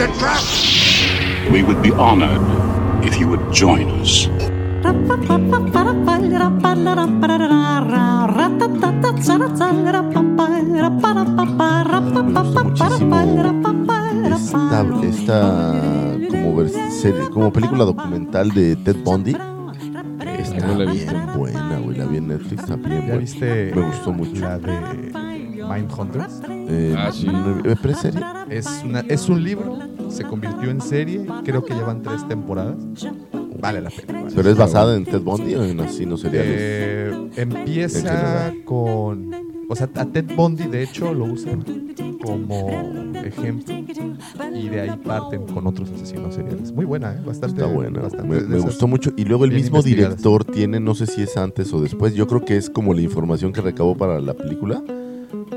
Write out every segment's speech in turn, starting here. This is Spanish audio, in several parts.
It's a trap! We would be honored if you would join us. Esta, esta como, serie- como película documental de Ted Bundy. Está no la bien visto. buena, güey. La vi en Netflix, está bien ¿Ya buena. viste Me gustó mucho. la de Mindhunters? Eh, Ah, sí. ¿eh, ¿Pre-serie? Es, una, es un libro, se convirtió en serie, creo que llevan tres temporadas. Vale la pena. vale. ¿Pero es basada en Ted Bundy o en asesinos seriales? Eh, empieza con... O sea, a Ted Bundy, de hecho, lo usan como ejemplo y de ahí parten con otros asesinos seriales. Muy buena, ¿eh? Bastante, Está buena. bastante Me, me gustó mucho. Y luego el mismo director tiene, no sé si es antes o después, yo creo que es como la información que recabó para la película.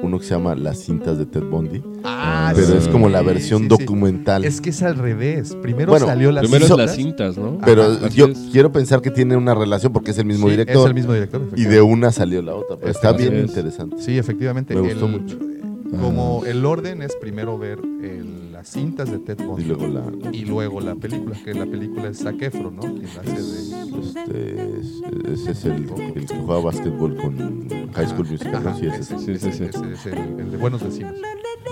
Uno que se llama Las cintas de Ted Bundy. Ah, pero sí, es como la versión sí. documental. Es que es al revés. Primero Bueno, salió la Primero es hizo- las cintas, ¿no? Pero Ajá, yo es. quiero pensar que tiene una relación porque es el mismo Sí, director. Es el mismo director. Y de una salió la otra. Pero está bien es. interesante. Sí, efectivamente. Me gustó el- mucho. Como el orden es primero ver el- las cintas de Ted Bundy Y luego la. y luego la película, que la película es Zac Efron, ¿no? Quien la hace de... Este, es- ese es el, el que juega básquetbol con High School Musical. Ajá, ¿no? Sí, ese ese, es. Ese el, el de Buenos Vecinos.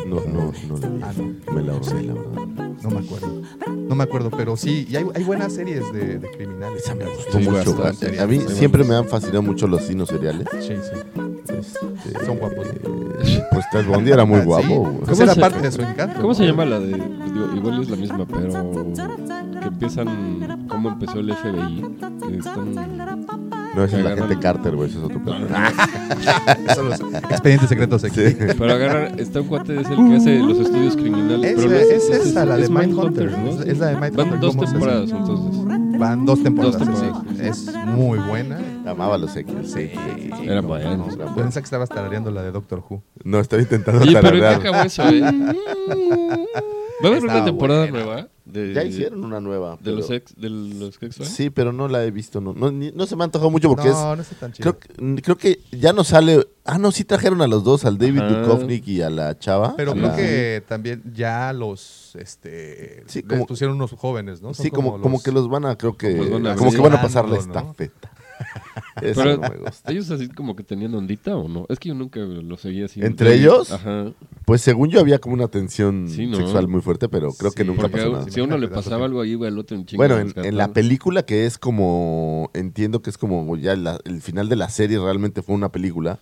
No, no, no. Ah, no. Me la ahorré, la verdad. No me acuerdo. No me acuerdo, pero sí, y hay, hay buenas series de, de criminales. Esa me gustó Sí, mucho. bastante. A, mí siempre me han fascinado mucho los signos seriales. Sí, sí. Este, Son guapos. Pues Ted Bundy era muy Sí, guapo. ¿Cómo era se- parte de su encanto. ¿Cómo se llama la de.? digo, igual es la misma, pero. Que empiezan. ¿Cómo empezó el FBI? Que están. No, esa es la gente Carter, güey. Ese es otro No, pedo. no, no. Son los expedientes secretos X. Sí. Pero agarran. Está un cuate, es el que hace los estudios criminales. Es, pero no es esa, la de es Mindhunter. ¿no? Es, es la de Mindhunter. Van dos ¿cómo se temporadas, entonces. Van dos temporadas. Dos sí. temporadas, sí. Es muy buena. Amaba los X. Sí. Era no, bueno. no, no. Pensé que estabas tarareando la de Doctor Who. No, estaba intentando Oye, pero ¿en qué tararear. acabó eso, eh? ¿Va a haber una temporada buena. nueva? De, Ya hicieron una nueva. ¿De pero- los ex? ¿De los ex Sí, pero no la he visto. No, no, ni- no se me ha antojado mucho porque es. no, no está tan chido. Creo, que- creo que ya no sale. Ah, no, sí trajeron a los dos, al David Ajá. Duchovny y a la chava. Pero creo la- que también ya los este Sí, les como- pusieron unos jóvenes, ¿no? Son Sí, como, como, los- que los van a, creo que. Como los van a Como que van a pasar la estafeta. Eso Pero no me gusta. ellos así como que tenían ondita o no? Es que yo nunca lo seguía así. ¿Entre ellos? Ajá. Pues según yo había como una tensión Sí, ¿no? sexual muy fuerte, pero creo que nunca pasó nada. si a uno le pasaba algo ahí, iba el otro en chinga. Bueno, en, la película que es como, entiendo que es como ya la- el final de la serie realmente fue una película,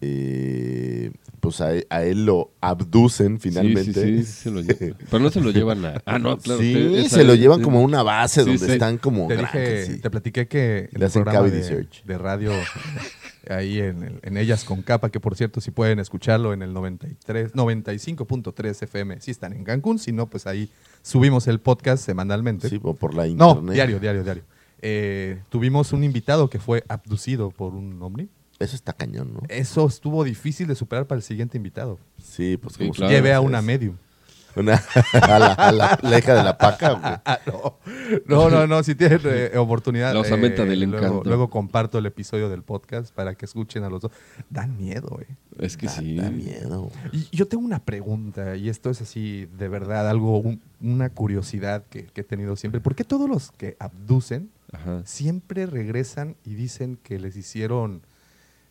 eh, pues a, a él lo abducen finalmente. Sí, sí, sí, se lo llevan. Pero no se lo llevan a... Ah, no, claro. Sí, usted- esa- se lo llevan como a una base Sí, donde sí. están como te grandes, dije, sí. te platiqué que Le el hacen de, search. de radio ahí en, el- en ellas con capa, que por cierto si pueden escucharlo en el 93 95.3 FM, si están en Cancún, si no pues ahí subimos el podcast semanalmente. Sí, o por la no, internet. diario, diario, diario. Eh, tuvimos un invitado que fue abducido por un ovni. Eso está cañón, ¿no? Eso estuvo difícil de superar para el siguiente invitado. Sí, pues Sí, como claro. Llevé a es- una medium. Una, a, la, a la- la hija de la paca. Ah, no. no, no, no, si tienen eh, oportunidad. La osamenta del luego, encanto. luego comparto el episodio del podcast para que escuchen a los dos. Dan miedo, eh. Es que Da- sí. Da miedo. Y yo tengo una pregunta, y esto es así, de verdad, algo, un- una curiosidad que, que he tenido siempre. ¿Por qué todos los que abducen Ajá. siempre regresan y dicen que les hicieron,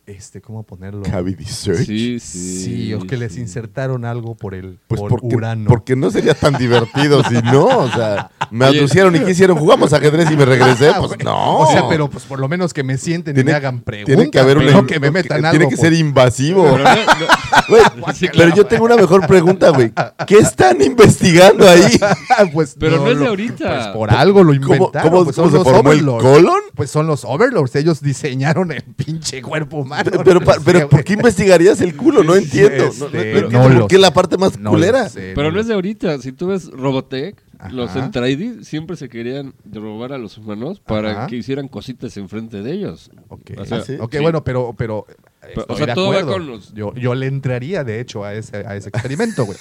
este, ¿cómo ponerlo? Cavity search. Sí, sí. Sí, o que les insertaron algo por el Pues por porque, Urano. porque no sería tan divertido si no, o sea, Me aducieron y ¿qué hicieron? ¿Jugamos ajedrez y me regresé? Ah, Pues güey. no. O sea, pero pues por lo menos que me sienten y Tiene- me hagan preguntas. tiene que haber una. no que me metan tiene algo. que por- ser invasivo. Pero no- no- Güey, Sí, pero claro. yo tengo una mejor pregunta, güey. ¿Qué están investigando ahí? pues Pero no es de ahorita. Pues por algo lo ¿Cómo, inventaron. cómo- pues cómo son se los formó el colon? Pues son los Overlords. Ellos diseñaron el pinche cuerpo humano. Pero, pa- pero ¿por qué investigarías el culo? No entiendo. No, no- no Este, entiendo por qué la parte más No culera. sé, Pero no es de ahorita. Si tú ves Robotech, los Ajá. Entraidi siempre se querían robar a los humanos para Ajá. que hicieran cositas enfrente de ellos. Ok, O sea, Ah, sí. Ok, sí. bueno, pero, pero, Pero, o sea, de todo va con los- Yo, yo le entraría, de hecho, a ese, a ese experimento, güey.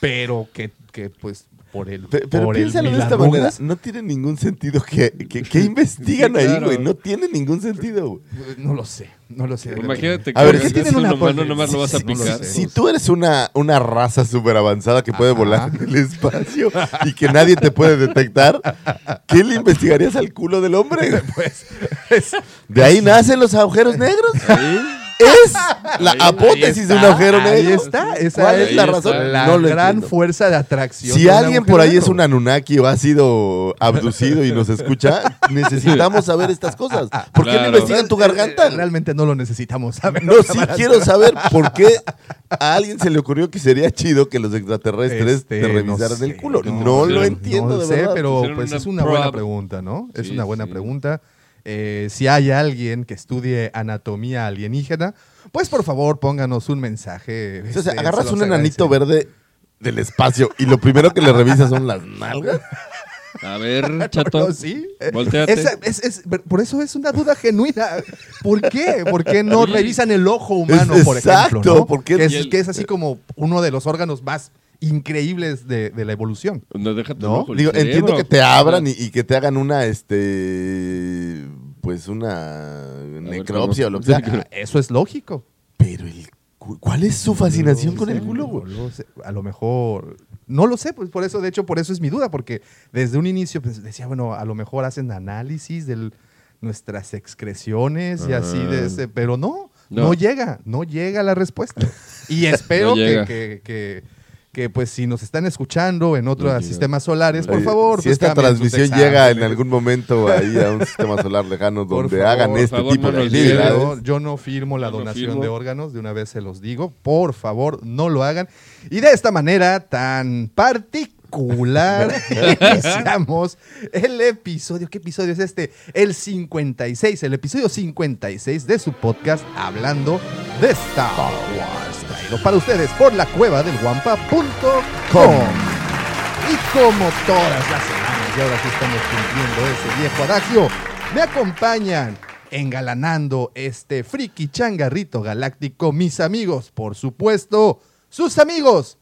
Pero que, que, pues, por el Pe- Pero por el piénsalo de esta manera. No tiene ningún sentido que, que, que investigan Sí, ahí, claro. güey. No tiene ningún sentido, güey. No lo sé, no lo sé. Imagínate que A ver, si ¿qué es tienen un una pos- nomás lo vas a sí, picar. Si tú eres una, una raza súper avanzada que puede Ajá. volar en el espacio y que nadie te puede detectar, ¿qué le investigarías al culo del hombre? Pues, es- De ahí nacen los agujeros negros. Ahí, Es la Ahí- apótesis ahí de un agujero negro. Ahí está, esa ¿Cuál es la razón? la no gran entiendo. fuerza de atracción. Si de alguien por ahí es un Anunnaki o ha sido abducido y nos escucha, necesitamos saber estas cosas. ¿Por qué no investigan tu garganta? Eh, Realmente no lo necesitamos saber. No, sí quiero saber por qué a alguien se le ocurrió que sería chido que los extraterrestres Este, te revisaran no el culo. no, lo entiendo, no de sé, verdad. pero pues es una buena pregunta, ¿no? Es Sí, una buena sí. pregunta. Eh, si hay alguien que estudie anatomía alienígena, pues por favor pónganos un mensaje. O sea, este, agarras se un enanito verde del espacio y lo primero que le revisas son las nalgas. a ver, chato. No, sí. eh, Volteate. esa- es- es- por eso es una duda genuina. ¿Por qué? ¿Por qué no Sí. revisan el ojo humano, Es- por exacto, ejemplo? ¿no? ¿por qué? Que, es, Y el- que es así como uno de los órganos más increíbles de, de la evolución. No, deja tu ¿No? ojo, el Digo, cerebro. entiendo que te abran y, y que te hagan una, este, pues una necropsia o lo que sea. Eso es lógico. Pero el, cu- ¿cuál es su fascinación No con sé, el culo, güey? no lo sé. A lo mejor. No lo sé, pues por eso, de hecho, por eso es mi duda, porque desde un inicio pues, decía, bueno, a lo mejor hacen análisis de nuestras excreciones y así de Ah. ese, pero no, no, No. llega, no llega la respuesta. Y espero No que, llega. que, que- que, pues si nos están escuchando en otros sistemas solares, por favor. Si pues, esta transmisión llega en algún momento ahí a un sistema solar lejano donde favor, hagan este favor, tipo no de actividades. Yo, yo no firmo la no donación firmo. de órganos, de una vez se los digo. Por favor, no lo hagan. Y de esta manera tan particular, iniciamos el episodio. ¿Qué episodio es este? El 56, el episodio 56 de su podcast Hablando de Star Wars. Traído para ustedes por la cueva del guampa.com. Y como todas las semanas, y ahora sí estamos cumpliendo ese viejo adagio, me acompañan engalanando este friki changarrito galáctico, mis amigos, por supuesto, sus amigos,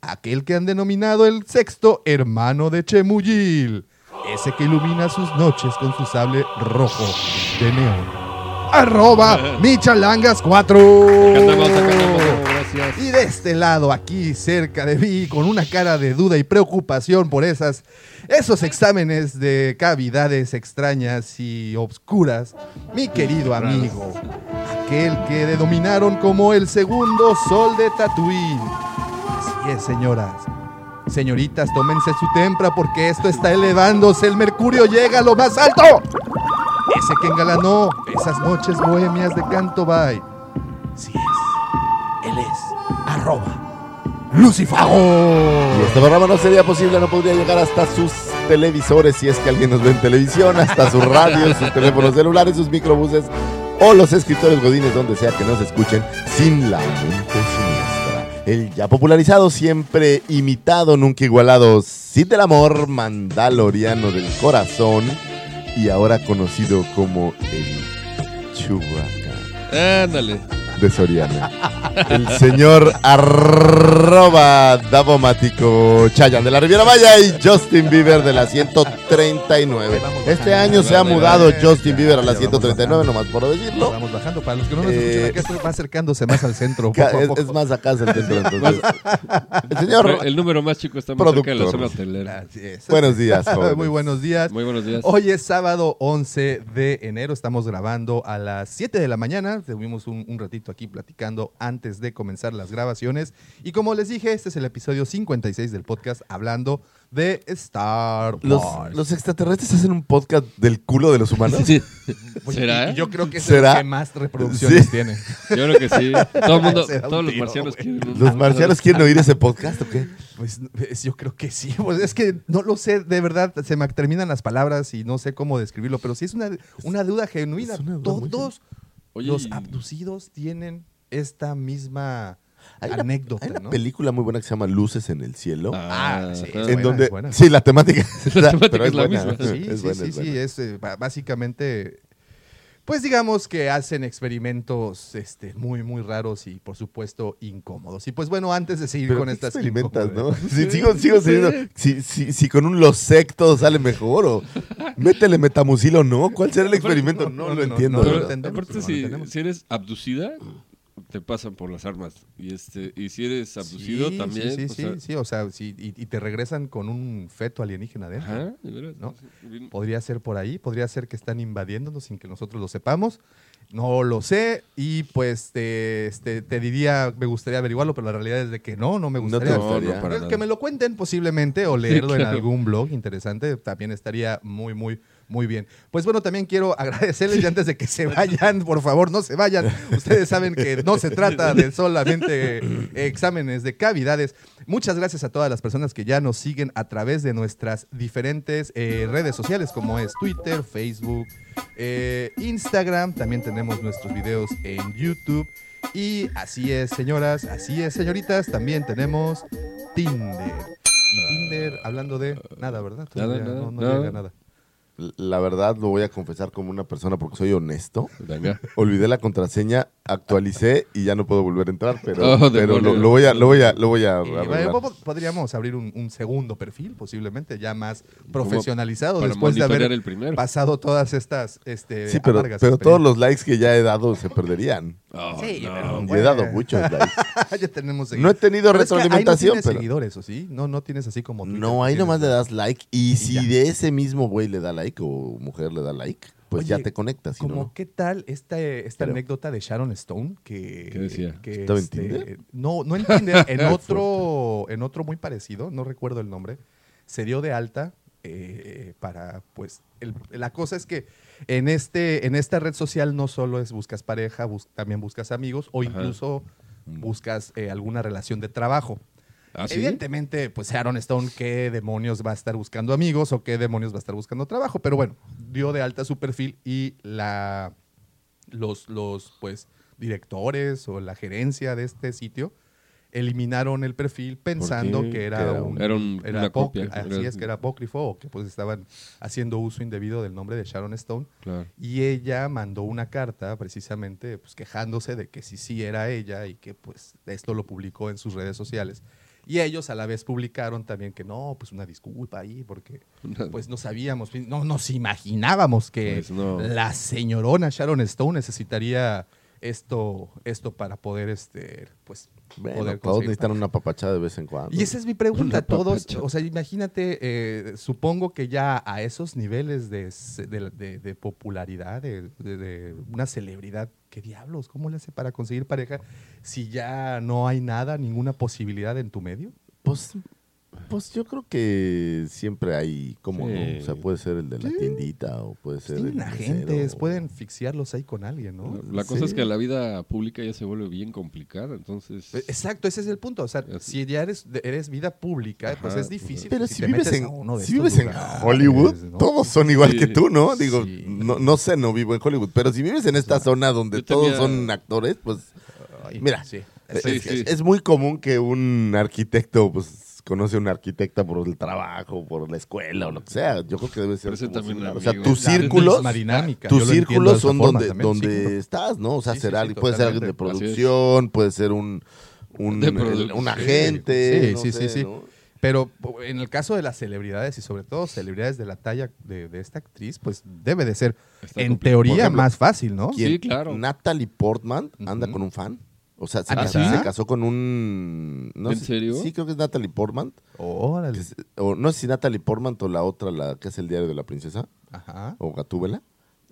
aquel que han denominado el sexto hermano de Chemuyil, ese que ilumina sus noches con su sable rojo de neón. Arroba Michalangas4. Y de este lado, aquí cerca de mí, con una cara de duda y preocupación por esas, esos exámenes de cavidades extrañas y obscuras, mi querido amigo, aquel que denominaron como el segundo sol de Tatooine. Así es, señoras. Señoritas, tómense su tempra porque esto está elevándose, el mercurio llega a lo más alto. Ese que engalanó esas noches bohemias de Canto Bay. Sí es. Arroba Lucifago. Y este programa no sería posible, no podría llegar hasta sus televisores, si es que alguien nos ve en televisión, hasta sus radios, sus teléfonos celulares, sus microbuses o los escritores godines, donde sea que nos escuchen, sin la mente siniestra. El ya popularizado, siempre imitado, nunca igualado, Cid del Amor, Mandaloriano del Corazón, y ahora conocido como el Chewbacca Ándale. De Soriana. El señor arroba Davomático Chayan de la Riviera Maya y Justin Bieber de la 139. Este año se ha mudado. Justin Bieber a la Ya vamos 139, bajando. nomás por decirlo. Vamos bajando. Para los que no nos escuchan, Eh, acá esto va acercándose más al centro. Ca- poco a Es, poco. es más acá es el centro entonces. El señor, El número más chico está más cerca de la zona hotelera. Así es. buenos días, jóvenes. Muy buenos días. Muy buenos días. Hoy es sábado 11 de enero, estamos grabando a las 7 de la mañana, tuvimos un, un ratito aquí platicando antes de comenzar las grabaciones. Y como les dije, este es el episodio 56 del podcast hablando de Star ¿Los, Wars. los extraterrestres hacen un podcast del culo de los humanos? Pues, ¿Será? y- y yo creo que es ¿Será? el que más reproducciones Sí. tiene. Yo creo que sí. Todo el mundo, todos los tiro, marcianos güey. quieren ¿Los marcianos quieren oír ese podcast o qué? Pues es- yo creo que sí. Pues es que no lo sé, de verdad, se me terminan las palabras y no sé cómo describirlo, pero sí es una, una duda genuina. es una duda muy Todos Oye, los abducidos tienen esta misma Hay una, anécdota, hay una ¿no? película muy buena que se llama Luces en el cielo. Ah, sí, ajá. es en buena, donde, es buena. sí, la temática, es La temática pero es la buena, misma. Sí, es sí, buena, sí, es sí, es eh, básicamente, pues digamos que hacen experimentos este, muy, muy raros y por supuesto incómodos. Y pues bueno, antes de seguir Pero con ¿qué estas experimentas, ¿no? Si, sigo, sigo teniendo- si, si, si con un los sectos sale mejor o métele metamucil o no, ¿cuál será el experimento? No, no, lo no, entiendo. Aparte, si eres abducida, te pasan por las armas. Y este y si eres abducido Sí, también. Sí, o sí, sea, sí, o sea, sí, y, y te regresan con un feto alienígena adentro. Ajá, de veras. ¿No? Sí, bien- Podría ser por ahí, podría ser que están invadiéndonos sin que nosotros lo sepamos. No lo sé y pues te, este, te diría, me gustaría averiguarlo, pero la realidad es de que no, no me No gustaría. te No, gustaría. no, para que nada. me lo cuenten posiblemente o leerlo en claro. algún blog interesante, también estaría muy, muy, muy bien. Pues bueno, también quiero agradecerles y antes de que se vayan, por favor, no se vayan. Ustedes saben que no se trata de solamente exámenes de cavidades. Muchas gracias a todas las personas que ya nos siguen a través de nuestras diferentes eh, redes sociales como es Twitter, Facebook, eh, Instagram. También tenemos nuestros videos en YouTube. Y así es, señoras, así es, señoritas, también tenemos Tinder. Y Tinder, hablando de nada, ¿verdad? Nada, no, no nada. llega nada. La verdad lo voy a confesar como una persona porque soy honesto. Venga. Olvidé la contraseña, actualicé y ya no puedo volver a entrar, pero, Oh, pero lo, voy a, lo voy a, lo voy a po- podríamos abrir un, un segundo perfil, posiblemente ya más profesionalizado después de haber el pasado todas estas este, Sí, pero, pero todos los likes que ya he dado se perderían. Oh, Sí, no. pero Y bueno. he dado muchos likes. ya tenemos No he tenido Pero es que ahí retroalimentación, no tienes pero... seguidores, ¿o sí? No, no tienes así como Twitter, No, ahí nomás le das like y si ya. de ese mismo güey le da like o mujer le da like, pues Oye, ya te conectas. Como, no. ¿qué tal esta, esta Pero- anécdota de Sharon Stone? Que, ¿Qué decía? que, ¿Estaba en este, Tinder? No, no en Tinder, en otro, en otro muy parecido, no recuerdo el nombre. Se dio de alta eh, para, pues, el- la cosa es que en, este, en esta red social no solo es buscas pareja, bus- también buscas amigos o Ajá. incluso buscas eh, alguna relación de trabajo. ¿Ah, sí? Evidentemente, pues Sharon Stone, ¿qué demonios va a estar buscando amigos o qué demonios va a estar buscando trabajo? Pero bueno, dio de alta su perfil y la, los, los pues, directores o la gerencia de este sitio eliminaron el perfil pensando que era, Que era un, un- Era un- una copia. Así es, que era apócrifo o que pues estaban haciendo uso indebido del nombre de Sharon Stone. Claro. Y ella mandó una carta precisamente pues, quejándose de que sí, sí era ella y que pues esto lo publicó en sus redes sociales. Y ellos a la vez publicaron también que no, pues una disculpa ahí porque pues no sabíamos, no nos imaginábamos que Pues no. la señorona Sharon Stone necesitaría esto, esto para poder este, pues Bueno, poder todos conseguir necesitan una papachada de vez en cuando. y esa es mi pregunta. Una Todos, papacha. o sea, imagínate, eh, supongo que ya a esos niveles de, de- de- de popularidad, de una celebridad, ¿qué diablos? ¿Cómo le hace para conseguir pareja si ya no hay nada, ninguna posibilidad en tu medio? Pues, pues yo creo que siempre hay, como Sí. no? O sea, puede ser el de la Sí. tiendita o puede ser Tienen el agentes, mesero. pueden fixiarlos ahí con alguien, ¿no? La cosa Sí. es que la vida pública ya se vuelve bien complicada, entonces... Eh, Exacto, ese es el punto. O sea, Así. si ya eres, eres vida pública, pues es difícil. Pero si, vives en, a uno de si vives en Hollywood, ¿no? todos son igual Sí. que tú, ¿no? Digo, Sí. no, no sé, no vivo en Hollywood, pero si vives en esta zona donde todos tenía- son actores, pues Ay, Mira, sí. es, Sí, es- sí. es muy común que un arquitecto, pues, conoce a una arquitecta por el trabajo, por la escuela o lo que sea. Yo creo que debe ser. Pero también un O sea, tus La círculos, tus círculos son donde, también, donde estás, ¿no? O sea, Sí, sí, ser sí, alguien- puede ser alguien de producción, puede ser un, un, el- agente. Sí, no sí, sé, sí, sí. ¿no? Pero en el caso de las celebridades y sobre todo celebridades de la talla de, de esta actriz, pues debe de ser Está en complicado. teoría ejemplo, más fácil, ¿no? ¿Quién? Sí, claro. Natalie Portman anda con un fan. O sea, se, ¿Ah, casó, sí? se casó con un. No ¿En sé- serio? Sí, creo que es Natalie Portman. Órale. es- o no sé si Natalie Portman o la otra, la que es el diario de la princesa, Ajá. o Gatúbela.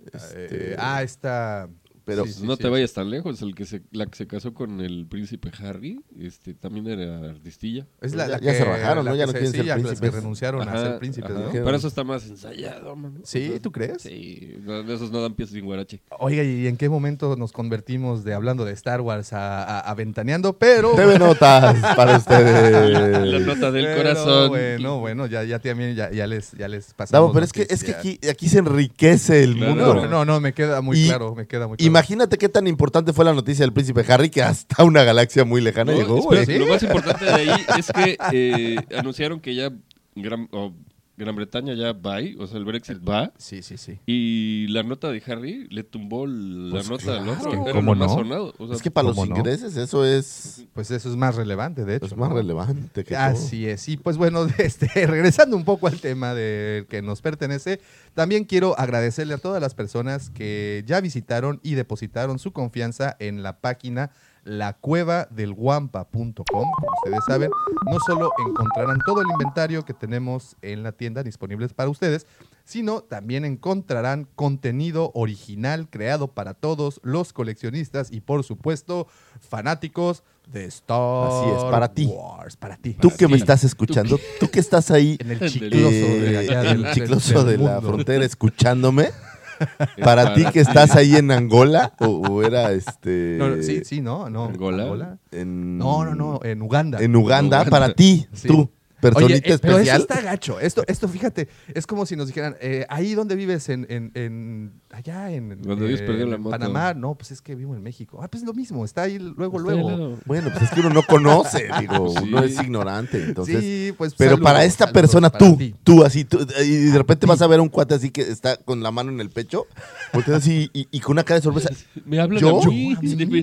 Eh, Este, ah, esta. Pero Sí, sí, no sí, te vayas tan lejos, el que se, la que se casó con el príncipe Harry, este, también era artistilla. Es la, Ya- la ya que- se rajaron, la ¿no? Ya no quieren sí, ser ya las que príncipes. renunciaron a ser príncipes, ajá. ¿no? Pero eso está más ensayado, mano. Sí, ¿tú crees? Sí, no, esos no dan pies sin guarache. Oiga, ¿y en qué momento nos convertimos de hablando de Star Wars a, a- a ventaneando? Pero... TV Notas para ustedes. La nota del Pero corazón. Bueno, bueno, ya, ya también ya, ya les, ya les pasamos. Davo, pero es que, es que aquí, aquí se enriquece el Claro. mundo. No, no, no, me queda muy Y claro, me queda muy claro. Imagínate qué tan importante fue la noticia del príncipe Harry que hasta una galaxia muy lejana No, llegó, espera, güey. Lo más importante de ahí es que eh, anunciaron que ya Gran, o Gran Bretaña ya va, o sea, el Brexit va. Sí, sí, sí. Y la nota de Harry le tumbó la Pues nota al claro. otro. Es que Era ¿cómo no? sonado. O sea, Es que para los ingleses eso es, Pues eso es más relevante, de hecho. es más ¿no? relevante que todo. Así es. Y pues bueno, este, regresando un poco al tema del que nos pertenece, también quiero agradecerle a todas las personas que ya visitaron y depositaron su confianza en la página lacuevadelguampa.com. Como ustedes saben, no solo encontrarán todo el inventario que tenemos en la tienda disponibles para ustedes, sino también encontrarán contenido original creado para todos los coleccionistas y por supuesto fanáticos de Star Así es, para ti. Wars, para ti. Tú para que me estás escuchando, tú que estás ahí en el Eh, chicloso de eh, allá en del- el chicloso del de la mundo. frontera escuchándome, para ti que estás ahí en Angola o, o era este No, no, sí, sí, no, no. ¿Angola? en No, no, no, en Uganda. en Uganda, Uganda. para ti, Sí. tú, personita Oye, eh, pero eso especial. está gacho. Esto, esto, fíjate, es como si nos dijeran, eh, ahí donde vives, en, en, en- allá en, vives eh, perdió la moto. Panamá. No, pues es que vivo en México. Ah, pues es lo mismo, está ahí luego, Está luego. Bueno, pues es que uno no conoce, digo, Sí. uno es ignorante, entonces sí, pues Pero saludos, para esta saludos persona, para tú, ti. tú así, tú, y de repente vas a ver a un cuate así que está con la mano en el pecho, volteas así y, y con una cara de sorpresa. Me hablan ¿Yo?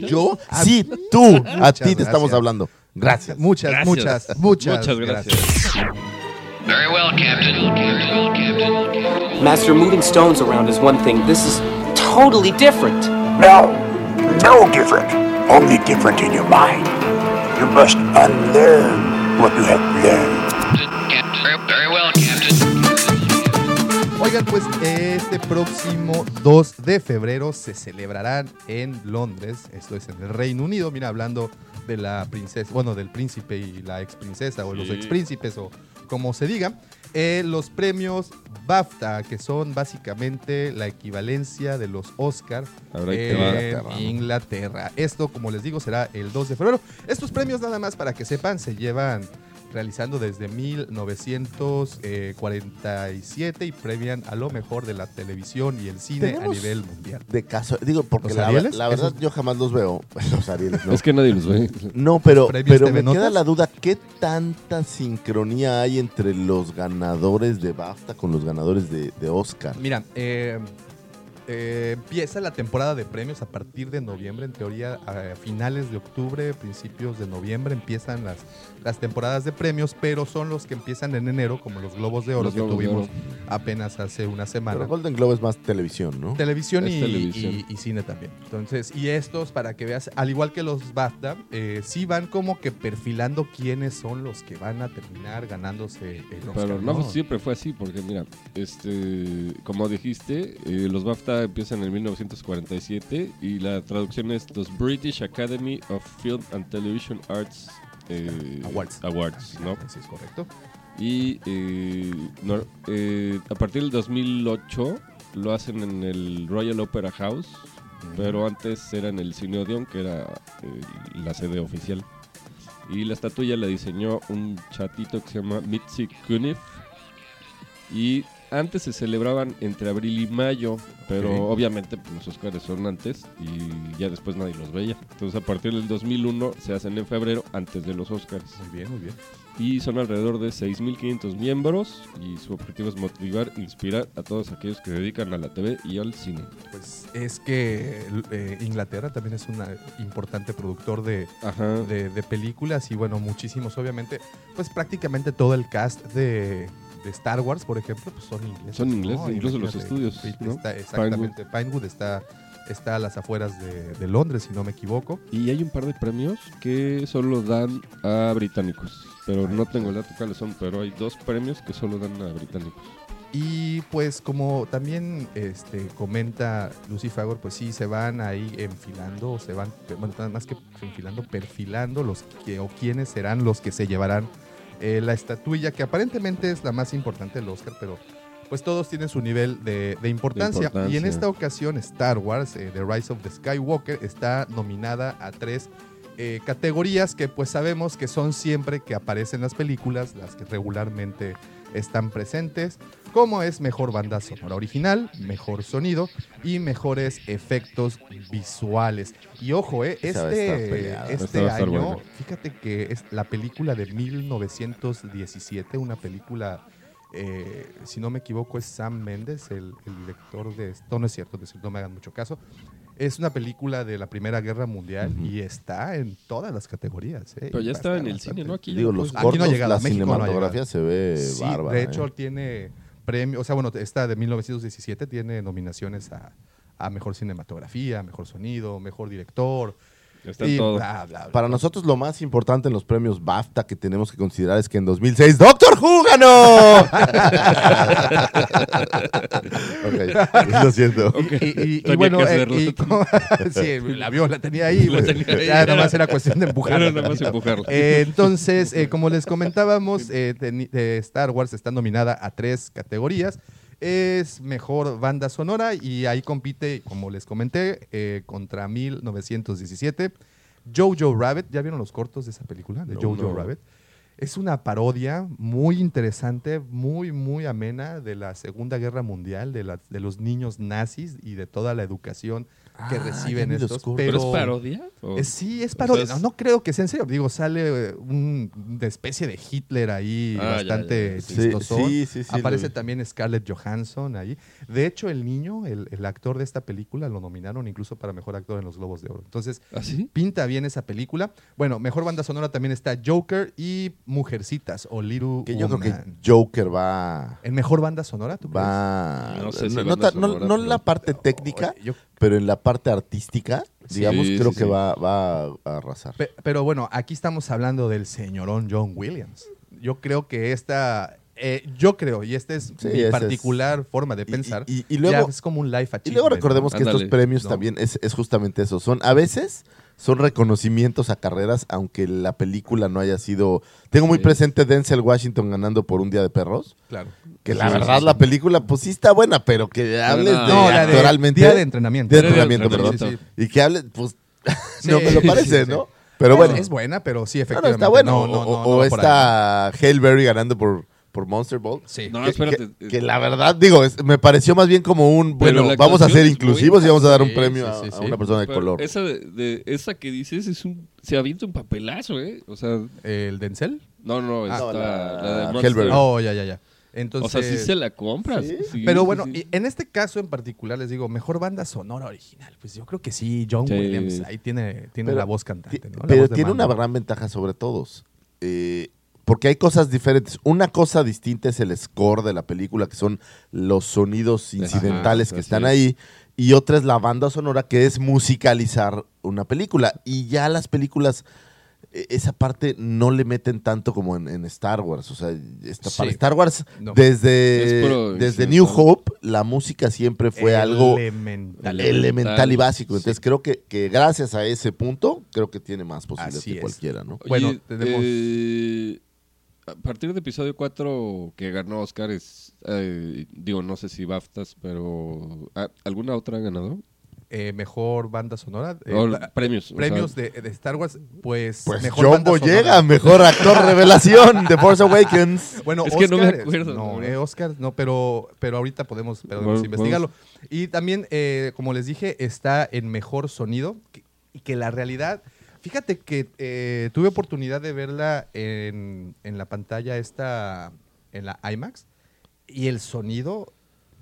¿Yo? Sí, tú, a ti te estamos hablando. Gracias. Muchas, Gracias. muchas, muchas, Muchas gracias. Very well, Captain. Very well, Captain. Master, moving stones around is one thing. This is totally different. No, no different. Only different in your mind. You must unlearn what you have learned. Oigan, pues este próximo 2 de febrero se celebrarán en Londres, esto es en el Reino Unido, mira, hablando de la princesa, bueno, del príncipe y la ex princesa o los ex príncipes o como se diga, eh, los premios BAFTA, que son básicamente la equivalencia de los Oscar Ahora en. Inglaterra. Esto, como les digo, será el 2 de febrero. Estos premios, nada más para que sepan, se llevan realizando desde 1947 y premian a lo mejor de la televisión y el cine a nivel mundial. De caso, digo, porque ¿Los la, la verdad Esos- yo jamás los veo. Los Arieles, no. Es que nadie los ve. No, pero, pero me queda la duda, ¿qué tanta sincronía hay entre los ganadores de BAFTA con los ganadores de, de Oscar? Mira, eh, eh, empieza la temporada de premios a partir de noviembre, en teoría a finales de octubre, principios de noviembre empiezan las, las temporadas de premios, pero son los que empiezan en enero, como los Globos de Oro Los que Globos tuvimos Oro. apenas hace una semana. Pero Golden Globe es más televisión, ¿no? Televisión, y, televisión. y- y cine también. Entonces, y estos, para que veas, al igual que los BAFTA, eh, sí van como que perfilando quiénes son los que van a terminar ganándose el Oscar. Pero no, siempre fue así, porque mira, este, como dijiste, eh, los BAFTA empiezan en 1947 y la traducción es los British Academy of Film and Television Arts eh, Awards. Awards, ¿no? Sí, es correcto. Y eh, no, eh, a partir del 2008 lo hacen en el Royal Opera House, pero antes era en el Cine Odeon, que era la sede oficial. Y la estatuilla la diseñó un chatito que se llama Mitzi Kunif. Y antes se celebraban entre abril y mayo, pero obviamente pues, los Oscars son antes y ya después nadie los veía. Entonces a partir del 2001 se hacen en febrero antes de los Oscars. Muy bien, muy bien. Y son alrededor de 6.500 miembros y su objetivo es motivar e inspirar a todos aquellos que se dedican a la TV y al cine. Pues es que eh, Inglaterra también es un importante productor de, Ajá. de, de películas y bueno, muchísimos obviamente, pues prácticamente todo el cast de, de Star Wars, por ejemplo, pues son ingleses. Son ingleses, ¿no? incluso los estudios, está- exactamente, Pinewood, está, está a las afueras de, de Londres, si no me equivoco. Y hay un par de premios que solo dan a británicos. Pero no tengo el dato cuáles son, pero hay dos premios que solo dan a británicos. Y pues como también este, comenta Lucy Fagor, pues sí, se van ahí enfilando, se van, bueno, más que enfilando, perfilando los que o quiénes serán los que se llevarán eh, la estatuilla, que aparentemente es la más importante del Oscar, pero pues todos tienen su nivel de, de importancia. importancia. Y en esta ocasión Star Wars, eh, The Rise of the Skywalker, está nominada a tres eh, categorías que pues sabemos que son siempre que aparecen las películas, las que regularmente están presentes, como es mejor banda sonora original, mejor sonido y mejores efectos visuales. Y ojo, eh, este, este año, fíjate que es la película de 1917, una película, eh, si no me equivoco, es Sam Mendes, el, el director de esto. No es cierto, no es cierto, no me hagan mucho caso. Es una película de la Primera Guerra Mundial y está en todas las categorías. eh, Pero ya estar en el bastante. cine, ¿no? Aquí Digo, lo los puedes- Aquí no ha cortos, llegado, la a México no ha cinematografía se ve Sí, bárbara. de hecho ¿eh? tiene premio, o sea, bueno, esta de 1917 tiene nominaciones a, a mejor cinematografía, mejor sonido, mejor director. Está en y todo. bla, bla, bla. Para nosotros lo más importante en los premios BAFTA que tenemos que considerar es que en 2006 ¡Doctor Who ganó! Ok, lo siento. Y, y- y- y Tenía bueno, que eh, sí, la vio, la tenía ahí. La pues, tenía ahí. ya nada más era cuestión de empujarla. Era nada más empujarla. Eh, entonces, eh, como les comentábamos, Star Wars está nominada a tres categorías. Es mejor banda sonora y ahí compite, como les comenté, eh, contra 1917. Jojo Rabbit, ¿ya vieron los cortos de esa película? De No, Jojo no. Rabbit. Es una parodia muy interesante, muy, muy amena de la Segunda Guerra Mundial, de, la- de los niños nazis y de toda la educación que Ah, reciben ya estos. ¿Pero Pero, es parodia? ¿O- Eh, sí, es o parodia. sea, No, es- no creo que sea en serio. Digo, sale eh, un, una especie de Hitler ahí Ah, ya, bastante ya, sí. chistosón. Sí, sí, sí, Aparece también Scarlett Johansson ahí. De hecho, el niño, el, el actor de esta película, lo nominaron incluso para mejor actor en los Globos de Oro. Entonces, ¿Ah, sí? pinta bien esa película. Bueno, mejor banda sonora también está Joker y Mujercitas o Little Que yo creo que. Joker va... ¿En mejor banda sonora, tú crees? va No sé si no, banda ta- no- sonora, no en pero- la parte técnica, Oye, yo- pero en la parte artística, Sí, digamos, sí, creo sí, que sí. va, va a arrasar. Pe- pero bueno, aquí estamos hablando del señorón John Williams. Yo creo que esta, eh, yo creo, y esta es Sí, mi es- particular forma de pensar, y- y luego- ya es como un life Y luego recordemos que estos premios No. también es, es justamente eso. Son, a veces son reconocimientos a carreras, aunque la película no haya sido. Tengo muy Sí. presente Denzel Washington ganando por un día de perros. Claro. Que la sí, verdad sí. la película, pues sí está buena, pero que hables no. de No, la de. Día de entrenamiento. de Día de entrenamiento, perdón. Y que hable, pues. Sí, no me lo parece, sí, ¿no? Pero bueno. Es buena, pero sí, no, no, efectivamente. está bueno. No, no, o no, o ahí. está Hail Berry ganando por, por Monster Ball. Sí. No, que, espérate. que- que la verdad, digo, es- me pareció más bien como un, bueno, vamos a ser es inclusivos y vamos a dar un premio sí, a- sí, a, sí. una persona de Pero color. Esa, de, de- esa que dices es un. Se avienta un papelazo, ¿eh? O sea, ¿El Denzel? no, no, Ah, está no, la- la, de. Monster. Oh, ya, ya, ya. o Entonces, sea, sí se la compras. ¿Sí? Sí, Pero bueno, sí. y en este caso en particular les digo, mejor banda sonora original. Pues yo creo que sí, John Sí. Williams ahí tiene, tiene Pero la voz cantante. ¿no? La Pero voz tiene una gran ventaja sobre todos. Eh, porque hay cosas diferentes. Una cosa distinta es el score de la película, que son los sonidos incidentales Ajá, que están es. ahí. Y otra es la banda sonora, que es musicalizar una película. Y ya las películas, eh, esa parte no le meten tanto como en, en Star Wars. O sea, esta- Sí. para Star Wars, No. desde, puro desde. New Hope, la música siempre fue algo Elemental. elemental y básico. Sí. Entonces creo que, que gracias a ese punto, creo que tiene más posibilidades Así que es. cualquiera, ¿no? Oye, Bueno, tenemos- eh, a partir de episodio 4 que ganó Oscar es, eh, digo, no sé si BAFTAs, pero ¿a- ¿alguna otra ha ganado? Eh, mejor banda sonora. eh, la- premios. o premios sea, de, de Star Wars, pues, Pues mejor mejor actor revelación de Force Awakens. Bueno, Es que no me Oscar, acuerdo, No, ¿no? eh, Oscar, no, pero, pero ahorita podemos, podemos Bueno, investigarlo. Y también, eh, como les dije, está en mejor sonido que- y que la realidad. Fíjate que eh, tuve oportunidad de verla en, en la pantalla esta, en la IMAX, y el sonido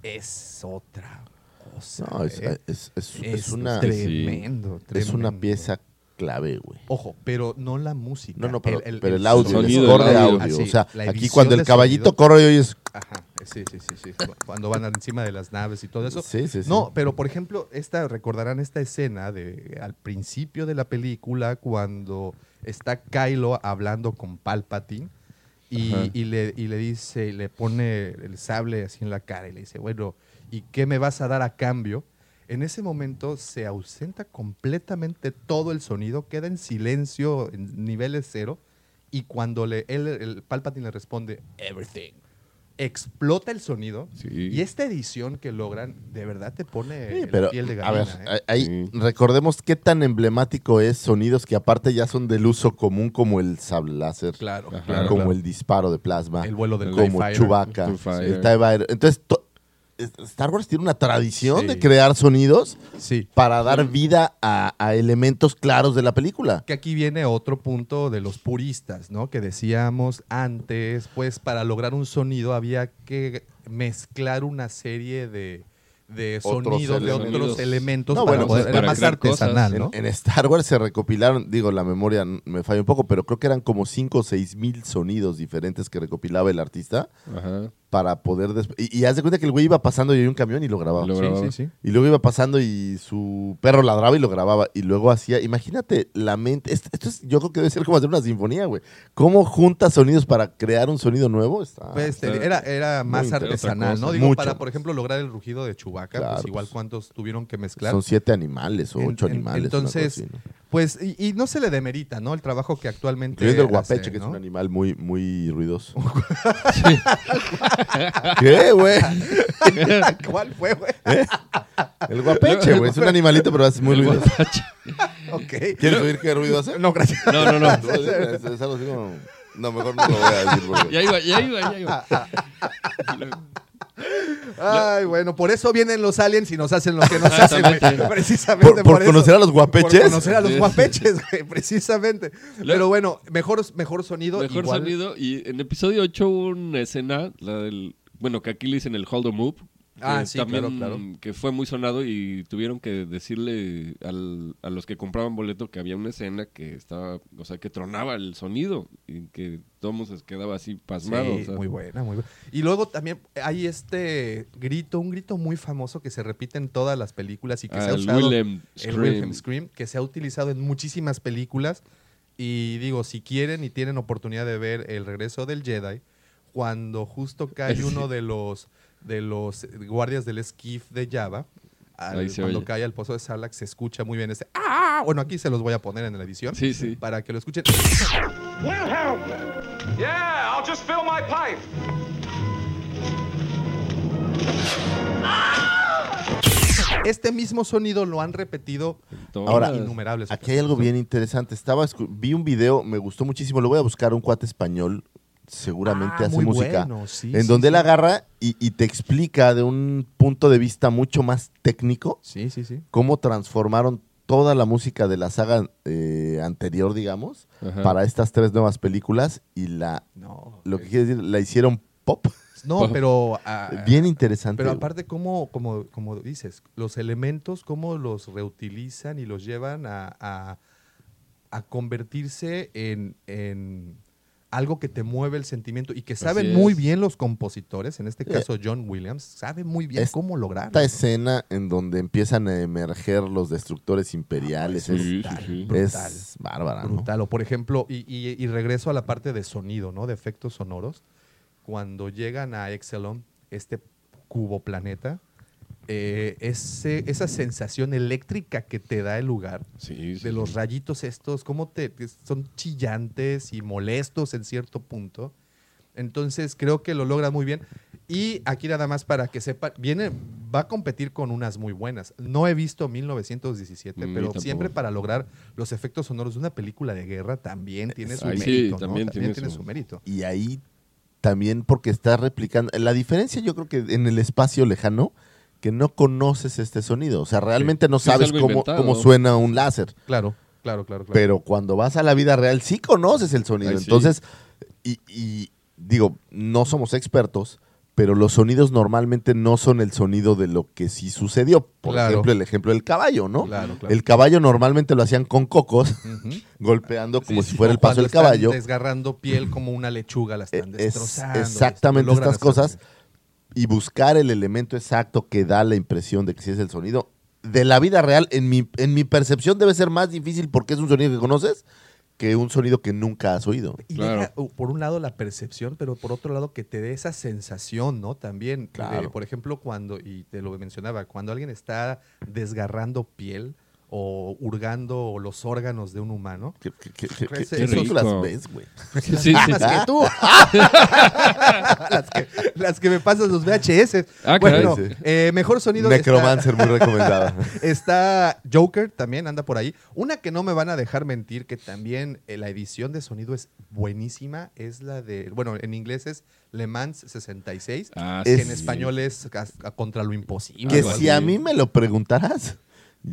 es otra cosa. No, es, eh. es- es- es Es una, tremendo, es una tremendo. pieza clave, güey. Ojo, pero no la música. No, no, pero el, pero el audio, sonido, el score el de audio. audio. Así, o sea, aquí cuando el caballito sonido. corre y oyes... Ajá, sí, sí, sí, sí. Cuando van encima de las naves y todo eso. Sí, sí, sí. No, pero por ejemplo, esta, recordarán esta escena de al principio de la película cuando está Kylo hablando con Palpatine y, y le, y le dice, y le pone el sable así en la cara y le dice, bueno, ¿y qué me vas a dar a cambio? En ese momento se ausenta completamente todo el sonido, queda en silencio, en niveles cero, y cuando le, él, el Palpatine le responde, everything, explota el sonido, Sí. y esta edición que logran, de verdad te pone Sí, la piel de a ver, gallina. ¿eh? ahí Sí. recordemos qué tan emblemático es sonidos que aparte ya son del uso común como el sable láser, Claro, claro, como claro. el disparo de plasma, El vuelo del como. Chewbacca, el. Entonces, to- Star Wars tiene una tradición Sí. de crear sonidos Sí. para dar vida a, a elementos claros de la película. Que aquí viene otro punto de los puristas, ¿no? Que decíamos antes, pues para lograr un sonido había que mezclar una serie de, sonidos, de otros elementos No, para bueno, poder- pues, era para más crear cosas, artesanal, En, ¿no? en Star Wars se recopilaron, digo, la memoria me falla un poco, pero creo que eran como 5 o 6 mil sonidos diferentes que recopilaba el artista Ajá. Para poder... Y, y haz de cuenta que el güey iba pasando y había un camión y lo grababa. Lo Sí, grababa. sí, sí. Y luego iba pasando y su perro ladraba y lo grababa. Y luego hacía, imagínate la mente. Esto, esto es, yo creo que debe ser como hacer una sinfonía, güey. ¿Cómo juntas sonidos para crear un sonido nuevo? Está- Pues, está te- era, era más artesanal. ¿no? Digo, Mucho para, por ejemplo, lograr el rugido de Chewbacca, Claro, pues igual pues. cuántos tuvieron que mezclar. Son siete animales o En- ocho en- animales. entonces, así, ¿no? Pues, y, y no se le demerita, ¿no? El trabajo que actualmente. Incluyendo el hace, guapeche, que es un animal muy, muy ruidoso. ¿Qué, güey? ¿Cuál fue, güey? El guapeche, güey. Es un animalito, pero es muy El ruidoso. guapache. ok. ¿Quieres oír qué ruido hace? No, gracias. No, no, no. Es, es algo así como... No, mejor no lo voy a decir. porque- Ya iba, ya iba, ya iba. Ay, bueno, por eso vienen los aliens y nos hacen lo que nos hacen, güey. Precisamente ¿Por- conocer a los guapeches? Por conocer a los guapeches, güey, precisamente. Luego- Pero bueno, mejor, mejor sonido. Mejor igual- sonido. Y en episodio 8 hubo una escena, la del. Bueno, que aquí le dicen el hold move. Ah, que sí, también, claro, claro. Que fue muy sonado y tuvieron que decirle al- a los que compraban boleto que había una escena que estaba. O sea, que tronaba el sonido y que todo el mundo se quedaba así pasmado. Sí, o sea. muy buena, muy buena. Y luego también hay este grito, un grito muy famoso que se repite en todas las películas y que se ha usado. El. Wilhelm Scream, que se ha utilizado en muchísimas películas. Y digo, si quieren y tienen oportunidad de ver El regreso del Jedi, cuando justo cae uno de los, de los guardias del esquif de Java, al- cuando oye. cae al pozo de Sarlacc, se escucha muy bien ese ¡Ah! Bueno, aquí se los voy a poner en la edición Sí, sí. para que lo escuchen. Wilhelm! Yeah, I'll just fill my pipe. Este mismo sonido lo han repetido Todas. Ahora, innumerables Aquí hay algo bien interesante. Estaba vi un video, me gustó muchísimo. Lo voy a buscar un cuate español, seguramente Ah, hace muy música, bueno, sí, en sí, donde él sí. agarra y, y te explica de un punto de vista mucho más técnico Sí, sí, sí. cómo transformaron toda la música de la saga eh, anterior, digamos, Ajá. para estas tres nuevas películas y la, No, lo que quiere decir, la hicieron pop. no pero ah, Bien interesante. Pero aparte, cómo, como, como dices, los elementos, cómo los reutilizan y los llevan a, a- a convertirse en, en algo que te mueve el sentimiento y que saben muy bien los compositores, en este caso John Williams, sabe muy bien Es- cómo lograrlo. Esta escena en donde empiezan a emerger los destructores imperiales es, Sí, sí, sí. brutal. es bárbara, ¿no? Brutal. O por ejemplo, y, y- y regreso a la parte de sonido, ¿no? De efectos sonoros. Cuando llegan a Exelon, este cubo planeta, eh, ese- esa sensación eléctrica que te da el lugar, Sí, sí, de los rayitos estos, cómo te, son chillantes y molestos en cierto punto. Entonces creo que lo logra muy bien. Y aquí nada más para que sepa, viene, va a competir con unas muy buenas. No he visto 1917, Ni pero siempre para lograr los efectos sonoros de una película de guerra también tiene su Ahí sí, mérito. ¿no? también tiene tiene su- su mérito. Y ahí también porque está replicando. La diferencia yo creo que en el espacio lejano, que no conoces este sonido. O sea, realmente no Sí, sabes cómo, inventado. cómo suena un láser. Claro, claro, claro. claro. Pero cuando vas a la vida real sí conoces el sonido. Ay, sí. Entonces, y, y digo, no somos expertos, pero los sonidos normalmente no son el sonido de lo que sí sucedió. Por Claro. ejemplo, el ejemplo del caballo, ¿no? Claro, claro. El caballo normalmente lo hacían con cocos, golpeando como Sí, si fuera el paso del caballo. Desgarrando piel como una lechuga, la están es destrozando. exactamente estas cosas y buscar el elemento exacto que da la impresión de que sí es el sonido de la vida real en mi en mi percepción debe ser más difícil porque es un sonido que conoces que un sonido que nunca has oído. Y Claro. deja, por un lado la percepción, pero por otro lado que te dé esa sensación, ¿no? También, de, por ejemplo, cuando, y te lo mencionaba, cuando alguien está desgarrando piel o hurgando los órganos de un humano. ¿Qué, qué, qué, qué- Ese- qué- eso- tú las ves, güey? Sí, sí. las que tú. las, que, las que me pasas los VHS. Ah, bueno, Sí. eh, mejor sonido. Necromancer, muy recomendada. Está Joker también, anda por ahí. Una que no me van a dejar mentir, que también eh, la edición de sonido es buenísima, es la de, bueno, en inglés es Le Mans 66, Ah, que Es- en español es Cas- Contra lo Imposible. que si así. a mí me lo preguntaras,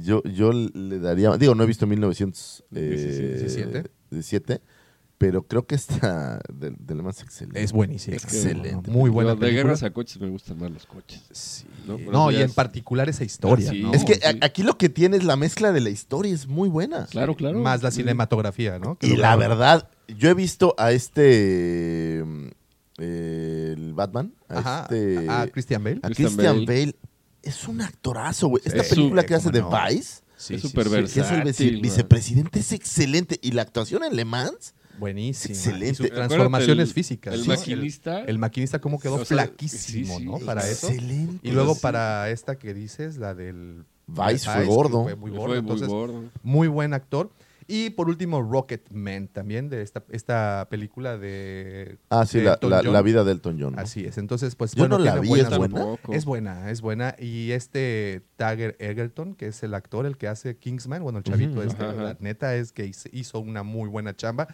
yo, yo le daría. Digo, no he visto 1917, ¿17? pero creo que esta del de más excelente. Es buenísima. Excelente. Muy buena Yo de película. guerras a coches me gustan más los coches. Sí. No, y en particular esa historia, sí. ¿no? Es que sí. aquí lo que tiene es la mezcla de la historia, es muy buena. Claro, claro. Más la cinematografía, ¿no? Que Y la verdad, yo he visto a este. eh, el Batman. A Ajá, este. a Christian Bale. a Christian Christian Bale. Bale. Es un actorazo, güey. Esta Es película su- que hace de ¿cómo no? Vice, Sí, es súper sí. que es el vice- vicepresidente, es excelente. Y la actuación en Le Mans, Buenísima. Excelente. Transformaciones el- físicas. el maquinista- El, maquinista como quedó O sea, flaquísimo, sí, sí, ¿no? Para eso. excelente. Y luego para esta que dices, la del... Vice fue gordo. Fue muy Fue gordo. muy entonces, gordo. muy buen actor. Y por último, Rocketman también, de esta, esta película de... Ah, sí, de la, la- vida de Elton John. ¿no? Así es. Entonces, pues Yo bueno, no la vi, ¿es buena? Es buena, es buena. Y este Tagger Egerton, que es el actor, el que hace Kingsman, bueno, el chavito Ujú. este, Ajá, ajá. la neta es que hizo- hizo una muy buena chamba.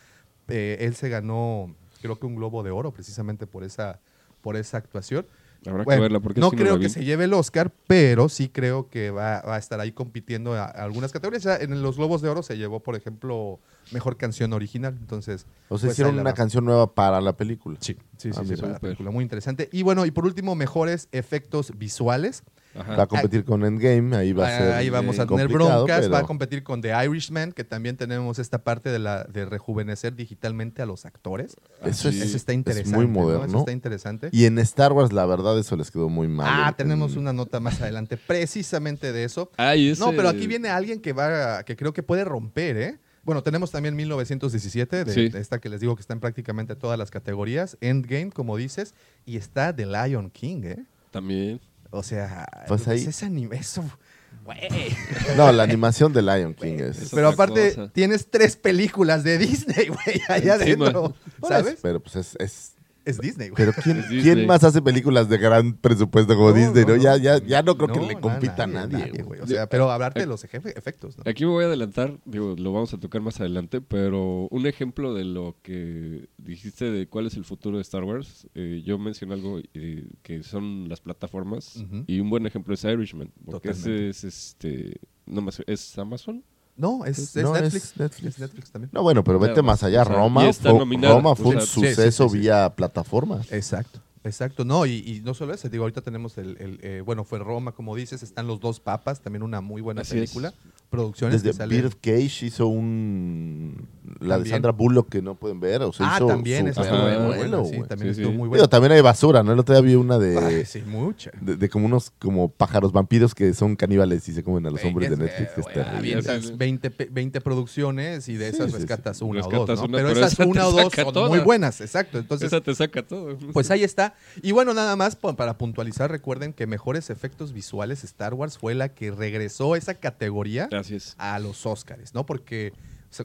Eh, él se ganó, creo que un Globo de Oro precisamente por esa, por esa actuación. Habrá Bueno, que verla porque no sí creo que se lleve el Oscar, pero sí creo que va, va a estar ahí compitiendo a, a algunas categorías. Ya en los Globos de Oro se llevó, por ejemplo, Mejor Canción Original. Entonces, O sea, pues, hicieron una va. canción nueva para la película. Sí, sí, Ah, sí, sí, para la película. Muy interesante. Y bueno, y por último, mejores efectos visuales. Ajá. Va a competir con Endgame, ahí va a ser. Ah, Ahí vamos a tener broncas. Va a competir con The Irishman, que también tenemos esta parte de, la, de rejuvenecer digitalmente a los actores. Eso es, Eso está interesante. muy ¿no? moderno. Eso está interesante. Y en Star Wars, la verdad, eso les quedó muy mal. ah, tenemos una nota más adelante precisamente de eso. Ah, y ese- No, pero aquí viene alguien que va, que creo que puede romper, ¿eh? Bueno, tenemos también 1917, de, Sí. de esta que les digo que está en prácticamente todas las categorías. Endgame, como dices, y está The Lion King, ¿eh? También. O sea, Pues ahí- ese anime, eso, güey. No, la animación de Lion King es. Pero aparte, cosa. tienes tres películas de Disney, güey, allá Encima. adentro. ¿Sabes? Pero pues es. es- Es Disney, güey. pero ¿quién, Disney. ¿quién más hace películas de gran presupuesto como No, Disney? no, No, Ya, no. ya, ya no creo que le compita a nadie. güey. O sea, pero hablarte de los efectos, ¿no? Aquí me voy a adelantar, digo, lo vamos a tocar más adelante, pero un ejemplo de lo que dijiste de cuál es el futuro de Star Wars, eh, yo mencioné algo eh, que son las plataformas y un buen ejemplo es Irishman, porque ese es este, no más, es Amazon. No, es, es No, es Netflix. Netflix. Es Netflix también. No, bueno, pero vete Claro, más allá. o sea, y Roma, fue. Roma fue un Sí, suceso sí, sí. vía plataforma. Exacto. Exacto, no, y, y no solo eso, digo, ahorita tenemos el, el, eh, bueno, fue Roma, como dices, están los dos papas, también una muy buena Así es. película, producciones Desde que salen. Birdcage hizo un. La de También. Sandra Bullock que no pueden ver. O sea, ah, hizo también su estuvo muy abuelo, buena, sí, también Sí, estuvo sí. muy Digo, buena. también hay basura, ¿no? El otro día vi una de, Ay, sí, mucha. de, de como unos como pájaros vampiros que son caníbales y se comen a los hombres de Netflix, que es güey, terrible. avientas Sí. 20, pe- 20 producciones y de Sí, esas sí, sí. rescatas una o Rescatas dos, ¿no? una, pero, pero esas una o dos son toda. muy buenas, exacto. Entonces, Esa te saca todo. Pues ahí está. Y bueno, nada más po- para puntualizar, recuerden que mejores efectos visuales Star Wars fue la que regresó esa categoría A los Oscars, ¿no? Porque,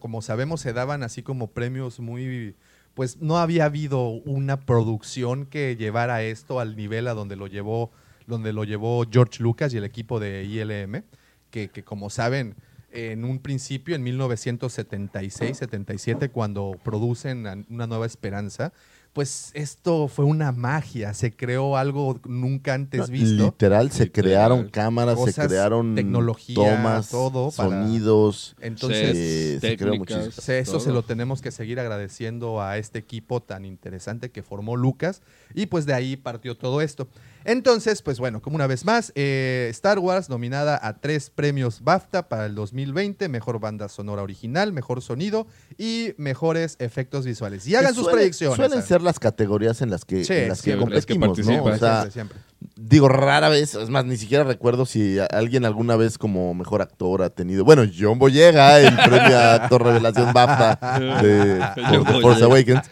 como sabemos, se daban así como premios muy... Pues no había habido una producción que llevara esto al nivel a donde lo llevó, donde lo llevó George Lucas y el equipo de ILM, que, que como saben, en un principio, en 1976-77, cuando producen Una Nueva Esperanza, pues esto fue una magia, se creó algo nunca antes visto. Literal, se Literal. crearon cámaras, se crearon tecnología, tomas, todo para- sonidos. Entonces, se- se creó muchísimo. Eso todo. se lo tenemos que seguir agradeciendo a este equipo tan interesante que formó Lucas. Y pues de ahí partió todo esto. Entonces, pues bueno, como una vez más, eh, Star Wars nominada a tres premios BAFTA para el 2020, mejor banda sonora original, mejor sonido y mejores efectos visuales. Y hagan sus predicciones. Suelen ¿sabes? ser las categorías en las que, Sí, en las que siempre, las que competimos, ¿no? participan. O sea, Siempre, siempre. digo, rara vez, es más, ni siquiera recuerdo si alguien alguna vez como mejor actor ha tenido. Bueno, John Boyega, el premio a actor revelación BAFTA de The Force. Awakens.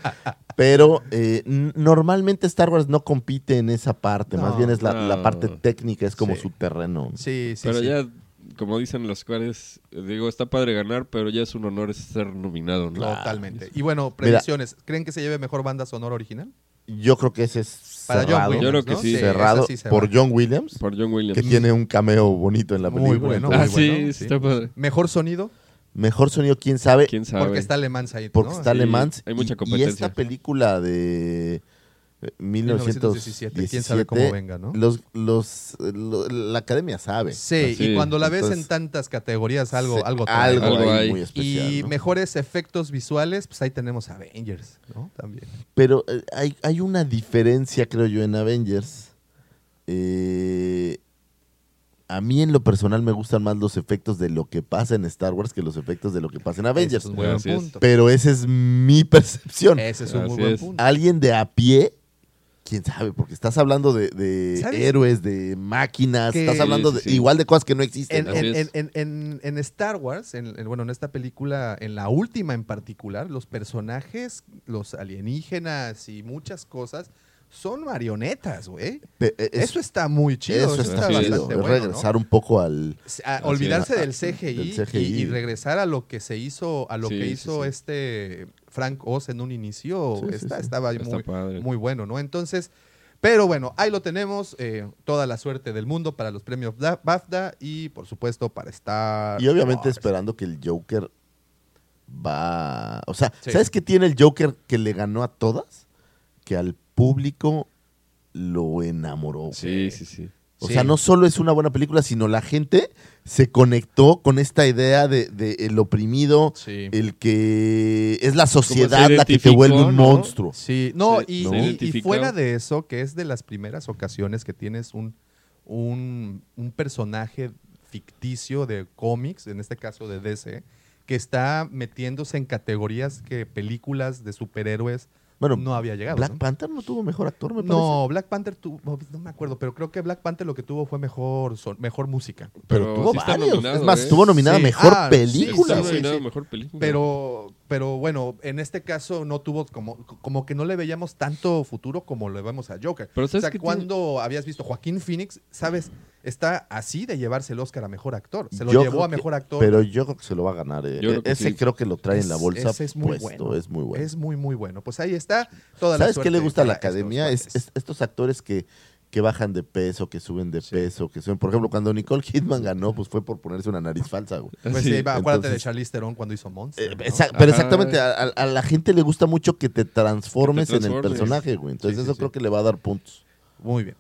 Pero eh, normalmente Star Wars no compite en esa parte, más bien es la, parte técnica, es como Sí. su terreno. Sí, sí, pero sí. ya, como dicen los cuares, digo, está padre ganar, pero ya es un honor ser nominado, ¿no? Totalmente. Y bueno, predicciones. ¿Creen que se lleve mejor banda sonora original? Yo creo que ese es Para John cerrado, Williams, Yo creo que ¿no? sí. cerrado esa sí se por va. John Williams, Por John Williams. que tiene un cameo bonito en la película. Muy bueno, Ah, muy sí, bueno, sí, está padre. Mejor sonido, Mejor sonido, quién sabe. ¿Quién sabe? porque está Le Mans ahí. Porque ¿no? está Sí, Le Mans. hay mucha y- Y, competencia. esta película de eh, 1917, 1917, quién sabe cómo venga, ¿no? Los, los, lo- la academia sabe. Sí, Sí, y cuando la ves en tantas categorías, algo, Sí, algo, algo, ¿no? Algo ahí hay. muy especial. Y ¿no? mejores efectos visuales, pues ahí tenemos Avengers, ¿no? También. Pero eh, hay, hay una diferencia, creo yo, en Avengers. Eh, a mí en lo personal me gustan más los efectos de lo que pasa en Star Wars que los efectos de lo que pasa en Avengers. Es un buen punto. Pero esa es mi percepción. Ese es un muy buen es. punto. Alguien de a pie, quién sabe, porque estás hablando de, héroes, de máquinas, Que- estás hablando Sí, de, sí, sí. igual de cosas que no existen. En, en- es. en- en- en Star Wars, en, en- bueno, en esta película, en la última en particular, los personajes, los alienígenas y muchas cosas son marionetas, güey. Es- Eso está muy chido. eso Eso, está está chido, bastante es bueno, ¿no? regresar un poco al... A- olvidarse del CGI, Del CGI. Y, y regresar a lo que se hizo, a lo Sí, que hizo sí. este Frank Oz en un inicio, Sí, sí, está- sí. estaba muy, padre. muy bueno, ¿no? Entonces, pero bueno, ahí lo tenemos, eh, toda la suerte del mundo para los premios BAFTA y por supuesto para estar. Y obviamente esperando que el Joker va... O sea, Sí. ¿sabes qué tiene el Joker que le ganó a todas? Que al público lo enamoró. Sí, sí, sí. O Sí. sea, no solo es una buena película, sino la gente se conectó con esta idea de, de el oprimido, Sí. el que es la sociedad la que te vuelve un ¿no? monstruo. Sí, no, Se- y, fuera de eso, que es de las primeras ocasiones que tienes un, un, un personaje ficticio de cómics, en este caso de DC, que está metiéndose en categorías que películas de superhéroes Bueno, no había llegado. Black ¿no? Panther no tuvo mejor actor, me parece. No, Black Panther tuvo, no me acuerdo, pero creo que Black Panther lo que tuvo fue mejor, son- mejor música. pero, Pero tuvo sí varios. nominado, es más, ¿eh? estuvo nominada a Sí. mejor Ah, sí, película. sí, mejor película. Pero, pero bueno, en este caso no tuvo como, como que no le veíamos tanto futuro como le vemos a Joker. Pero o ¿sabes sea, qué tiene? cuando habías visto Joaquín Phoenix, sabes, está así de llevarse el Oscar a mejor actor. Se lo Yo llevó a que- mejor actor. Pero yo creo que se lo va a ganar. eh. Creo que ese sí. creo que lo trae en la Es- bolsa ese es muy puesto. bueno. Es muy bueno. Es muy, muy bueno. Pues ahí está toda la ¿Sabes qué le gusta a la para estos academia? Es, estos actores que, que bajan de peso, que suben de peso, que suben. Por ejemplo, cuando Nicole Kidman ganó, pues fue por ponerse una nariz falsa, güey. Pues Sí, sí, va, acuérdate de Charlize Theron cuando hizo Monster. Eh, ¿no? exa- pero exactamente, a, la gente le gusta mucho que te transformes, en el transformes. personaje, güey. Entonces Sí, sí, eso sí. creo que le va a dar puntos. Muy bien.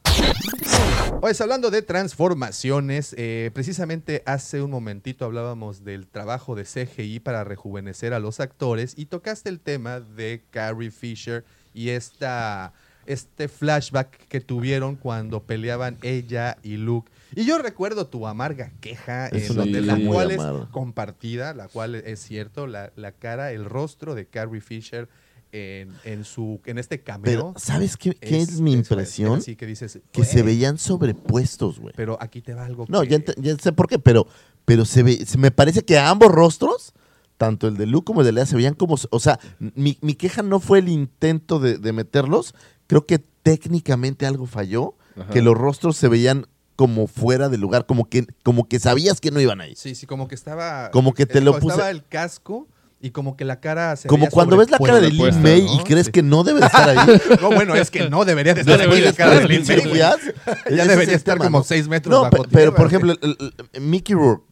Pues hablando de transformaciones, eh, precisamente hace un momentito hablábamos del trabajo de CGI para rejuvenecer a los actores y tocaste el tema de Carrie Fisher y esta, este flashback que tuvieron cuando peleaban ella y Luke. Y yo recuerdo tu amarga queja, donde queja la cual es compartida, la cual es cierto, la, la cara, el rostro de Carrie Fisher en, en su, en este cameo. Pero, ¿sabes qué, qué es, mi impresión? así que dices, que se veían sobrepuestos, güey. Pero aquí te va algo No, que- ya, ya sé por qué, pero, pero se ve, se me parece que a ambos rostros, tanto el de Luke como el de Lea, se veían como, o sea, mi, mi queja no fue el intento de, de meterlos, creo que técnicamente algo falló, Ajá. que los rostros se veían como fuera de lugar, como que, como que sabías que no iban ahí. Sí, sí, como que estaba... Como que te lo como Estaba puse- el casco y como que la cara se Como cuando ves la cara de Lin May ¿no? y crees Sí. que no debe de estar ahí. No, bueno, es que no debería de No estar debería la cara de estar Lin May. Ya debería estar tema, como ¿no? seis metros No, bajo pe- pero tierra, por ejemplo, el- el- Mickey Rourke,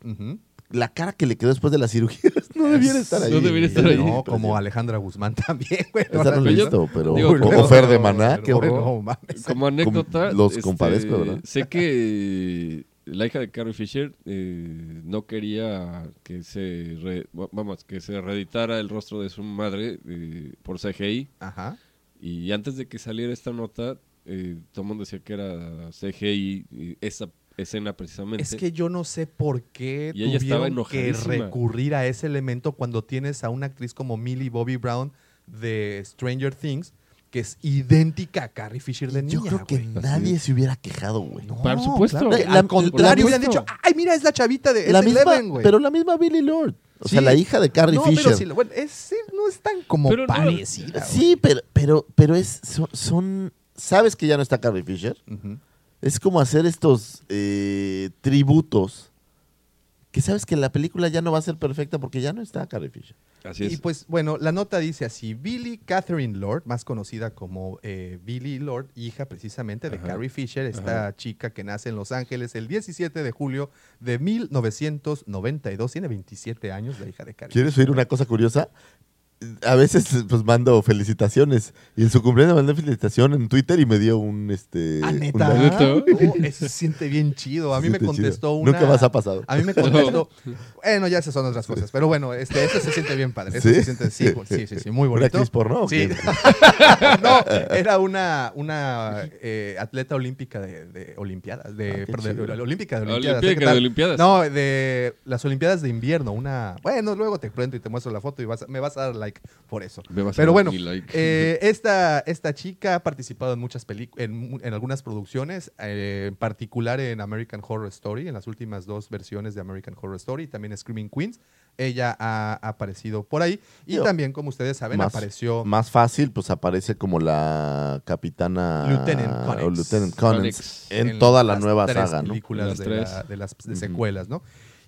la cara que le quedó después de la cirugía, no debiera estar ahí. No debería estar ahí. No, como Alejandra Guzmán también, güey. Esa no lo he visto, pero... digo, o- Fer de Maná, qué Pero, horror. no. Como anécdota, los este, compadezco, ¿verdad? Sé que la hija de Carrie Fisher eh, no quería que se re- vamos que se reeditara el rostro de su madre eh, por CGI Ajá. y antes de que saliera esta nota eh, todo el mundo decía que era CGI y esa escena precisamente. Es que yo no sé por qué Y tuvieron que recurrir a ese elemento cuando tienes a una actriz como Millie Bobby Brown de Stranger Things que es idéntica a Carrie Fisher de niña. Yo creo que güey. nadie se hubiera quejado, güey. No, Por supuesto. claro, La- al contrario, hubieran dicho, ay, mira, es la chavita de es La misma, Eleven, güey. pero la misma Billy Lord. O sea, la hija de Carrie no, Fisher. pero sí, bueno, es, no es tan como Pero parecida. Sí, pero, pero, pero es, son, son- ¿Sabes que ya no está Carrie Fisher? Es como hacer estos eh, tributos. Que sabes que la película ya no va a ser perfecta porque ya no está Carrie Fisher. Así Y es. pues bueno, la nota dice así, Billy Catherine Lord, más conocida como eh, Billy Lord, hija precisamente de Ajá. Carrie Fisher, esta chica que nace en Los Ángeles el 17 de julio de 1992, tiene 27 años, la hija de Carrie. ¿Quieres oír una cosa curiosa? A veces pues mando felicitaciones y en su cumpleaños mandé felicitación en Twitter y me dio un este ¿Ah, un neta? ¿Neta? Oh, eso se siente bien chido. A mí me contestó chido. una... Nunca más ha pasado. A mí me contestó... Bueno, ya esas son otras cosas. Pero bueno, este, eso se siente bien padre. Eso ¿Sí? se siente... Sí, sí, sí, sí, muy ¿Una bonito. actriz porno Sí. no, era una, una eh, atleta olímpica de, de Olimpiadas. De, Ah, perdón, chido. de- de- olímpica de Olimpiadas. ¿eh? ¿Qué de? Olimpiadas. No, de las Olimpiadas de invierno. Una... Bueno, luego te cuento y te muestro la foto y vas a- me vas a dar like por eso. Pero bueno, like. eh, esta, esta chica ha participado en muchas películas, en, en algunas producciones, eh, en particular en American Horror Story, en las últimas dos versiones de American Horror Story, y también Screaming Queens. Ella ha aparecido por ahí y Yo- también, como ustedes saben, más, apareció más fácil, pues aparece como la capitana Lieutenant o. Lieutenant Connix. en, toda la las nueva saga, ¿no? películas Las de, tres. la- de las de secuelas, ¿no?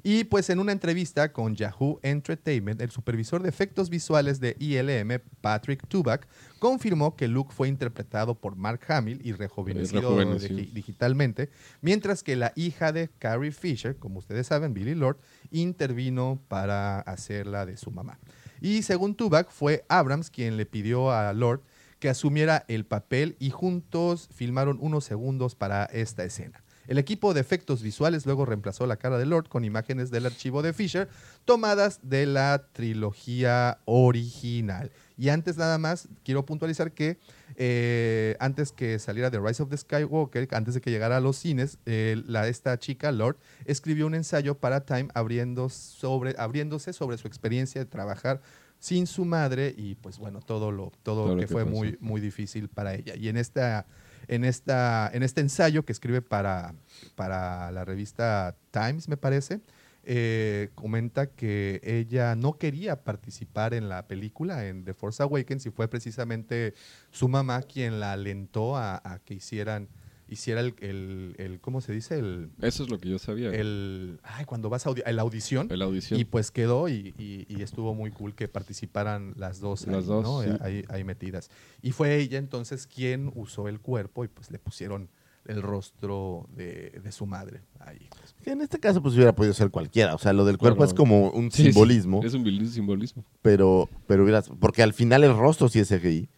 Y pues en una entrevista con Yahoo Entertainment, el supervisor de efectos visuales de ILM, Patrick Tubac, confirmó que Luke fue interpretado por Mark Hamill y rejuvenecido rejuvenecido. digi- digitalmente, mientras que la hija de Carrie Fisher, como ustedes saben, Billy Lord, intervino para hacerla de su mamá. Y según Tubac, fue Abrams quien le pidió a Lord que asumiera el papel y juntos filmaron unos segundos para esta escena. El equipo de efectos visuales luego reemplazó la cara de Lord con imágenes del archivo de Fisher tomadas de la trilogía original. Y antes nada más, quiero puntualizar que eh, antes que saliera The Rise of the Skywalker, antes de que llegara a los cines, eh, la, esta chica, Lord, escribió un ensayo para Time abriendo sobre, abriéndose sobre su experiencia de trabajar sin su madre y pues bueno, todo lo, todo Todo lo que, que fue pasó. muy, muy difícil para ella. Y en esta, en esta, en este ensayo que escribe para, para la revista Times, me parece, eh, comenta que ella no quería participar en la película, en The Force Awakens, y fue precisamente su mamá quien la alentó a, a que hicieran, hiciera el, el, el- ¿cómo se dice? El, Eso es lo que yo sabía. el, ay, cuando vas a audi- la audición. El audición. Y pues quedó y, y- y estuvo muy cool que participaran las dos, Las ahí, dos, ¿no? sí. ahí, ahí metidas. Y fue ella entonces quien usó el cuerpo y pues le pusieron el rostro de, de su madre ahí. pues. Que en este caso pues hubiera podido ser cualquiera. O sea, lo del cuerpo Claro. es como un Sí, sí, simbolismo, Es un simbolismo. pero, pero hubiera, porque al final el rostro sí es CGI.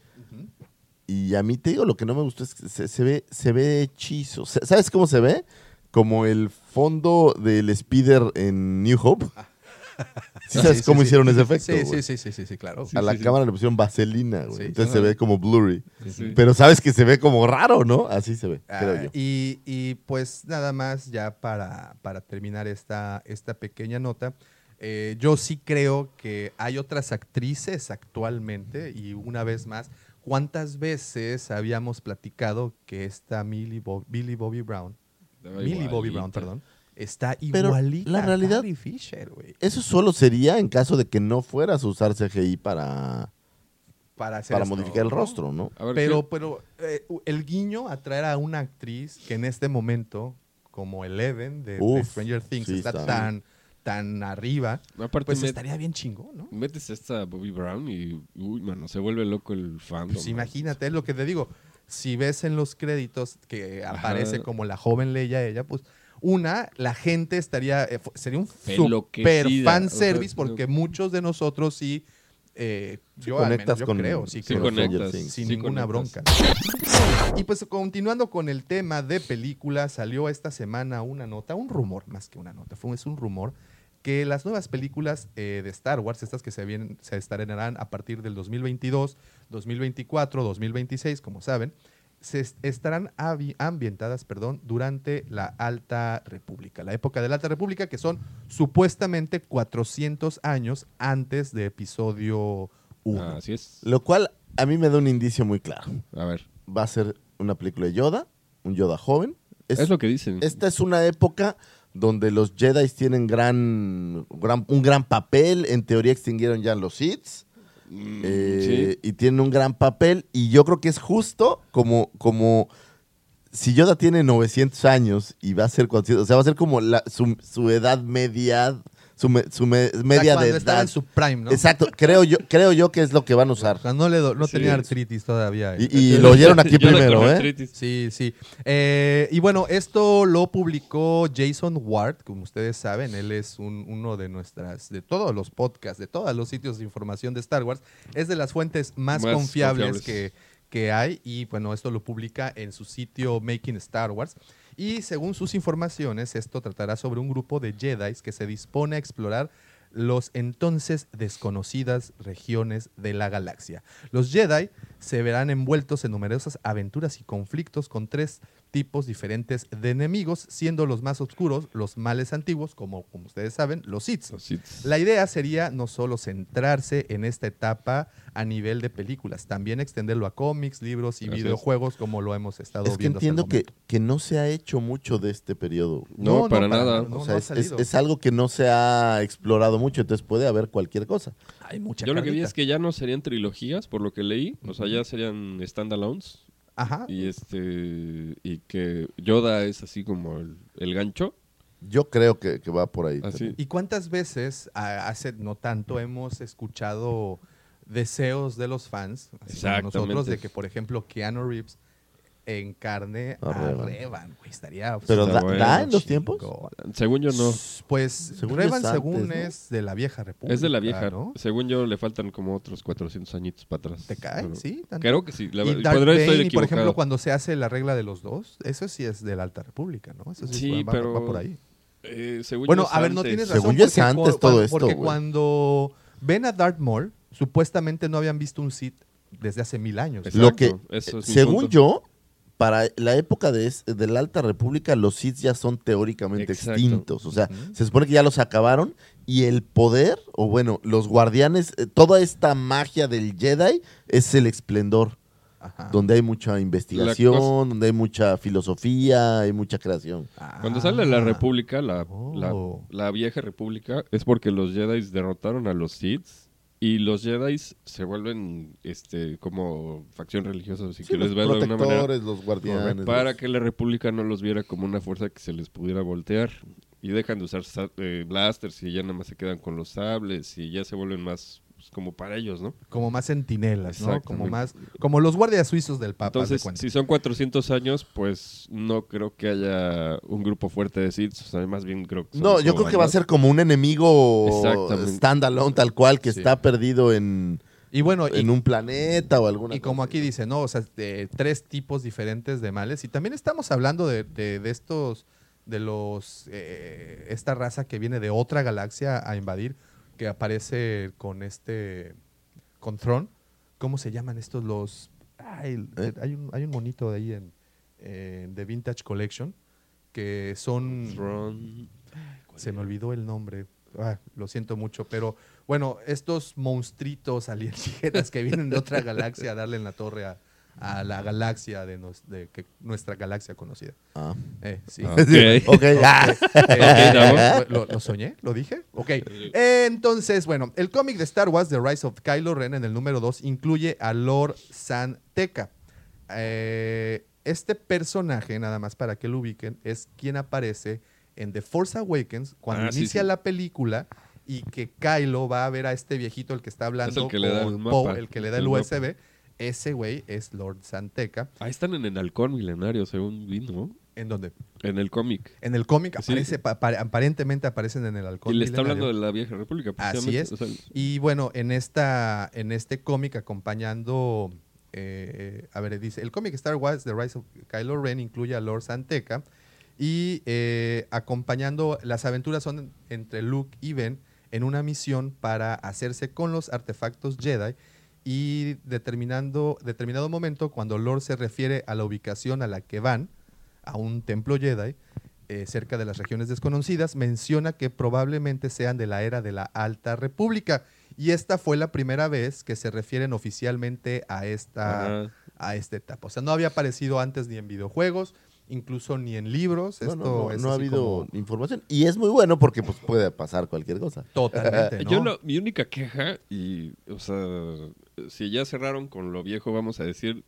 Y a mí te digo, lo que no me gustó es que se, se ve, se ve hechizo. ¿Sabes cómo se ve? Como el fondo del Spider en New Hope. ¿Sí sabes Sí, sí, cómo sí. hicieron ese efecto? Sí, sí, sí, sí, sí, claro. a la cámara le pusieron vaselina, güey. Entonces se ve como blurry. Pero sabes que se ve como raro, ¿no? Así se ve, creo Ah, yo. y, y, pues nada más ya para, para terminar esta, esta pequeña nota, eh, yo sí creo que hay otras actrices actualmente y una vez más, ¿cuántas veces habíamos platicado que esta Millie Bo- Billy Bobby Brown, Estaba Millie Bobby. Brown, perdón, está Pero igualita la a realidad- Carrie Fisher, güey, Eso solo sería en caso de que no fueras a usar CGI para, para hacer para esto, modificar el rostro, ¿no? Ver, Pero, ¿qué- pero eh, el guiño a traer a una actriz que en este momento, como Eleven de, de Stranger Things, sí, está, está tan, tan arriba, Aparte, pues met- estaría bien chingón, ¿no? metes esta Bobby Brown y, uy, mano, se vuelve loco el fandom. Pues imagínate, es lo que te digo. Si ves en los créditos que Ajá. aparece como la joven Leia ella, pues una, la gente estaría, eh, sería un super fan o sea, service no- porque muchos de nosotros sí, eh, Sí yo al menos conectas yo con- creo, sí, Sí creo, conectas, sin sí ninguna conectas. bronca. Y pues continuando con el tema de películas, salió esta semana una nota, un rumor más que una nota, fue, es un rumor que las nuevas películas eh, de Star Wars, estas que se, vienen, se estrenarán a partir del 2022, 2024, 2026, como saben, se est- estarán ambientadas perdón, durante la Alta República, la época de la Alta República, que son supuestamente 400 años antes de episodio 1. Ah, así es. Lo cual a mí me da un indicio muy claro. A ver. Va a ser una película de Yoda, un Yoda joven. Es, lo que dicen. Esta es una época donde los Jedi tienen gran, gran- un gran papel. En teoría extinguieron ya los Sith. Eh, Y tienen un gran papel. Y yo creo que es justo como, como si Yoda tiene 900 años y va a ser 400, o sea, va a ser como la- su, su edad media, su, me- su me- media de edad. en su prime, ¿no? Exacto, creo yo, creo yo que es lo que van a usar. O sea, no, le do- no Sí. tenía artritis todavía. Y- y lo oyeron aquí primero, ¿eh? artritis. Sí, sí. Eh, y bueno, esto lo publicó Jason Ward, como ustedes saben, él es un- uno de nuestras, de todos los podcasts, de todos los sitios de información de Star Wars, es de las fuentes más, Más confiables, confiables. Que, que hay y bueno, esto lo publica en su sitio Making Star Wars. Y según sus informaciones, esto tratará sobre un grupo de Jedi que se dispone a explorar los entonces desconocidas regiones de la galaxia. Los Jedi se verán envueltos en numerosas aventuras y conflictos con tres tipos diferentes de enemigos, siendo los más oscuros los males antiguos, como, como ustedes saben, los Sith. La idea sería no solo centrarse en esta etapa a nivel de películas, también extenderlo a cómics, libros y es. videojuegos, como lo hemos estado Es que viendo. hasta el entiendo que, que no se ha hecho mucho de este periodo. No, No, no, para para nada. O sea, es, es- es algo que no se ha explorado mucho, entonces puede haber cualquier cosa. Hay mucha Yo lo que vi es que ya no serían trilogías, por lo que leí. O sea, ya serían standalones. Ajá. Y este. Y que Yoda es así como el, el gancho. Yo creo que, que va por ahí. Así. ¿Y cuántas veces, a- hace no tanto, hemos escuchado deseos de los fans, así como nosotros, Exactamente. de que, por ejemplo, Keanu Reeves encarne a A Revan. Güey, estaría... Pero da, bueno, ¿da en los tiempos? Según yo, no. Pues Según Revan, antes, según ¿no? es de la vieja república. Es de la vieja. ¿no? Según yo, le faltan como otros 400 añitos para atrás. ¿Te cae? Pero Sí. tanto. Creo que sí. La, y por ejemplo, cuando se hace la regla de los dos, eso sí es de la Alta República, ¿no? Eso sí, Sí, va, pero. va por ahí. eh, según Bueno, a ver, no tienes razón. Según yo es porque antes cu- todo esto, Porque cuando ven a Darth Maul, supuestamente no habían visto un Sith desde hace mil años. Exacto, Lo que, eso es mi según punto. yo, para la época de, la Alta República, los Sith ya son teóricamente Exacto. extintos. O sea, se supone que ya los acabaron y el poder, o bueno, los guardianes, eh, toda esta magia del Jedi es el esplendor. Ajá. Donde hay mucha investigación, cosa- donde hay mucha filosofía, hay mucha creación. Cuando sale la Ah. República, la, la- Oh. la vieja República, es porque los Jedi derrotaron a los Sith y los Jedi se vuelven este como facción religiosa, si Sí, quieres verlo de una manera. los guardianes. Para los- que la República no los viera como una fuerza que se les pudiera voltear. Y dejan de usar sa- eh, blasters y ya nada más se quedan con los sables y ya se vuelven más pues, como para ellos, ¿no? Como más centinelas, ¿no? Como más, como los guardias suizos del Papa. de Entonces, cuenta. si son 400 años, pues no creo que haya un grupo fuerte de Sith. O sea, más bien creo que No, yo creo que va a ser como un enemigo standalone, tal cual, que Sí. está perdido en, Y bueno, y, en un planeta o alguna y como cosa aquí dice, ¿no? O sea, de tres tipos diferentes de males. Y también estamos hablando de, de- de estos, de los, eh, esta raza que viene de otra galaxia a invadir, que aparece con este, con Tron. ¿Cómo se llaman estos los? ay, ¿Eh? hay, un, hay un monito de ahí en, en The Vintage Collection que son... Tron. Se me olvidó el nombre. Ah, lo siento mucho, pero bueno, estos monstruitos alienígenas que vienen de otra galaxia a darle en la torre a, a la galaxia de, nos- de que, nuestra galaxia conocida. Ah. Eh, sí. Ah, Ok. Ok, ah. Eh, Davo. ¿lo, lo soñé? ¿Lo dije? Ok. Eh, entonces, bueno, el cómic de Star Wars, The Rise of Kylo Ren, en el número 2, incluye a Lord San Tekka. Eh, este personaje, nada más para que lo ubiquen, es quien aparece en The Force Awakens cuando Ah, inicia sí. la película y que Kylo va a ver a este viejito, el que está hablando que le da el el que le da el, el mapa. Ese güey es Lord Santeca. Ahí están en el halcón milenario, según vi, ¿no? ¿En dónde? En el cómic. En el cómic Sí. aparece, pa- pa- aparentemente aparecen en el halcón Y le está milenario. hablando de la vieja república. Así es. O sea, Y bueno, en esta, en este cómic acompañando, eh, a ver, dice, el cómic Star Wars The Rise of Kylo Ren incluye a Lord Santeca y eh, acompañando, las aventuras son entre Luke y Ben en una misión para hacerse con los artefactos Jedi y determinando, determinado momento cuando Lord se refiere a la ubicación a la que van, a un templo Jedi, eh, cerca de las regiones desconocidas, menciona que probablemente sean de la era de la Alta República. Y esta fue la primera vez que se refieren oficialmente a esta, a esta etapa. O sea, no había aparecido antes ni en videojuegos, incluso ni en libros. No, Esto no, no, es no ha habido como- información. Y es muy bueno porque pues, puede pasar cualquier cosa. Totalmente, ¿no? Yo lo- mi única queja, y, o sea, si ya cerraron con lo viejo, vamos a decir,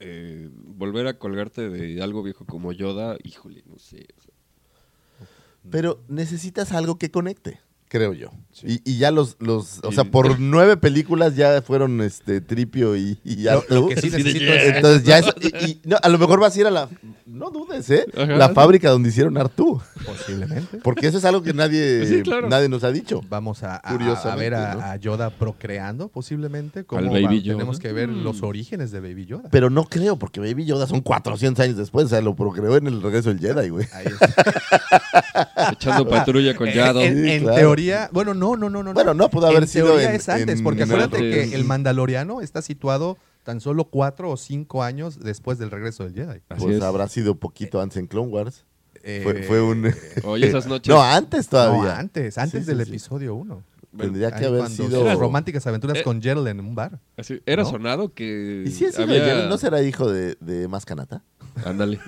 eh, volver a colgarte de algo viejo como Yoda, híjole, no sé. o sea, Pero necesitas algo que conecte, creo yo. Y, y ya los, los o Y- sea, por nueve películas ya fueron este Tripio y, y Lo- lo Artu. que sí necesito es- Entonces ya es, y, y- no, a lo mejor vas a ir a la, no dudes, ¿eh? Ajá. La fábrica donde hicieron Artú. Posiblemente. Porque eso es algo que nadie, Sí, claro. nadie nos ha dicho. Vamos a, a- ver a, ¿no? a Yoda procreando, posiblemente. Como Al Baby va- Yoda. Tenemos que ver Mm. los orígenes de Baby Yoda. Pero no creo, porque Baby Yoda son 400 años después. O sea, lo procreó en el regreso del Jedi, güey. Ahí está. echando patrulla con Yado. En, Sí, en claro. teoría, bueno, no, no, no, no. Bueno, no, pudo haber en sido teoría en- es antes, en- porque en acuérdate que el Mandaloriano está situado tan solo cuatro o cinco años después del regreso del Jedi. Así Pues es. habrá sido poquito antes en Clone Wars. Eh, Fue, fue un... Oye, esas noches. No, antes todavía. No, antes, antes Sí, del sí, sí. episodio 1. Tendría que haber sido... sus románticas aventuras Eh. con Gerald en un bar. Así, era ¿no? sonado que ¿Y si es hijo de había... ¿No será hijo de, de Mascanata? Ándale.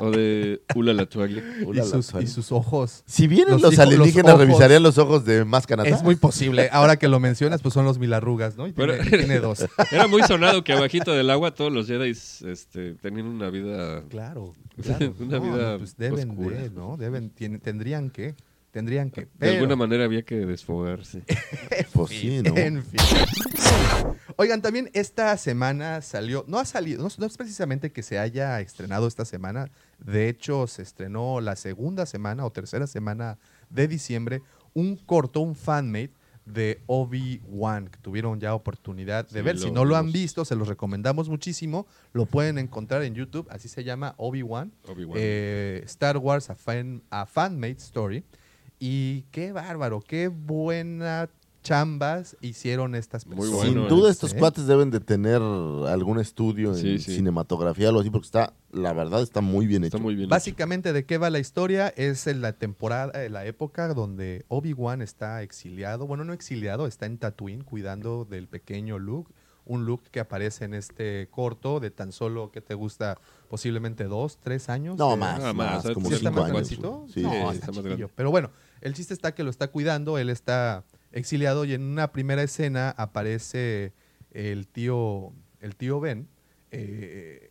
O de Ula la Tuagli. Ula, Y sus, la- y sus ojos. Si vienen los los, hijos- alienígenas, revisarían los ojos de Mascanata. Es muy posible. Ahora que lo mencionas, pues son los milarrugas, ¿no? Y tiene, Pero- tiene dos. Era muy sonado que abajito del agua todos los Jedi este, tenían una vida... Claro, claro. Una No, vida pues deben oscura. de, ¿no? Deben, tienen- tendrían que, tendrían que. De pero- alguna manera había que desfogarse. Pues sí, ¿no? En fin. Oigan, también esta semana salió, no ha salido, no, no es precisamente que se haya estrenado esta semana, de hecho se estrenó la segunda semana o tercera semana de diciembre un corto, un fanmade de Obi-Wan, que tuvieron ya oportunidad de Sí, ver. Si no lo han visto, se los recomendamos muchísimo. Lo pueden encontrar en YouTube, así se llama Obi-Wan. Obi-Wan. Eh, Star Wars, a, fan, a Fanmade Story. Y qué bárbaro, qué buena chambas hicieron estas Muy personas. bueno, Sin duda ¿eh? estos ¿eh? cuates deben de tener algún estudio en Sí, sí. cinematografía o algo así, porque está, la verdad, está muy bien Está hecho. muy bien. hecho. Básicamente, ¿de qué va la historia? Es en la temporada, en la época donde Obi-Wan está exiliado. Bueno, no exiliado, está en Tatooine cuidando del pequeño Luke. Un Luke que aparece en este corto de tan solo, que te gusta? Posiblemente dos, tres años. No, Eh, más, Ah, más, más, como ¿Sí está cinco más años. Sí, no, sí, está está más chiquillo. grande. Pero bueno, el chiste está que lo está cuidando, él está exiliado y en una primera escena aparece el tío, el tío Ben eh,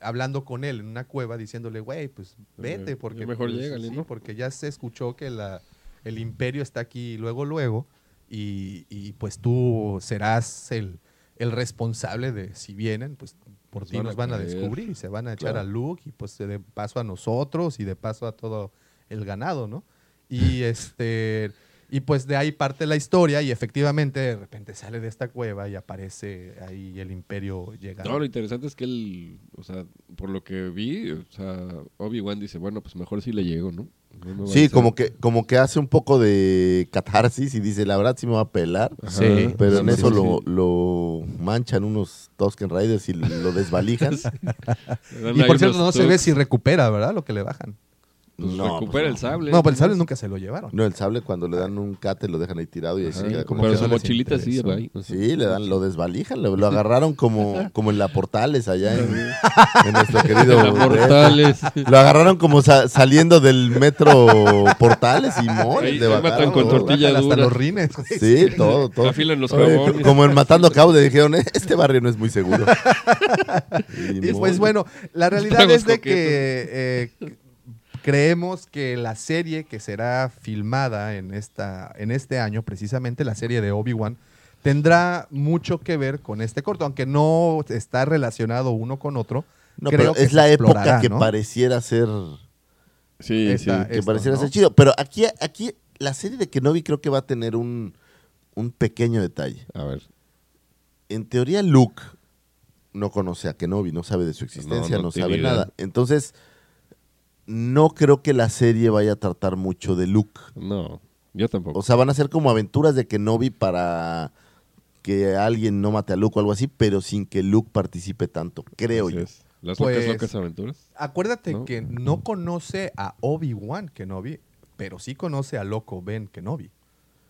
hablando con él en una cueva diciéndole, güey, pues vete porque mejor pues, sí, ¿no? porque ya se escuchó que la, el imperio está aquí luego luego y, y, pues tú serás el, el responsable de si vienen, pues por Nos ti van a nos van a descubrir y se van a echar Claro. a Luke y pues de paso a nosotros y de paso a todo el ganado, ¿no? Y este y pues de ahí parte la historia y efectivamente de repente sale de esta cueva y aparece ahí el imperio llegando. No, lo interesante es que él, o sea, por lo que vi, o sea, Obi-Wan dice, bueno, pues mejor sí le llego, ¿no? Sí, como que, como que hace un poco de catarsis y dice, la verdad sí me va a pelar. Ajá. Sí. Pero en Sí, eso sí, lo, sí. lo manchan unos Tusken Riders y lo desvalijan. Y por cierto no se ve si recupera, ¿verdad? Lo que le bajan. Pues, No, recupera pues el sable. No, pues el sable nunca se lo llevaron. No, el sable cuando le dan un cate lo dejan ahí tirado y ahí se queda como pero que- su no mochilita sí, ahí. Sí, le dan, lo desvalijan, lo, lo agarraron como, como en la Portales allá en, en nuestro querido. La DF. Portales. Lo agarraron como sa- saliendo del metro Portales y mole. Ahí- de matan con ¿no? tortilla hasta los rines. Sí, todo, todo. Afilan los Oye, como en Matando Caude dijeron, "Eh, este barrio no es muy seguro. Y pues bueno, la realidad es de coquetos. que eh, creemos que la serie que será filmada en, esta, en este año, precisamente la serie de Obi-Wan, tendrá mucho que ver con este corto, aunque no está relacionado uno con otro. No, creo pero que es la época que ¿no? pareciera ser Sí, Esta- sí. que esto, pareciera ¿no? ser chido. Pero aquí, aquí la serie de Kenobi creo que va a tener un, un pequeño detalle. A ver. En teoría, Luke no conoce a Kenobi, no sabe de su existencia, No, no, no tiene sabe idea. nada. Entonces, no creo que la serie vaya a tratar mucho de Luke. No, yo tampoco. O sea, van a ser como aventuras de Kenobi para que alguien no mate a Luke o algo así, pero sin que Luke participe tanto, creo Así yo. es. Las Pues- locas, locas aventuras. Acuérdate ¿No? que no conoce a Obi-Wan Kenobi, pero sí conoce a Loco Ben Kenobi.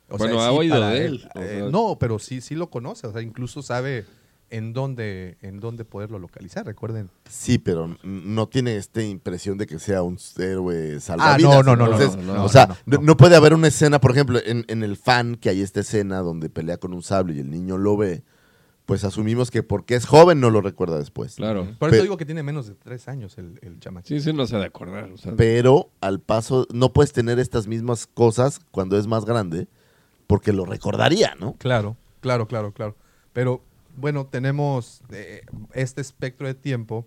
O Bueno, sea, ha sí, oído de él, o Eh, sea. no, pero sí, sí lo conoce. O sea, incluso sabe en dónde, en dónde poderlo localizar. Recuerden. Sí, pero no tiene esta impresión de que sea un héroe Ah, salvavidas. no, no, no, Entonces, no, no, no, o sea, no, no, no. no puede haber una escena, por ejemplo, en, en el fan, que hay esta escena donde pelea con un sable y el niño lo ve, pues asumimos que porque es joven no lo recuerda después. Claro. Por eso digo que tiene menos de tres años el, el chamaco. Sí, sí, no se ha de acordar. o sea, Pero al paso, no puedes tener estas mismas cosas cuando es más grande, porque lo recordaría, ¿no? Claro, claro, claro, claro. Pero bueno, tenemos eh, este espectro de tiempo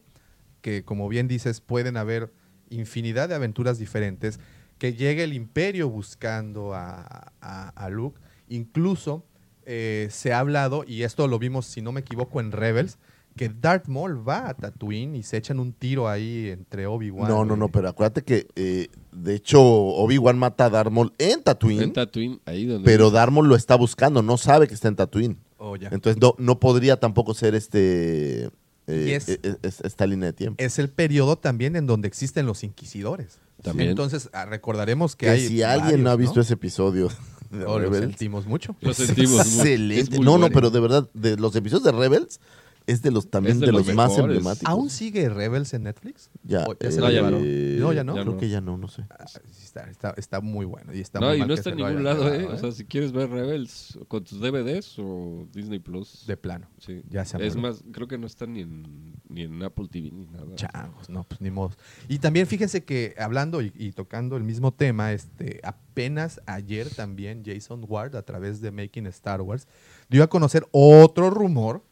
que, como bien dices, pueden haber infinidad de aventuras diferentes, que llegue el imperio buscando a, a- a Luke. Incluso eh, se ha hablado, y esto lo vimos, si no me equivoco, en Rebels, que Darth Maul va a Tatooine y se echan un tiro ahí entre Obi-Wan. No, no, no, pero acuérdate que, eh, de hecho, Obi-Wan mata a Darth Maul en Tatooine, en Tatooine, ahí donde. pero Darth Maul lo está buscando, no sabe que está en Tatooine. Oh, ya. Entonces no, no podría tampoco ser este eh, Y es- eh, eh, es- esta línea de tiempo. es el periodo también en donde existen los inquisidores. También. Entonces, ah, recordaremos que, que hay si alguien no ha visto ese episodio de Oh, lo sentimos mucho. Lo sentimos mucho. excelente. No, no, pero de verdad, de los episodios de Rebels es de los también Es de, de los, los más mejores. emblemáticos. ¿Aún sigue Rebels en Netflix? Ya, ¿O ya eh, se lo llevaron? No, ya no. Ya Creo no. que ya no, no sé. Ah, sí está, está- está muy bueno. Y está no, muy y mal no que está en se lo ningún hayan lado, ¿eh? O sea, si quieres ver Rebels con tus DVDs o Disney Plus. de plano. Sí. Ya se Es más, creo que no está ni en, ni en Apple TV ni nada. Changos, no, pues ni modo. Y también fíjense que hablando y, y tocando el mismo tema, este, apenas ayer también Jason Ward, a través de Making Star Wars, dio a conocer otro rumor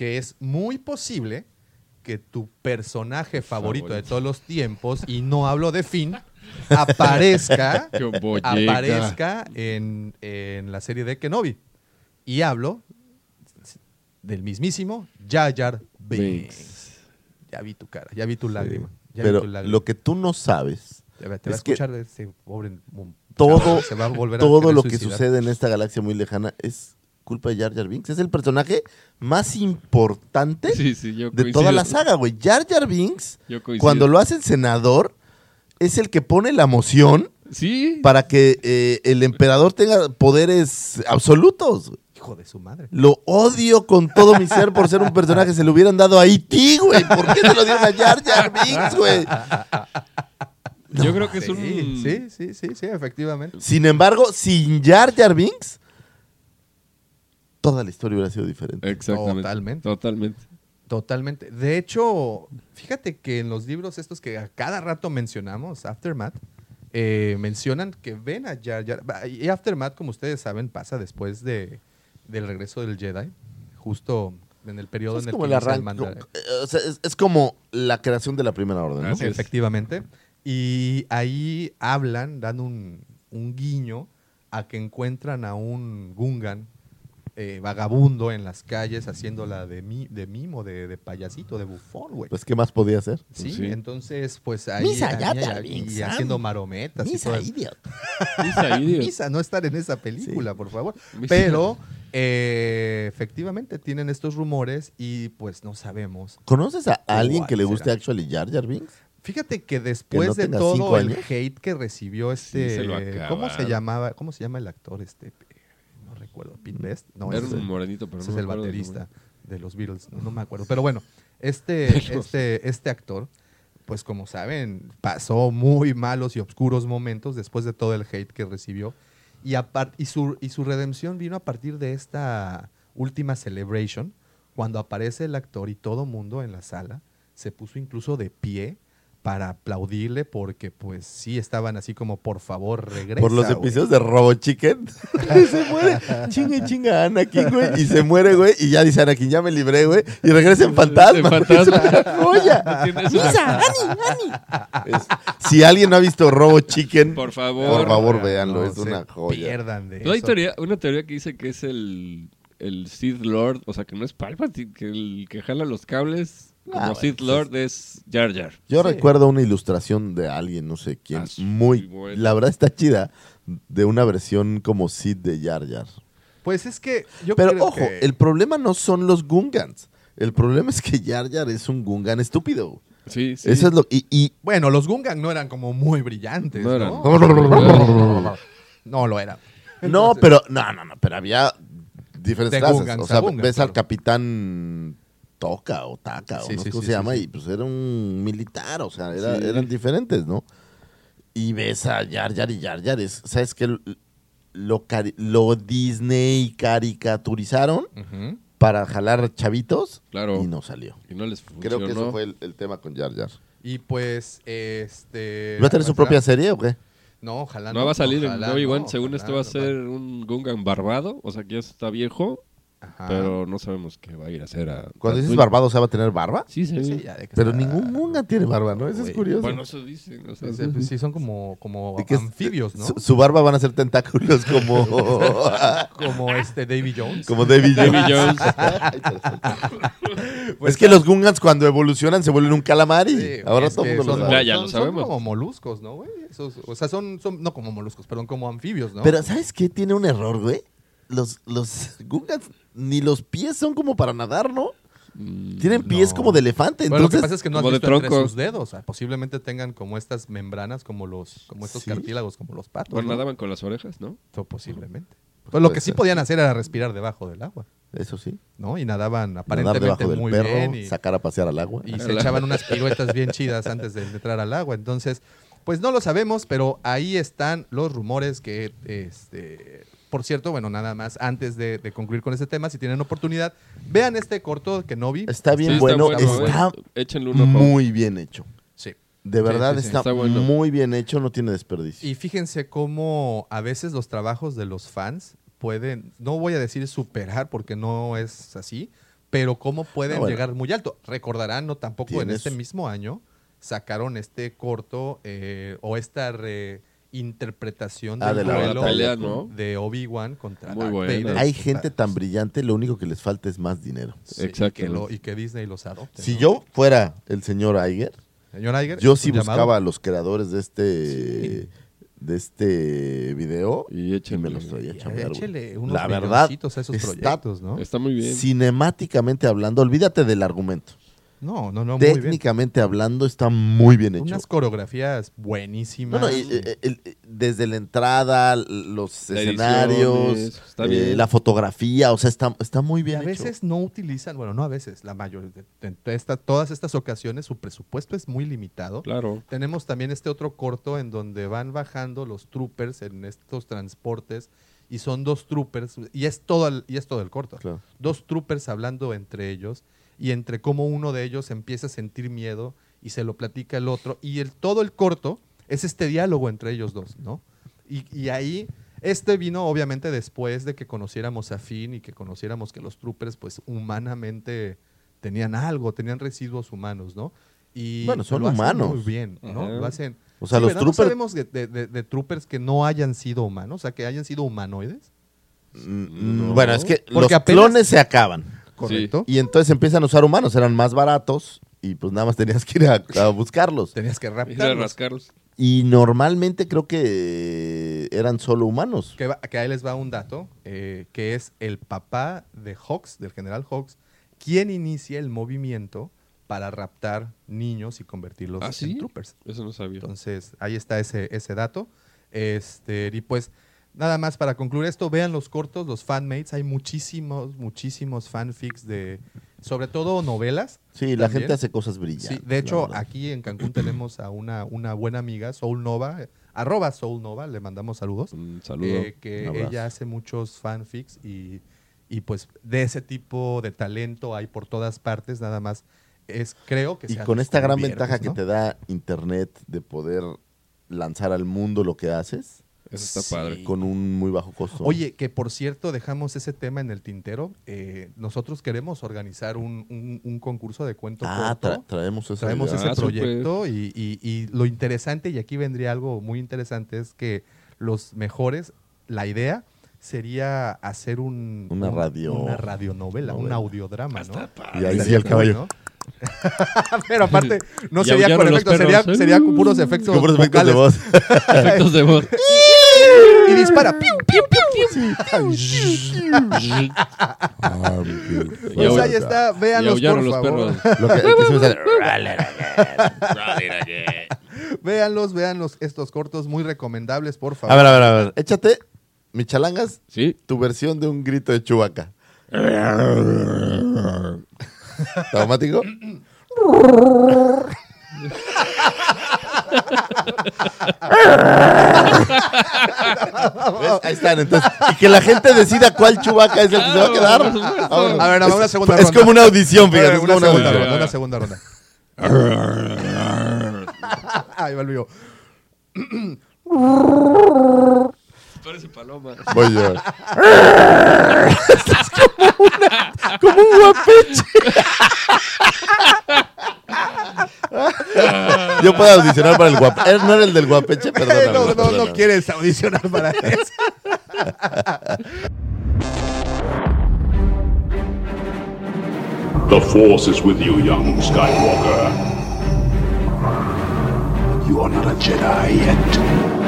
que es muy posible que tu personaje favorito, de todos los tiempos, y no hablo de Finn, aparezca, aparezca en, en la serie de Kenobi. Y hablo del mismísimo Jar Jar Binks. Binks. Ya vi tu cara, ya vi tu lágrima. ya vi Pero tu lágrima. lo que tú no sabes, Te va, te va a es que escuchar ese pobre... todo, se va a volver a todo lo que sucede en esta galaxia muy lejana es culpa de Jar Jar Binks. Es el personaje más importante Sí, sí, yo de toda la saga, güey. Jar Jar Binks, cuando lo hace el senador, es el que pone la moción Sí. para que eh, el emperador tenga poderes absolutos. Hijo de su madre. Lo odio con todo mi ser por ser un personaje. Se lo hubieran dado a E.T., güey. ¿Por qué se lo dieron a Jar Jar Binks, güey? Yo creo que es Sí, un. sí, sí, sí, sí, efectivamente. Sin embargo, sin Jar Jar Binks, toda la historia hubiera sido diferente. Exactamente. Totalmente. Totalmente. Totalmente. De hecho, fíjate que en los libros estos que a cada rato mencionamos, Aftermath, eh, mencionan que ven a Jar Jar. Y Aftermath, como ustedes saben, pasa después de, del regreso del Jedi, justo en el periodo Es en el como que el arranque. manda- o sea, es, es como la creación de la primera orden. ¿no? Efectivamente. Y ahí hablan, dan un, un guiño a que encuentran a un Gungan eh, vagabundo en las calles haciéndola de, mi, de mimo, de, de payasito, de bufón, güey. Pues, ¿qué más podía hacer? Sí, Sí. entonces, pues ahí. Misa, ahí- ya te y haciendo marometas. y todo Misa, el- idiot. Misa, idiot. Misa, no estar en esa película, por favor. Misa. Pero, eh, efectivamente, tienen estos rumores y pues no sabemos. ¿Conoces a alguien que le ¿Cuál guste será? actually Jar Jar Binks? Fíjate que después no de todo el hate que recibió este. se ¿Cómo se llamaba? ¿Cómo se llama el actor este? Pete Best. No, Era ese un es- morenito, pero ese no es me el acuerdo baterista de los Beatles. No, no me acuerdo. Pero bueno, este, este, este actor, pues como saben, pasó muy malos y oscuros momentos después de todo el hate que recibió. Y, y, su, y su redención vino a partir de esta última celebration, cuando aparece el actor y todo mundo en la sala se puso incluso de pie para aplaudirle porque pues sí estaban así como por favor regresa. Por los güey". episodios de Robo Chicken. se muere. Chinga y chinga Anakin, güey. Y se muere, güey. Y ya dice Anakin, ya me libré, güey. Y regresa en fantasma. En fantasma. Es una joya. Tienes Misa, Ani, Ani. Es- si alguien no ha visto Robo Chicken, Por favor. por favor, véanlo. No es se una joya. pierdan de No, hay eso. teoría, una teoría que dice que es el, el Sith Lord, o sea, que no es Palpatine, que el que jala los cables como Ah, bueno, Sith Lord es Jar Jar. Yo Sí. recuerdo una ilustración de alguien, no sé quién, Ah, muy, buena. la verdad está chida, de una versión como Sid de Jar Jar. Pues es que yo Pero creo ojo, que- el problema no son los Gungans. El problema es que Jar Jar es un Gungan estúpido. Sí, sí. Eso es lo y, y Bueno, los Gungan no eran como muy brillantes, No eran. No, lo eran. No, pero, no, no, no, pero había diferentes De clases. Gungans o sea, ves al capitán Toca o Taca, Sí, o no sí, sé cómo sí, se sí, llama, sí. y pues era un militar, o sea, era- Sí. eran diferentes, ¿no? Y ves a Yar Yar y Yar Yar, es- ¿sabes qué? Lo, lo Disney caricaturizaron para jalar chavitos Claro. y no salió. Y no les funcionó. Creo que eso fue el, el tema con Jar Jar. Y pues, este... ¿Va a tener su propia serie o qué? No, ojalá No va a salir en ojalá Obi Wan. no, Según ojalá esto va a no, ser un Gungan barbado. O sea que ya está viejo. Ajá. Pero no sabemos qué va a ir a hacer a. Cuando dices barbado, ¿se va a tener barba? Sí, sí. Sí, ya de que Pero está- ningún Gungan tiene barba, ¿no? Eso es curioso. Bueno, eso dicen. o sea, Sí, pues sí, son como, como ¿Y qué es- anfibios, ¿no? Su, su barba van a ser tentáculos como, Como este Davy Jones. como David Jones. Davy Jones. Pues es que los Gungans cuando evolucionan se vuelven un calamari. Sí, Ahora todo el mundo lo son, sabe. Ya, ya son- lo son sabemos. como moluscos, ¿no, güey? Esos- o sea, son, son, no como moluscos, perdón, como anfibios, ¿no? Pero ¿sabes qué? Tiene un error, güey. Los, los Gungans ni los pies son como para nadar, ¿no? Tienen pies No. como de elefante. Bueno, lo que Entonces, pasa es que no has como de visto entre tronco. sus dedos. o sea, posiblemente tengan como estas membranas, como los, como estos Sí. cartílagos, como los patos. Bueno, ¿no? nadaban con las orejas, ¿no? So, posiblemente. Pues lo que sí ser. podían hacer era respirar debajo del agua, eso sí. ¿no? Y nadaban Nadar aparentemente debajo del muy perro, bien. Y, sacar a pasear al agua. y se echaban unas piruetas bien chidas antes de entrar al agua. Entonces, pues no lo sabemos, pero ahí están los rumores que, este, por cierto, bueno, nada más antes de, de concluir con este tema, si tienen oportunidad, vean este corto que no vi. Está bien Sí, bueno, está Échenle muy bien hecho. Sí. De verdad sí, sí, está, está bueno. muy bien hecho, no tiene desperdicio. Y fíjense cómo a veces los trabajos de los fans pueden, no voy a decir superar porque no es así, pero cómo pueden Ah, bueno. llegar muy alto. Recordarán, no tampoco en Tienes- este mismo año sacaron este corto eh, o esta reinterpretación Ah, del de la duelo pelea, ¿no? de Obi-Wan contra Muy Darth buena. Vader. Hay gente tan brillante, lo único que les falta es más dinero. Sí, Exacto. Y que, lo- y que Disney los adopte. Si ¿no? yo fuera el señor Iger, Señor Iger, yo ¿es sí llamado? buscaba a los creadores de este de este video Y y me échenle. los traía a chambear, La verdad, a esos está proyectos, ¿no? Está muy bien. cinemáticamente hablando, olvídate del argumento. No, no, no, muy bien. Técnicamente hablando, está muy bien hecho. Unas coreografías No, buenísimas. no, y, eh, desde la entrada, los La escenarios, edición, está eh, bien. la fotografía, o sea, está, está muy Y bien a hecho. veces no utilizan, bueno, no a veces, la mayoría, de, de esta- todas estas ocasiones su presupuesto es muy limitado. Claro. Tenemos también este otro corto en donde van bajando los troopers en estos transportes y son dos troopers y es todo el, y es todo el corto. Claro. Dos troopers hablando entre ellos y entre cómo uno de ellos empieza a sentir miedo y se lo platica el otro y el todo el corto es este diálogo entre ellos dos, ¿no? Y, y ahí este vino obviamente después de que conociéramos a Finn y que conociéramos que los troopers pues humanamente tenían algo, tenían residuos humanos, ¿no? Y Bueno, son lo hacen humanos. Muy bien, ¿no? Ajá. Lo hacen. O sea, Sí, los troopers- No sabemos de, de- de- de troopers que no hayan sido humanos, o sea, que hayan sido humanoides. Mm, No. Bueno, es que Porque los apenas- clones se acaban. Correcto. Y entonces empiezan a usar humanos, eran más baratos y pues nada más tenías que ir a, a buscarlos. Tenías que Ir a raptarlos. rascarlos. Y normalmente creo que eran solo humanos. Que, va- que ahí les va un dato, eh, que es el papá de Hawks, del general Hawks, quien inicia el movimiento para raptar niños y convertirlos ¿Ah, en sí? troopers. Eso no sabía. Entonces, ahí está ese, ese dato. Este, y pues, nada más para concluir esto, vean los cortos, los fanmates. Hay muchísimos, muchísimos fanfics de, sobre todo novelas. Sí, la gente hace cosas brillantes. Sí, de hecho, aquí en Cancún tenemos a una, una buena amiga, Soul Nova, arroba Soul Nova, le mandamos saludos. Un saludo. eh, que Un abrazo. ella hace muchos fanfics y, y pues de ese tipo de talento hay por todas partes, nada más es creo que Y con esta gran ventaja que te da Internet de poder lanzar al mundo lo que haces Eso está Sí. padre. con un muy bajo costo. Oye, que por cierto, dejamos ese tema en el tintero. eh, nosotros queremos organizar un, un- un concurso de cuento ah, corto. tra- traemos eso. Traemos Ah, ese proyecto y, y- y lo interesante, y aquí vendría algo muy interesante, es que los mejores, la idea sería hacer un, Una un- radio- una radionovela, un novela. audiodrama, ¿no? Y ahí sí el caballo. Pero aparte, no Y sería con efectos, sería, sería con puros efectos puros efectos de voz. Efectos de voz. Y dispara. ¡piu, piu, piu, piu! Y Pues ahí está, véanlos por los favor. perros. Lo que, véanlos estos cortos muy recomendables, por favor. A ver, a ver, a ver. Échate Michalangas, Sí. tu versión de un grito de Chubaca. ¿Automático? ¿Ves? Ahí están, entonces. Y que la gente decida cuál Chubaca es el que se va a quedar. Vámonos. A ver, nada más una Es- segunda Es ronda. como una audición, fíjate. Es una, como una segunda audición. ronda, una segunda ronda. Ahí va el mío. Parece paloma. Voy yo. Estás como, una, como un guapeche. Yo puedo audicionar para el guapeche. ¿No era el del guapeche? Perdóname. no, no, no perdóname. quieres audicionar para eso. The Force is with you, young Skywalker. You are not a Jedi yet.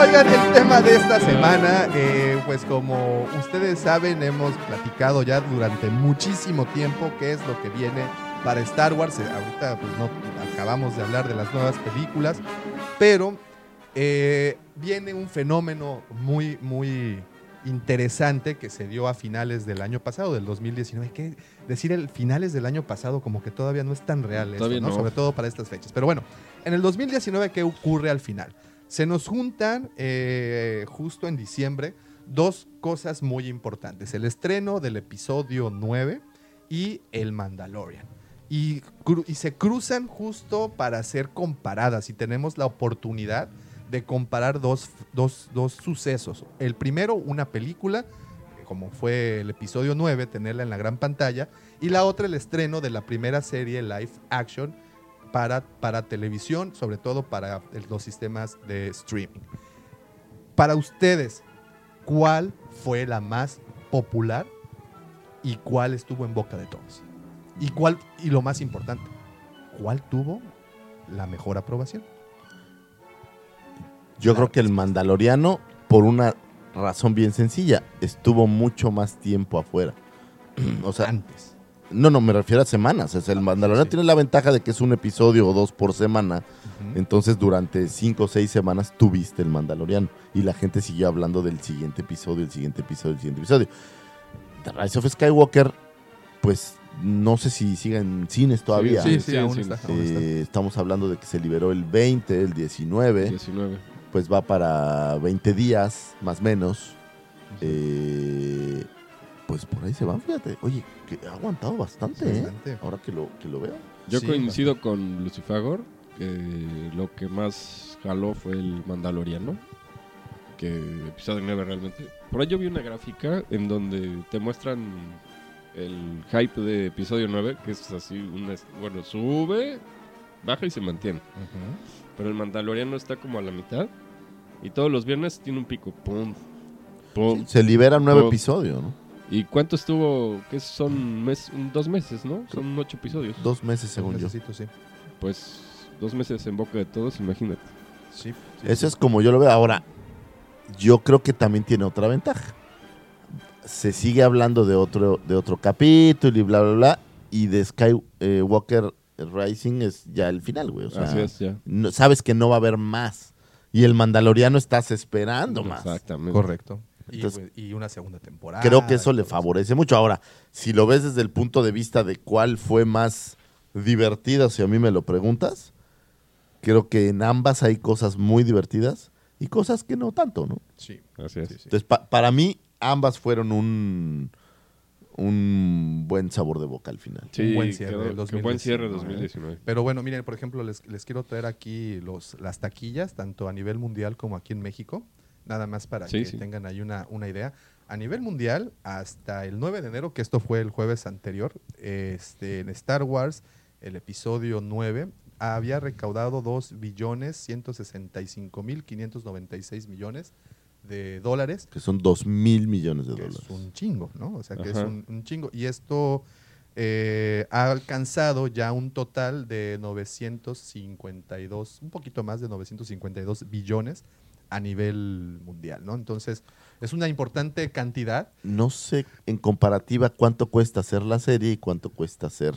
Oigan, el tema de esta semana, eh, pues como ustedes saben, hemos platicado ya durante muchísimo tiempo qué es lo que viene para Star Wars. Eh, Ahorita pues no acabamos de hablar de las nuevas películas, pero eh, viene un fenómeno muy, muy interesante que se dio a finales del año pasado, del 2019. Que decir el finales del año pasado como que todavía no es tan real esto, ¿no? no. Sobre todo para estas fechas. Pero bueno, en el 2019, ¿qué ocurre al final? Se nos juntan eh, justo en diciembre dos cosas muy importantes. El estreno del episodio 9 y El Mandalorian. Y, se cruzan justo para ser comparadas y tenemos la oportunidad de comparar dos, dos- dos sucesos. El primero, una película, como fue el episodio 9, tenerla en la gran pantalla, y la otra, el estreno de la primera serie live action para, para televisión, sobre todo para los sistemas de streaming. Para ustedes, ¿cuál fue la más popular y cuál estuvo en boca de todos? Y cuál y lo más importante, ¿cuál tuvo la mejor aprobación? Yo creo que el Mandaloriano, por una razón bien sencilla, estuvo mucho más tiempo afuera. o sea, Antes. No, no, me refiero a semanas. O sea, el Mandaloriano sí. tiene la ventaja de que es un episodio o dos por semana. Entonces, durante cinco o seis semanas tuviste el Mandaloriano. Y la gente siguió hablando del siguiente episodio, el siguiente episodio, el siguiente episodio. The Rise of Skywalker, pues no sé si sigue en cines todavía. Sí, sí, Sí, aún está. sí. aún está. Eh, estamos hablando de que se liberó el 20, el 19 19. pues va para 20 días, más o menos. Eh, pues por ahí se van, fíjate. Oye, que ha aguantado bastante, ¿eh? Bastante. Ahora que lo, que lo veo. Yo Sí, coincido con Lucifagor, que lo que más jaló fue el Mandaloriano, que episodio 9 realmente. Por ahí yo vi una gráfica en donde te muestran el hype de episodio 9, que es así, una, bueno, sube, baja y se mantiene. Pero el Mandaloriano está como a la mitad y todos los viernes tiene un pico, pum, pum. Se libera un nuevo episodio, ¿no? ¿Y cuánto estuvo? Que son mes, dos meses, ¿no? Son ocho episodios. Dos meses, según yo. Necesito, sí. Pues dos meses en boca de todos, imagínate. Sí, sí, Eso es como yo lo veo. Ahora, yo creo que también tiene otra ventaja. Se sigue hablando de otro, de otro capítulo y bla, bla, bla. Y de Skywalker Rising es ya el final, güey. O sea, Así es, ya. no- sabes que no va a haber más. Y el Mandaloriano estás esperando más. Exactamente. Correcto. Y, Entonces, y una segunda temporada. Creo que eso le favorece mucho. Ahora, si lo ves desde el punto de vista de cuál fue más divertida, si a mí me lo preguntas, creo que en ambas hay cosas muy divertidas y cosas que no tanto, ¿no? Sí. Así es. Entonces, pa- para mí, ambas fueron un, un buen sabor de boca al final. Sí, Un buen cierre quedó- del qué buen 2019, cierre. 2019. Pero bueno, miren, por ejemplo, les, les quiero traer aquí los, las taquillas, tanto a nivel mundial como aquí en México, nada más para Sí, que sí. tengan ahí una, una idea. A nivel mundial, hasta el 9 de enero, que esto fue el jueves anterior, este, en Star Wars, el episodio 9, había recaudado 2 billones 165 mil 596 millones de dólares Que son dos mil millones de que dólares. es un chingo, ¿no? O sea, que es un chingo. Y esto eh, ha alcanzado ya un total de 952, un poquito más de 952 billones a nivel mundial, ¿no? Entonces, es una importante cantidad. No sé en comparativa cuánto cuesta hacer la serie y cuánto cuesta hacer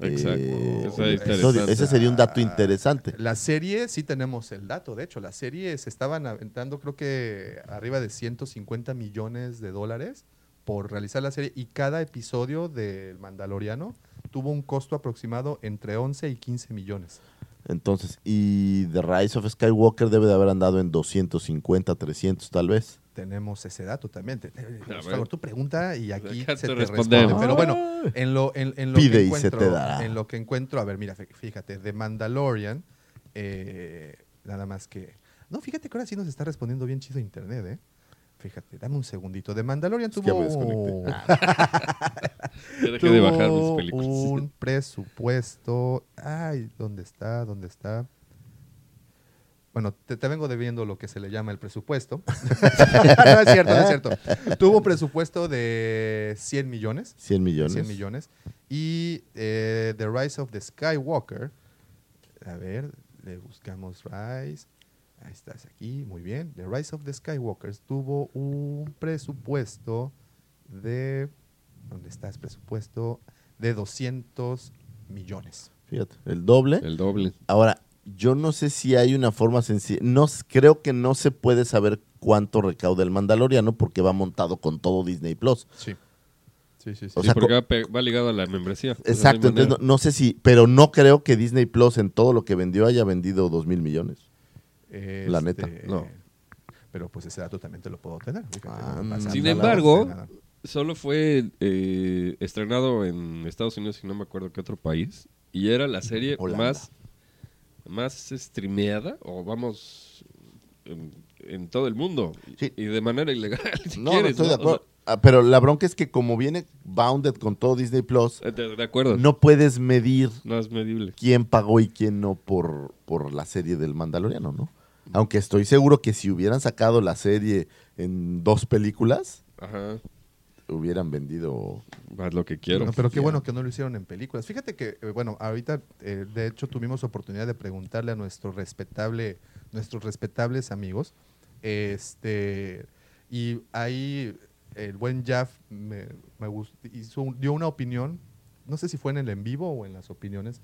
Exacto. eh, es. Ese sería un dato interesante. La serie, sí tenemos el dato, de hecho, la serie se estaban aventando creo que arriba de 150 millones de dólares por realizar la serie y cada episodio del Mandaloriano tuvo un costo aproximado entre 11 y 15 millones. Entonces, y The Rise of Skywalker debe de haber andado en 250, 300 tal vez. Tenemos ese dato también. Te- te- por favor, tu pregunta y aquí Acá se te responde. Pero bueno, en lo, en, en lo Pide que y se te encuentro, dará. en lo que encuentro, a ver, mira, fí- fíjate, de Mandalorian, eh, nada más que... No, fíjate que ahora sí nos está respondiendo bien chido internet, ¿eh? Fíjate, dame un segundito. De Mandalorian Es que tuvo, me desconecté. Ya dejé de bajar mis tuvo películas. un presupuesto... Ay, ¿dónde está? ¿Dónde está? Bueno, te, te vengo debiendo lo que se le llama el presupuesto. no es cierto, no es cierto. Tuvo un presupuesto de 100 millones. 100 millones. 100 millones. Y eh, The Rise of the Skywalker. A ver, le buscamos Rise. Ahí estás aquí, muy bien. The Rise of the Skywalker tuvo un presupuesto de. ¿Dónde está ese presupuesto? De 200 millones. Fíjate, el doble. El doble. Ahora, yo no sé si hay una forma sencilla. No, creo que no se puede saber cuánto recauda el Mandaloriano porque va montado con todo Disney Plus. Sí. Sí, sí, sí. O Sí, sea, porque va, ligado a la membresía. Exacto, entonces no, no sé si, pero no creo que Disney Plus en todo lo que vendió haya vendido dos mil millones. La neta, Este, no. Pero pues ese dato también te lo puedo tener. Ah, Sin embargo, solo fue eh, estrenado en Estados Unidos y no me acuerdo qué otro país. Y era la serie Holanda. más, más streameada, o vamos, en, en todo el mundo. Sí. Y de manera ilegal, si No, estoy de acuerdo. Ah, pero la bronca es que como viene bounded con todo Disney Plus, sea, de, de acuerdo. No. puedes medir es medible. quién pagó y quién no por, por la serie del Mandaloriano, ¿no? Aunque estoy seguro que si hubieran sacado la serie en dos películas, Ajá. hubieran vendido. Haz lo que quiero. No, pero qué bueno que no lo hicieron en películas. Fíjate que, eh, bueno, ahorita, eh, de hecho, tuvimos oportunidad de preguntarle a nuestro respetable, nuestros respetables amigos, este, y ahí el buen Jaff me, me gust- hizo un- dio una opinión, no sé si fue en el en vivo o en las opiniones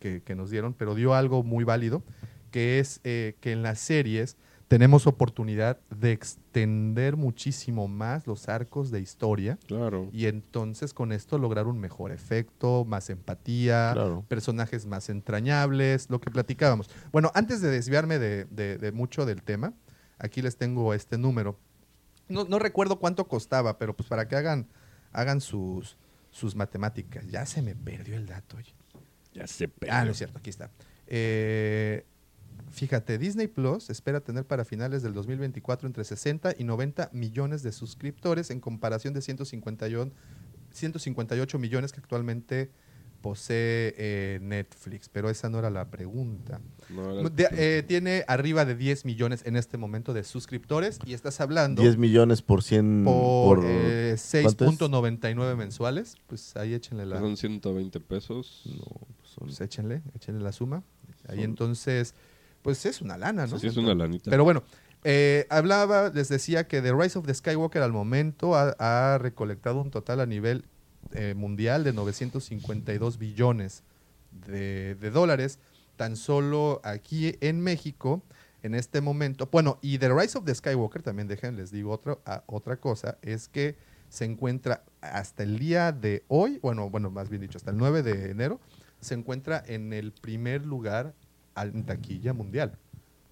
que, que nos dieron, pero dio algo muy válido, que es eh, que en las series tenemos oportunidad de extender muchísimo más los arcos de historia Claro. y entonces con esto lograr un mejor efecto, más empatía, Claro. personajes más entrañables, lo que platicábamos. Bueno, antes de desviarme de, de- de mucho del tema, aquí les tengo este número. No, no recuerdo cuánto costaba, pero pues para que hagan, hagan sus, sus matemáticas. Ya se me perdió el dato. oye. Ya se Ah, no es cierto, aquí está. Eh, fíjate, Disney Plus espera tener para finales del 2024 entre 60 y 90 millones de suscriptores en comparación de 158, 158 millones que actualmente posee eh, Netflix. Pero esa no era la pregunta. No, era- De- eh, tiene arriba de 10 millones en este momento de suscriptores y estás hablando 10 millones por 100 por, por eh, ¿cuánto es? 6.99 mensuales. Pues ahí échenle la, Son 120 pesos. pues échenle, échenle la suma. Ahí entonces, pues es una lana, ¿no? Sí, es una lanita. Pero bueno, eh, hablaba, les decía que The Rise of the Skywalker al momento ha, ha recolectado un total a nivel eh, mundial de 952 billones de, de dólares. Tan solo aquí en México, en este momento, bueno, y The Rise of the Skywalker, también dejen, les digo otro, a- otra cosa, es que se encuentra hasta el día de hoy, bueno, bueno, más bien dicho, hasta el 9 de enero, se encuentra en el primer lugar en taquilla mundial.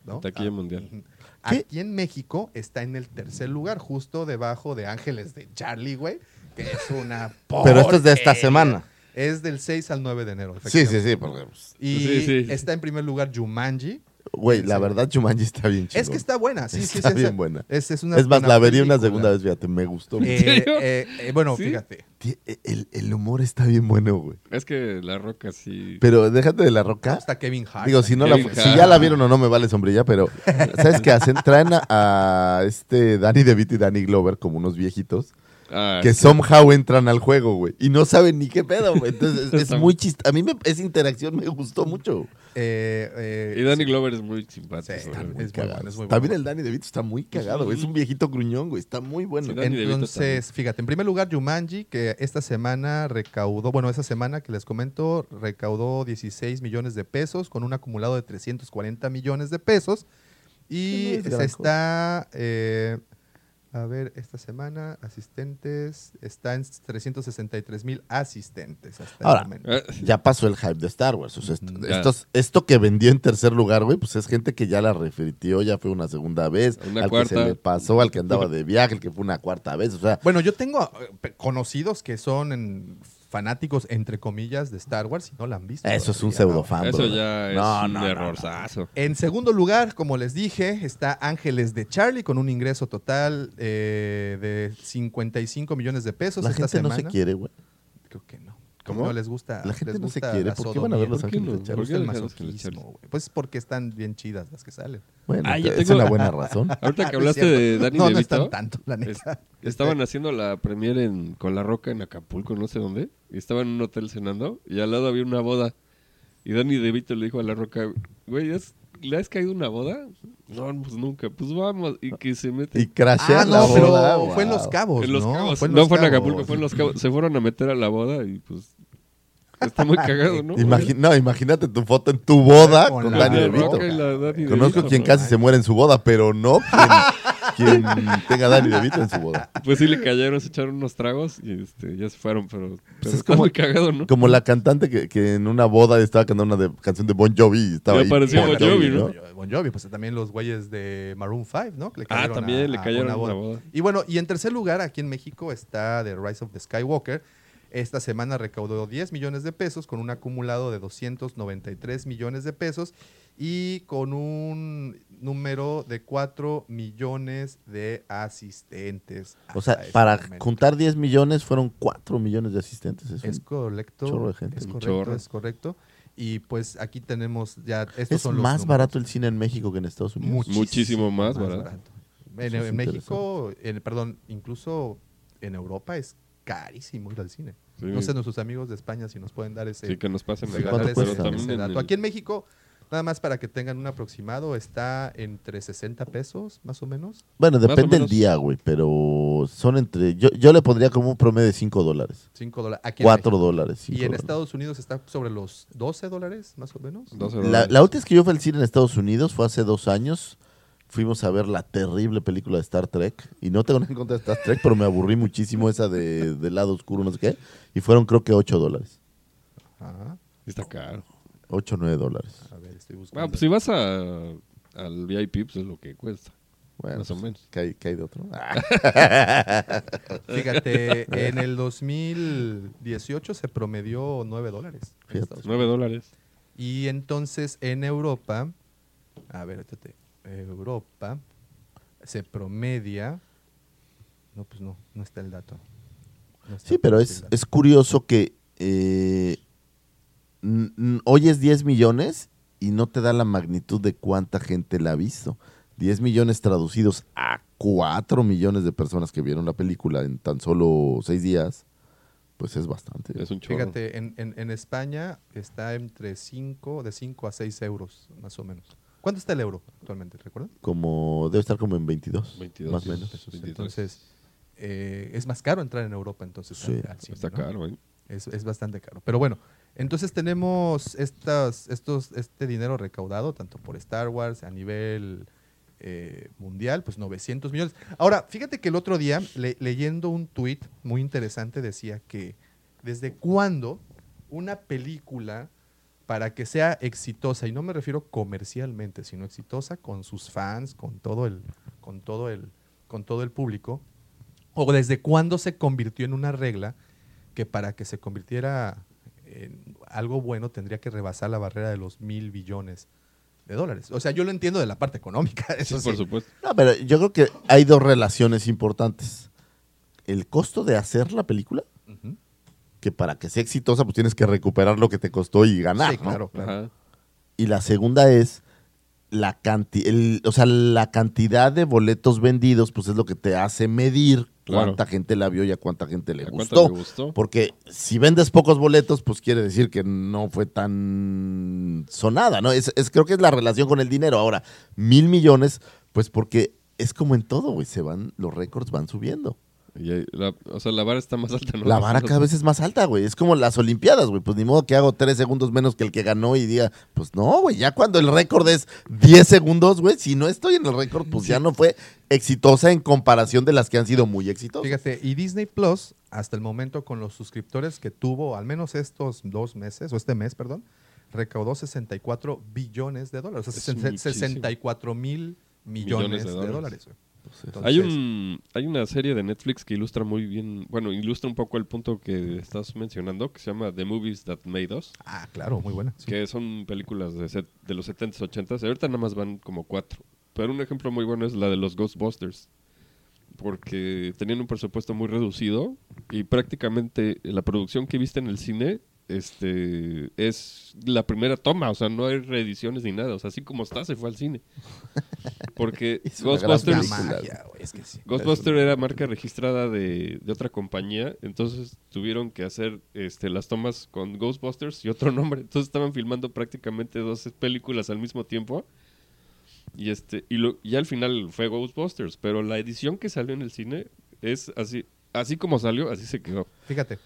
¿no? Taquilla Ah, mundial. Aquí en México está en el tercer lugar, justo debajo de Ángeles de Charlie, güey, que es una Pero esto es de esta semana. Es del 6 al 9 de enero. Sí, sí, sí, porque, pues, Y Sí, sí. está en primer lugar Jumanji. Güey, la Sí. verdad Jumanji está bien chido. Es que está buena, sí, sí, Está sí. bien es- buena. Es, es, una Es más, buena la vería una segunda vez, fíjate, me gustó. mucho. Eh, serio? eh, eh, bueno, ¿Sí? fíjate. El, el humor está bien bueno, güey. Es que la roca sí. Pero déjate de la roca. Está Kevin Hart. Digo, si, no la, si ya la vieron o no me vale sombrilla, pero ¿sabes qué hacen? Traen a, a este Danny DeVito y Danny Glover como unos viejitos Ah, que sí. somehow entran al juego, güey. Y no saben ni qué pedo, güey. Entonces es, muy chistoso. A mí me- esa interacción me gustó mucho. Eh, eh, Y Danny Glover es muy simpático. Sí, güey. es muy Cagado. bueno, es muy También bueno. el Danny DeVito está muy cagado, güey. Es un viejito gruñón, güey. Está muy bueno. Sí, Danny DeVito Entonces, fíjate, en primer lugar, Jumanji, que esta semana recaudó, bueno, esa semana que les comento, recaudó 16 millones de pesos con un acumulado de 340 millones de pesos. Y no es se está, eh, a ver, esta semana, asistentes, está en 363 mil asistentes hasta Ahora, el momento. Eh, ya pasó el hype de Star Wars. O sea, esto, Ya. estos- esto que vendió en tercer lugar, güey, pues es gente que ya la refritió, ya fue una segunda vez, Una al cuarta. que se le pasó, al que andaba de viaje, el que fue una cuarta vez. O sea, Bueno, yo tengo eh, conocidos que son en- fanáticos, entre comillas, de Star Wars y no la han visto. eso es un ¿no? pseudofan. Eso ya es No, un no, no. En segundo lugar, como les dije, está Ángeles de Charlie con un ingreso total eh, de 55 millones de pesos La esta gente no semana. se quiere, güey. Creo que no. ¿Cómo? No les gusta. La gente les no se quiere. ¿Por qué van a ver los ¿Por qué ángeles de gusta el masoquismo, güey. Pues porque están bien chidas las que salen. Bueno, Ah, yo es una buena razón. Ahorita que es hablaste de Danny No, no DeVito, están tanto, la es- neta. estaban haciendo la premiere en, con La Roca en Acapulco, no sé dónde, y estaban en un hotel cenando, y al lado había una boda. Y Danny DeVito le dijo a La Roca, güey, ¿has- ¿le has caído una boda? No, pues nunca, pues vamos, y que se mete. Y crashea Ah, la no, pero boda, fue en. Los Cabos, en Los ¿no? Cabos. Fue en no Los fue en. Acapulco, fue en Los Cabos. Se fueron a meter a la boda y pues está muy cagado, ¿no? Imagi- no, imagínate tu foto en tu boda Con con, La DeVito. Danny Conozco DeVito, quien ¿no? casi se muere en su boda, pero no quien, quien tenga Danny DeVito en su boda. Pues sí le cayeron, se echaron unos tragos y este, ya se fueron, pero, pero Pues es está como- muy cagado, ¿no? Como la cantante que, que en una boda estaba cantando una de- canción de Bon Jovi y estaba Y ahí. apareció Bon Jovi, ¿no? Bon Jovi, pues también los güeyes de Maroon 5, ¿no? Que le Ah, también le a- a cayeron una en una boda. Y bueno, y en tercer lugar, aquí en México está The Rise of the Skywalker. Esta semana recaudó 10 millones de pesos con un acumulado de 293 millones de pesos y con un número de 4 millones de asistentes. O sea, este para momento. juntar 10 millones fueron 4 millones de asistentes. Es, Es correcto. chorro de gente. Es Un correcto, chorro. es correcto. Y pues aquí tenemos ya. Estos es son los más números. barato el cine en México que en Estados Unidos. Muchísimo más barato. En, Eso es en México, en- perdón, incluso en Europa es carísimo ir al cine. Sí. No sé, nuestros amigos de España si nos pueden dar ese, Sí, que nos pasen ese- ese dato. Aquí en México, nada más para que tengan un aproximado, está entre 60 pesos, más o menos. Bueno, depende del día, güey, pero son entre... Yo, yo le pondría como un promedio de 5 dólares. 5 dólares. Aquí en 4 México. dólares. Y en dólares. Estados Unidos está sobre los 12 dólares, más o menos. 12 La, dólares. la última vez que yo fui al cine en Estados Unidos fue hace dos años. Fuimos a ver la terrible película de Star Trek. Y no tengo nada en contra de Star Trek, pero me aburrí muchísimo esa de, del lado oscuro, no sé qué. Y fueron creo que 8 dólares. Ajá. Está caro. 8 o 9 dólares. A ver, estoy buscando. Ah, pues si vas a, al VIP, pues es lo que cuesta. Bueno, Más o pues, menos. ¿qué hay, qué hay de otro? Fíjate, en el 2018 se promedió 9 dólares. Fíjate. Estados Unidos. 9 dólares. Y entonces en Europa, a ver, espérate, Europa se promedia. No, pues no, no está el dato. No está Sí, pero es, dato. es curioso que eh, hoy es 10 millones y no te da la magnitud de cuánta gente la ha visto. 10 millones traducidos a 4 millones de personas que vieron la película en tan solo 6 días, pues es bastante. Es un chorro. Fíjate, en, en- en España está entre 5, de 5 a 6 euros, más o menos. ¿Cuánto está el euro actualmente, recuerdan? Como, debe estar como en 22, 22, más o menos. Pesos, 23. Entonces, eh, es más caro entrar en Europa, entonces. Sí, al- al cine, Está ¿no? caro, ¿eh? Es, es bastante caro. Pero bueno, entonces tenemos estas, estos, este dinero recaudado, tanto por Star Wars a nivel eh, mundial, pues 900 millones. Ahora, fíjate que el otro día, le- leyendo un tuit muy interesante, decía que desde cuándo una película, para que sea exitosa, y no me refiero comercialmente, sino exitosa con sus fans, con todo el, con todo el, con todo el público, o desde cuándo se convirtió en una regla que para que se convirtiera en algo bueno tendría que rebasar la barrera de los mil billones de dólares. O sea, yo lo entiendo de la parte económica, eso Sí, sí. por supuesto. No, pero yo creo que hay dos relaciones importantes. El costo de hacer la película. Que para que sea exitosa, pues tienes que recuperar lo que te costó y ganar. Sí, ¿no? claro. Y la segunda es la canti el- o sea, la cantidad de boletos vendidos, pues es lo que te hace medir Claro. cuánta gente la vio y a cuánta gente le ¿A cuánto gustó. le gustó? Porque si vendes pocos boletos, pues quiere decir que no fue tan sonada, ¿no? Es, es- creo que es la relación con el dinero. Ahora, mil millones, pues porque es como en todo, güey, se van, los récords van subiendo. Y la- o sea, la vara está más alta, ¿no? La vara cada vez es más alta, güey. Es como las Olimpiadas, güey. Pues ni modo que hago tres segundos menos que el que ganó y diga, pues no, güey. Ya cuando el récord es 10 segundos, güey, si no estoy en el récord, pues ya no fue exitosa en comparación de las que han sido muy exitosas. Fíjate, y Disney Plus, hasta el momento con los suscriptores que tuvo, al menos estos dos meses, o este mes, perdón, recaudó 64 billones de dólares. O sea, Es sesen- muchísimo. 64 mil millones, de dólares. Güey. hay, un, hay una serie de Netflix que ilustra muy bien, bueno, ilustra un poco el punto que estás mencionando, que se llama The Movies That Made Us. Ah, claro, muy buena. sí. Que son películas de, set- de los 70s, 80s. Ahorita nada más van como cuatro. Pero un ejemplo muy bueno es la de los Ghostbusters. Porque tenían un presupuesto muy reducido y prácticamente la producción que viste en el cine este es la primera toma, o sea, no hay reediciones ni nada, o sea, así como está se fue al cine. Porque Ghostbusters. Magia, güey, es que sí. Ghostbuster era marca registrada de, de otra compañía, entonces tuvieron que hacer este, las tomas con Ghostbusters y otro nombre. Entonces estaban filmando prácticamente dos películas al mismo tiempo. Y este y, lo, y al final fue Ghostbusters, pero la edición que salió en el cine es así, así como salió, así se quedó. Fíjate,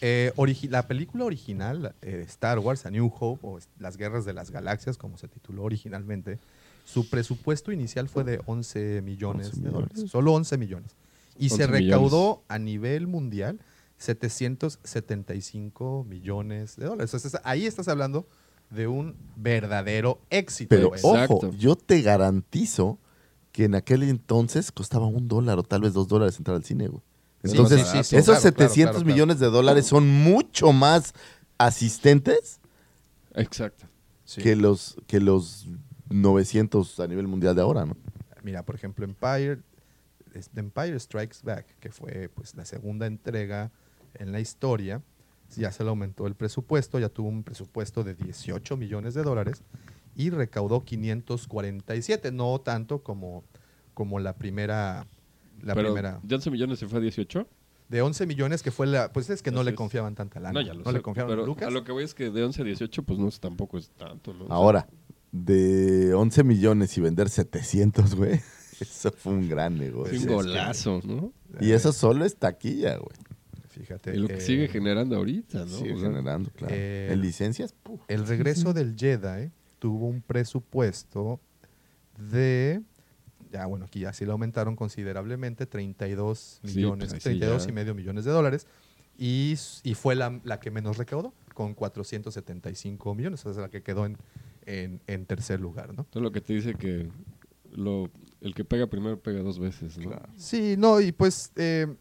eh, origi- la película original, eh, Star Wars, A New Hope, o Las Guerras de las Galaxias, como se tituló originalmente, su presupuesto inicial fue de 11 millones 11 de millones. dólares. Solo 11 millones. Y se 11 recaudó a nivel mundial 775 millones de dólares. Entonces, ahí estás hablando de un verdadero éxito. Pero. Exacto. ojo, yo te garantizo que en aquel entonces costaba un dólar o tal vez dos dólares entrar al cine, güey. Entonces, sí, sí, sí, esos claro, claro, 700 claro, claro. millones de dólares son mucho más asistentes Exacto. Sí. que los que los 900 a nivel mundial de ahora, ¿no? Mira, por ejemplo, Empire, es- The Empire Strikes Back, que fue pues la segunda entrega en la historia, ya se le aumentó el presupuesto, ya tuvo un presupuesto de 18 millones de dólares y recaudó 547, no tanto como, como la primera, la pero primera, de 11 millones se fue a 18. de 11 millones que fue la, pues es que no Así le es. confiaban tanta lana, No, ya lo no sé, le confiaban pero a Lucas. a lo que voy es que de 11 a 18 pues no es, tampoco es tanto, ¿no? Ahora, de 11 millones y vender 700, güey. Eso fue un gran es negocio. un golazo, ¿no? Y eso solo es taquilla, güey. Fíjate. Y lo que eh, sigue generando ahorita, ¿no? Sigue O sea, generando, claro. eh, en licencias, puf. El regreso del Jedi tuvo un presupuesto de, ya bueno, aquí ya sí lo aumentaron considerablemente, 32 Sí, millones, pues sí 32 ya. y medio millones de dólares. Y, fue la, la que menos recaudó, con 475 millones, o sea, la que quedó en, en, en tercer lugar, ¿no? Todo lo que te dice que lo, el que pega primero pega dos veces, ¿no? Sí, no, y pues eh,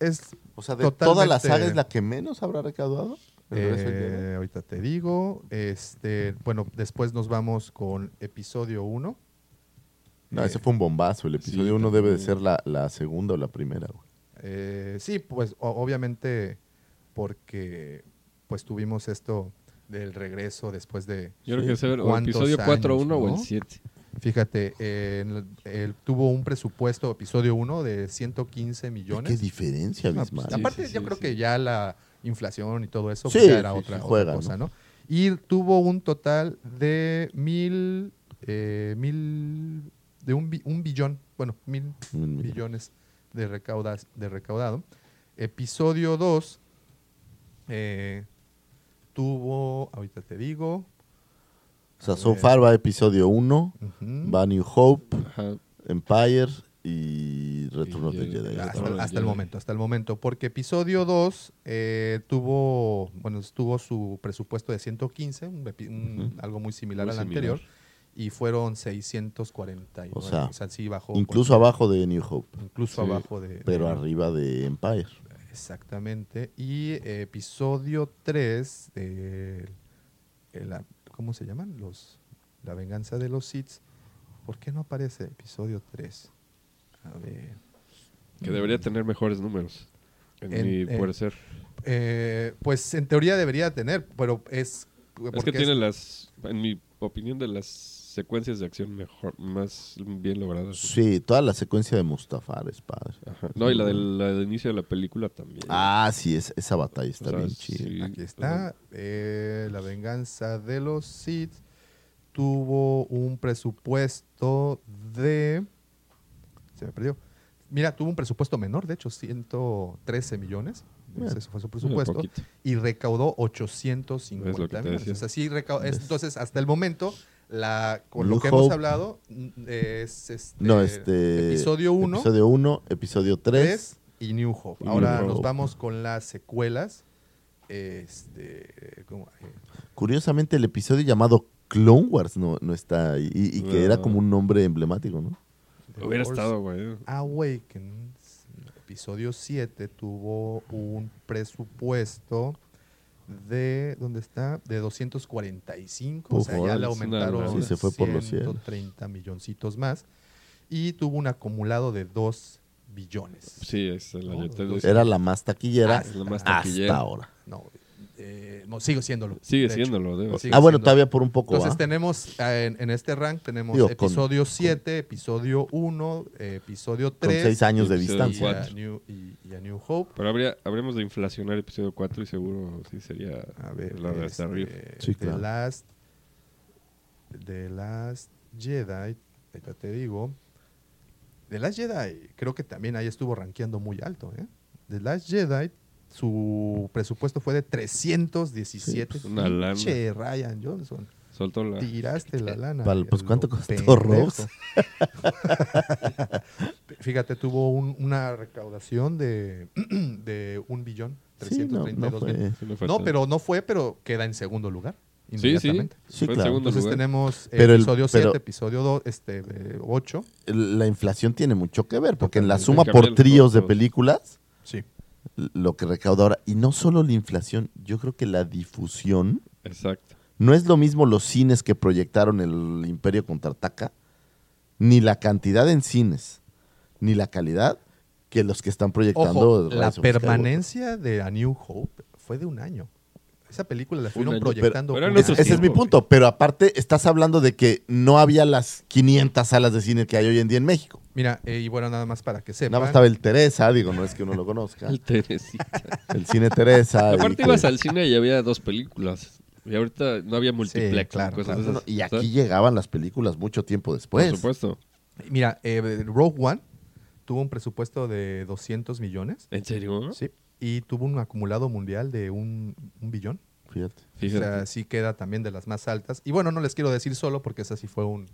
es... O sea, de toda la saga es la que menos habrá recaudado. Eh, ahorita te digo, este, bueno, después nos vamos con episodio 1. No, eh, ese fue un bombazo. El sí, episodio uno debe de ser la, la segunda o la primera, güey. Eh, sí, pues o- obviamente porque pues tuvimos esto del regreso después de Yo creo que es el o ¿cuántos episodio 4.1 años, o el no? 7. Fíjate, eh, en el- él tuvo un presupuesto, episodio 1, de 115 millones. Qué diferencia, Ah, pues, aparte, sí, yo sí, creo sí. que ya la inflación y todo eso Sí, pues, ya era sí, otra, sí, cosa, ¿no? ¿no? Y tuvo un total de mil, eh, mil, de un, bi- un billón, bueno, mil millón. billones de, recaudas, de recaudado. Episodio 2 eh, tuvo, ahorita te digo, O sea, a so ver. far va episodio 1, ujú, va New Hope, Ajá. Empire y the Y, Jedi. eh, hasta, Retorno el momento, hasta el momento, porque episodio 2 eh, tuvo, bueno, tuvo su presupuesto de 115, un algo muy similar Muy al similar. anterior, y fueron 649. O sea, sí bajó. Incluso por- abajo de New Hope, incluso Sí, abajo de... pero de- arriba de Empire. Exactamente. Y episodio 3 de... la- ¿Cómo se llaman? Los, la venganza de los Sith. ¿Por qué no aparece episodio 3? A ver. Que debería tener mejores números. En, En- mi eh, parecer. Eh, pues en teoría debería tener, pero es... Es porque que tiene las, en mi opinión, de las secuencias de acción mejor, más bien logradas. Sí, toda la secuencia de Mustafar es padre. Ajá. No, y la del, la del inicio de la película también. Ah, sí, es, esa batalla está O sea, bien sí, chida. Aquí está. eh, la venganza de los Sith tuvo un presupuesto de. Se me perdió. Mira, tuvo un presupuesto menor, de hecho, 113 millones. Mira, Ese fue su presupuesto. Y recaudó Es lo que 850 te millones. O sea, sí recau- es- entonces, hasta el momento, la, con lo que hemos hablado, mm, es este, No, este. episodio 1, Episodio 1, episodio 3. 3 y New Hope. Y Ahora New nos Hope. vamos con las secuelas. Este, ¿cómo? Eh, Curiosamente, el episodio llamado Clone Wars no, no está ahí. Y, y que era como un nombre emblemático, ¿no? The Hubiera Force estado, güey. Awakens, episodio 7, tuvo un presupuesto de, ¿dónde está? De 245. o Uf, sea, ya le aumentaron. Sí, se fue por los cielos. 130 milloncitos más. Y tuvo un acumulado de 2 billones. Sí, es la los- Era la más taquillera Es la más hasta taquillera. ahora. No, eh, no, sigo siéndolo. Sigue de siéndolo, debe Sigue Ah, bueno, siendo. todavía por un poco. Entonces ¿va? tenemos eh, en, en este rank tenemos Digo, con- episodio 7, episodio 1, episodio Con 3 seis años de y, distancia. cuatro. a New, y- y a New Hope. Pero habría, habríamos de inflacionar episodio 4 y seguro sí sería A ver, la de este, hasta arriba. Sí, The claro. Last The Last Jedi, ahorita te digo. The Last Jedi, creo que también ahí estuvo rankeando muy alto, ¿eh? The Last Jedi su presupuesto fue de 317. Sí, pues, una lana. Pinche Ryan Johnson. Soltó la... Tiraste la lana. Pal- pues, ¿cuánto costó. Rose? Fíjate, tuvo un- una recaudación de, de un billón. Sí, no, 332 no fue. mil. Sí, no No, tanto. pero no fue, pero queda en segundo lugar. Sí, sí. Inmediatamente. Sí, Fue en claro. Entonces lugar. tenemos Pero el- episodio pero- 7, episodio 2, este, 8. La inflación tiene mucho que ver, porque en la suma por tríos de películas, Sí. Lo que recauda ahora, y no solo la inflación, yo creo que la difusión, Exacto. no es lo mismo los cines que proyectaron el Imperio Contraataca, ni la cantidad en cines, ni la calidad que los que están proyectando. Ojo, la permanencia de A New Hope fue de un año. Esa película la fueron proyectando. Pero- pero Ese, es mi punto, pero aparte estás hablando de que no había las 500 salas de cine que hay hoy en día en México. Mira, eh, y bueno, nada más para que sepan. Nada más estaba el Teresa, digo, no es que uno lo conozca. El Teresita. El cine Teresa. Aparte que- ibas al cine y había dos películas. Y ahorita no había multiplex. claro, cosas claro. esas, y ¿sabes? aquí llegaban las películas mucho tiempo después. Por supuesto. Mira, eh, Rogue One tuvo un presupuesto de 200 millones. ¿En serio? Sí. Y tuvo un acumulado mundial de un, un billón. Fíjate. Fíjate. O sea, sí queda también de las más altas. Y bueno, no les quiero decir solo porque esa sí fue un,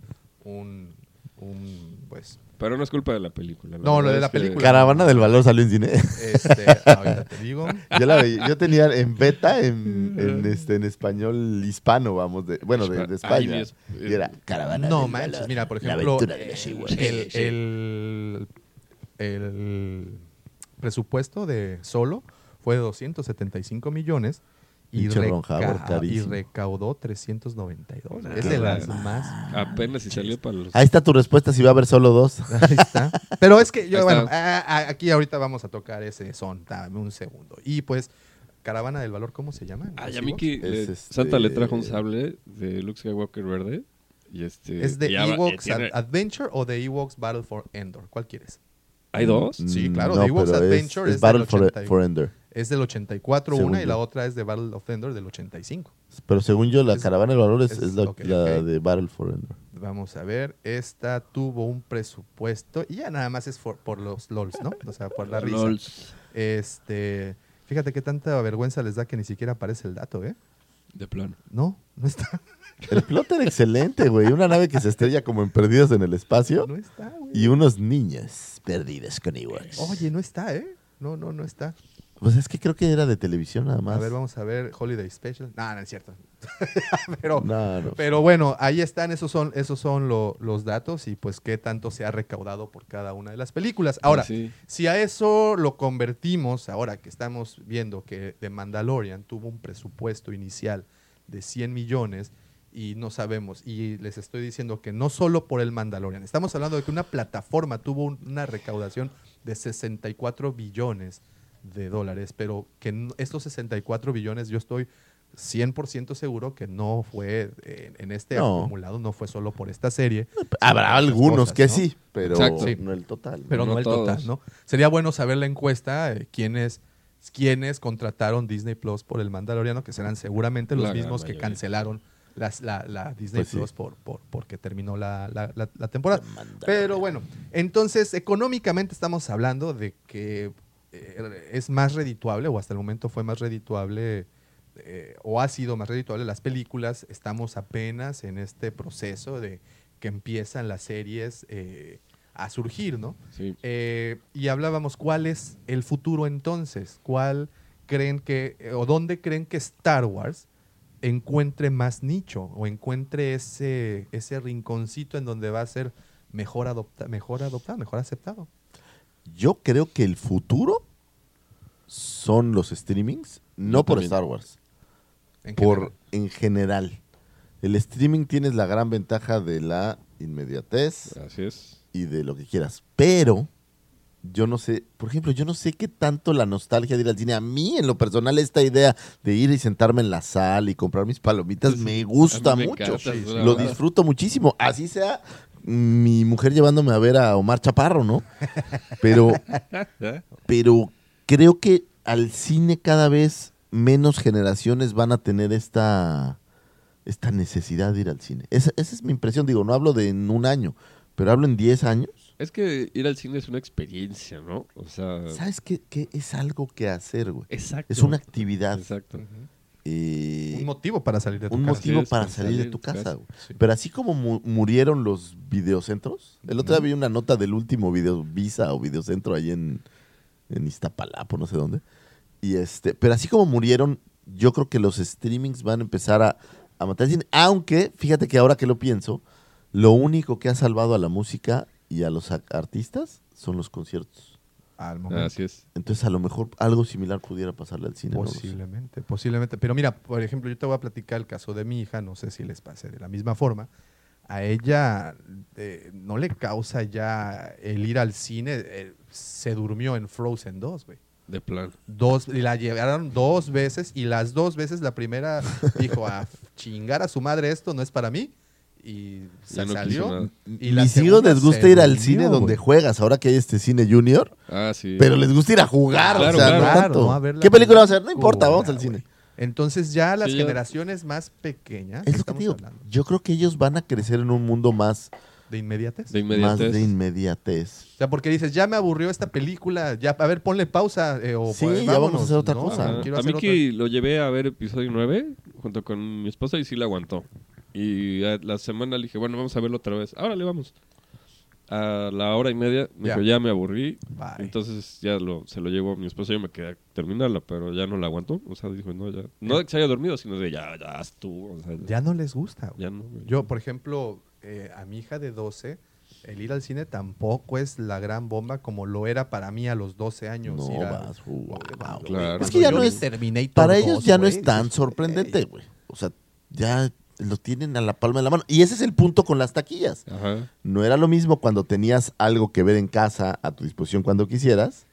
un, un, pues, Pero no es culpa de la película. No, lo de la que- película. Caravana del Valor salió en cine. este, ahorita te digo. yo, la veía- yo tenía en beta en, en, este, en español hispano, vamos, de, bueno, de, España. Y era Caravana No del manches, Valor, mira, por la ejemplo, aventura de eh, los iguales. el, el- el presupuesto de solo fue de 275 millones y, reca- Howard, y recaudó 392. Nah, es de las nah. más. Apenas si salió para los... Ahí está tu respuesta si va a haber solo dos. Ahí está. Pero es que yo, bueno, está. a- a- aquí ahorita vamos a tocar ese son. Dame un segundo. Y pues, Caravana del Valor, ¿cómo se llama? Ay, ¿Los a mí Ewoks? que Es le- este- Santa le trajo un sable de Luke Skywalker verde. Y este, ¿Es de ya Ewoks eh, tiene- Ad- Adventure o de Ewoks Battle for Endor? ¿Cuál quieres? ¿Hay dos? Sí, Mm, claro, no, Ewoks pero es- Adventure es, es del Battle for, 80 y- for Ender. Es del 84 Según una y la otra es de Battle of Endor del 85. Pero según yo, la Es- Caravana del Valor es, es- es la, de Battle for Ender. Vamos a ver, esta tuvo un presupuesto y ya nada más es por, por los LOLs, ¿no? O sea, por la risa. Lols. Este, fíjate qué tanta vergüenza les da que ni siquiera aparece el dato, ¿eh? De plano. No, no está. El plot era excelente, güey. Una nave que se estrella como en Perdidos en el Espacio No está, güey. y unos niños perdidos con Ewoks. Oye, no está, ¿eh? No, no, no está. Pues es que creo que era de televisión nada más. A ver, vamos a ver Holiday Special. No, no es cierto. pero, No, no. pero bueno, ahí están, esos son, esos son lo- los datos y pues qué tanto se ha recaudado por cada una de las películas. Ahora, Sí. si a eso lo convertimos, ahora que estamos viendo que The Mandalorian tuvo un presupuesto inicial de 100 millones y no sabemos, y les estoy diciendo que no solo por el Mandalorian, estamos hablando de que una plataforma tuvo un- una recaudación de 64 billones de dólares, pero que estos 64 billones yo estoy 100% seguro que no fue eh, en este No. acumulado, no fue solo por esta serie. Habrá sino otras algunos cosas, que ¿no? sí, pero Exacto. No el total. Pero no, No el todos. total, ¿no? Sería bueno saber la encuesta, eh, quiénes, quiénes contrataron Disney Plus por el Mandaloriano, que serán seguramente los La mismos que mayoría. cancelaron las- la, la Disney Pues sí. Plus por, por- porque terminó la, la- la- la temporada. Pero bueno, entonces económicamente estamos hablando de que eh, es más redituable, o hasta el momento fue más redituable, eh, o ha sido más redituable las películas. Estamos apenas en este proceso de que empiezan las series eh, a surgir, ¿no? Sí. Eh, y hablábamos, ¿cuál es el futuro entonces? ¿Cuál creen que, eh, o dónde creen que Star Wars encuentre más nicho o encuentre ese, ese rinconcito en donde va a ser mejor, adopta, mejor adoptado, mejor aceptado? Yo creo que el futuro son los streamings, no Yo por también. Star Wars, En por general. en general. El streaming tienes la gran ventaja de la inmediatez Así es. y de lo que quieras, pero yo no sé, por ejemplo, yo no sé qué tanto la nostalgia de ir al cine. A mí, en lo personal, esta idea de ir y sentarme en la sala y comprar mis palomitas me gusta me mucho. Lo verdad. disfruto muchísimo. Así sea mi mujer llevándome a ver a Omar Chaparro, ¿no? Pero, pero creo que al cine cada vez menos generaciones van a tener esta, esta necesidad de ir al cine. Esa, esa es mi impresión. Digo, no hablo de en un año, pero hablo en 10 años. Es que ir al cine es una experiencia, ¿no? O sea, ¿Sabes qué, qué es algo que hacer, güey? exacto. Es una actividad. Exacto. eh, Un motivo para salir de tu un casa. motivo Así es, para salir de salir tu de tu casa. casa. güey. Sí. Pero así como mu- murieron los videocentros, el otro día vi una nota del último video Visa o videocentro ahí en, en Iztapalapa, no sé dónde. Y este, pero así como murieron, yo creo que los streamings van a empezar a, a matar el cine. Aunque, fíjate que ahora que lo pienso, lo único que ha salvado a la música y a los artistas son los conciertos. Al momento. Así es. Entonces, a lo mejor algo similar pudiera pasarle al cine. no. Posiblemente, posiblemente. Pero mira, por ejemplo, yo te voy a platicar el caso de mi hija, no sé si les pase de la misma forma. A ella eh, no le causa ya el ir al cine. eh, se durmió en Frozen 2, güey. De plan. Dos, y la llevaron dos veces y las dos veces la primera dijo a chingar a su madre esto no es para mí y se no salió. Y la Mis hijos les gusta ir al cine donde juegas, ahora que hay este cine junior. Ah, sí. Pero les gusta ir a jugar, Claro, o sea, claro. no Claro, tanto. ¿no? A ver la ¿Qué película vamos a ver? No importa, vamos al güey. cine. Entonces ya las Sí, ya- generaciones más pequeñas Es lo que digo. hablando Yo creo que ellos van a crecer en un mundo más, de inmediatez. De más inmediatez. de inmediatez. O sea, porque dices, ya me aburrió esta película, ya, a ver, ponle pausa. eh, o Sí, pues, ya vamos a hacer otra ¿no? cosa. A hacer Miki lo llevé a ver episodio 9 junto con mi esposa y sí la aguantó. Y a la semana le dije, bueno, vamos a verlo otra vez. Ahora le vamos. A la hora y media me dijo, ya me aburrí. Bye. Entonces ya lo, se lo llevó mi esposa y yo me quedé a terminarla, pero ya no la aguantó. O sea, dijo, no, ya. No de que se haya dormido, sino de ya, ya, haz tú. O sea, Ya no les gusta. güey. ya no. Yo, por ejemplo, eh, a mi hija de 12, el ir al cine tampoco es la gran bomba como lo era para mí a los 12 años. No ir a- vas, wow. Claro. Es que ya no es- Terminator Para 2, ellos ya no es tan sorprendente, güey. güey. O sea, ya lo tienen a la palma de la mano. Y ese es el punto con las taquillas. Ajá. No era lo mismo cuando tenías algo que ver en casa a tu disposición cuando quisieras.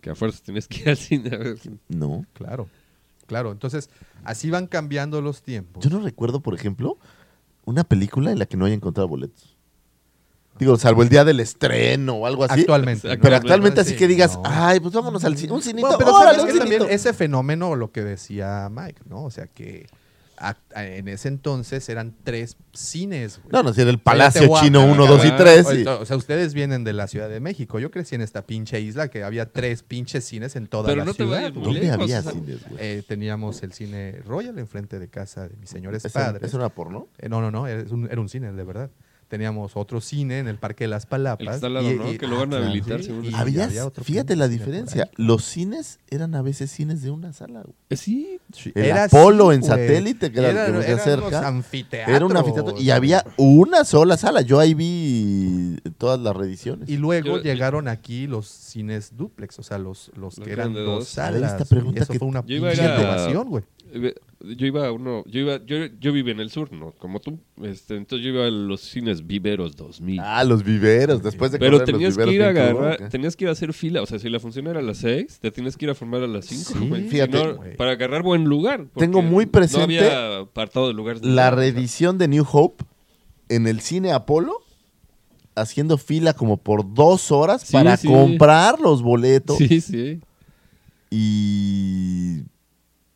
Que a fuerza tienes que ir al cine a ver. No. Claro, claro. Entonces, así van cambiando los tiempos. Yo no recuerdo, por ejemplo, una película en la que no haya encontrado boletos. Digo, salvo el día del estreno o algo así. Actualmente. Pero actualmente así Sí, que digas, no. ay, pues vámonos al cine. Un cinito. Bueno, pero órale, sabes un que también ese fenómeno, lo que decía Mike, ¿no? O sea, que en ese entonces eran tres cines. güey. No, no, si era el Palacio te a- Chino a- 1, a- 2 y a- 3. O sea, ustedes vienen de la Ciudad de México. Yo crecí en esta pinche isla que había tres pinches cines en toda Pero la no te ciudad. güey. ¿Dónde lejos, había o sea, cines, güey? Eh, teníamos el cine Royal enfrente de casa de mis señores ¿Eso, padres. ¿Eso era porno? Eh, no, no, no, era un, era un cine, de verdad. Teníamos otro cine en el Parque de las Palapas. El que está al lado, ¿no? Que lo van a claro, habilitar, según y. Había, había otro fíjate la diferencia. Los cines eran a veces cines de una sala. güey. Eh, Sí. El Era Apolo así, en satélite, que era, Era- que acerca. Era un anfiteatro. Y había una sola sala. Yo ahí vi todas las reediciones. Y luego Yo- llegaron aquí los cines duplex, o sea, los, los Los que eran dos salas. esta pregunta eso que- fue una pinche innovación, güey. Yo iba a uno, yo iba, yo, yo vivía en el sur, ¿no? Como tú. Este, entonces yo iba a los cines Viveros 2000. Ah, los viveros, después de Pero correr los tenías que viveros ir a agarrar, ¿qué? tenías que ir a hacer fila. O sea, si la función era a las 6, te tienes que ir a formar a las 5. Sí, fíjate. para agarrar buen lugar. Tengo muy presente No había apartado de lugares. La reedición de New Hope en el cine Apolo, haciendo fila como por dos horas Sí, para sí. comprar los boletos. Sí, sí. Y,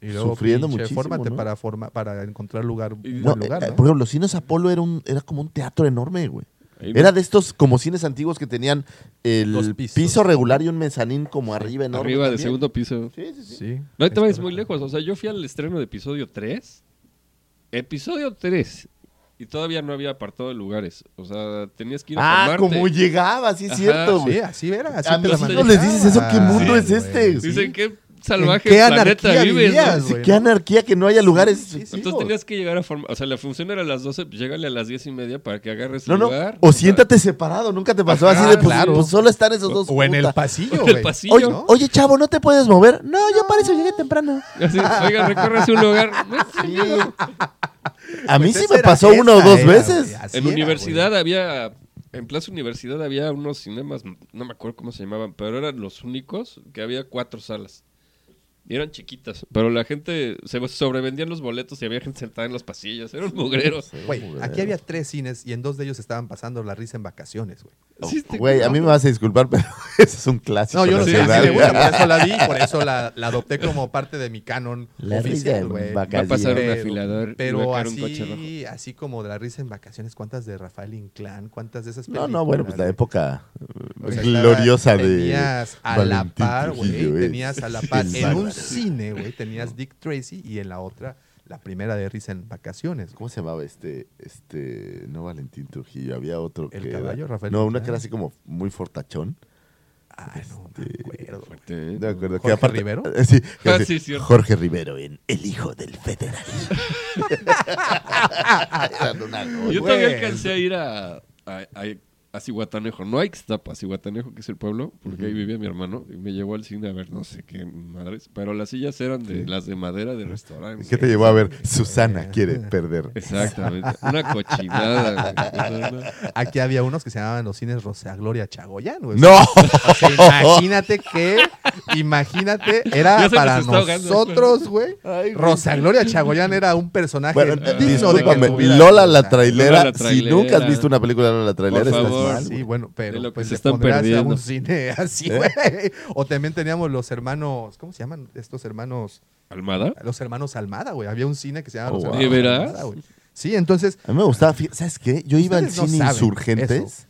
Y luego, sufriendo pinche, muchísimo. fórmate ¿no? para, forma, para encontrar lugar, buen No, lugar, eh, ¿no? Por ejemplo, los cines Apolo era, un, era como un teatro enorme, güey. Era de estos como cines antiguos que tenían el piso regular y un mezanín como arriba enorme. Arriba de también. segundo piso. Sí, sí, sí. Sí. No te es vayas muy lejos. O sea, yo fui al estreno de episodio 3. Episodio 3. Y todavía no había apartado de lugares. O sea, tenías que ir a Ah, formarte. como llegaba, sí es Ajá, cierto, güey. Sí, así era. Así A les dices eso, ¿qué mundo Sí, es este? Dicen qué salvaje qué planeta anarquía que no haya lugares. Sí, sí, Entonces tenías que llegar a formar. O sea, la función era a las 12, pues llégale a las 10 y media para que agarres No, no. lugar. O siéntate separado, nunca te pasó Ajá, así de pues, claro. pues solo están esos dos. O en el pasillo, En el pasillo. Oye, ¿no? oye, chavo, ¿no te puedes mover? No, yo para eso llegué temprano. Así, oiga, recórrese un lugar. Sí. A mí Pues sí me pasó una o dos era, veces. En era, universidad había. En Plaza Universidad había unos cinemas, no me acuerdo cómo se llamaban, pero eran los únicos que había cuatro salas. Y eran chiquitas, pero la gente se sobrevendían los boletos y había gente sentada en los pasillos. Era un mugrero. Güey, Güey, aquí había tres cines y en dos de ellos estaban pasando la risa en vacaciones, güey. Sí, este- Güey, a mí me vas a disculpar, pero ese es un clásico. No, yo lo sé, sí, por eso la vi, por eso la, la adopté como parte de mi canon La risa oficial, en güey. vacaciones. Va a pasar un Pero- afilador y va a Pero caer un coche así, así como de la risa en vacaciones, ¿cuántas de Rafael Inclán? ¿Cuántas de esas No, películas? no, bueno, pues la época O sea, gloriosa estaba- de. Tenías a la par, güey. Eh. Tenías a la par. El En un. Cine, güey, tenías Dick Tracy y en la otra, la primera de risa en vacaciones. ¿Cómo se llamaba este? Este. No Valentín Trujillo, había otro. ¿El que caballo, era- Rafael No, una que era así como muy fortachón. Ay, no me Este, acuerdo. güey. ¿eh? No me acuerdo. ¿Jorge que aparte- Rivero? eh, Sí, que Ah, sí. Jorge Rivero en El hijo del federal. Yo todavía alcancé a ir a, a, a- a Cihuatanejo, no a Ixtapa, a Cihuatanejo, que es el pueblo, porque ahí vivía mi hermano, y me llevó al cine a ver no sé qué madres, pero las sillas eran de las de madera de restaurante. ¿Qué te llevó a ver? Susana quiere perder. Exactamente, una cochinada. Aquí había unos que se llamaban los cines Rosa Gloria Chagoyán, güey. ¡No! O sea, imagínate que, imagínate, era para nosotros, güey. Rosa Gloria Chagoyán era un personaje Bueno, digno de que Lola la trailera. Lola la Si nunca has visto una película de Lola la trailera, Por favor. Sí, bueno, pero De lo que pues se están a perdiendo. un cine así, ¿Eh? O también teníamos los hermanos, ¿cómo se llaman estos hermanos? ¿Almada? Los hermanos Almada, güey. Había un cine que se llamaba Oh, Los wow. Hermanos ¿De veras? Almada, güey. Sí, entonces, A mí me gustaba, ¿sabes qué? Yo iba al no cine Insurgentes, eso.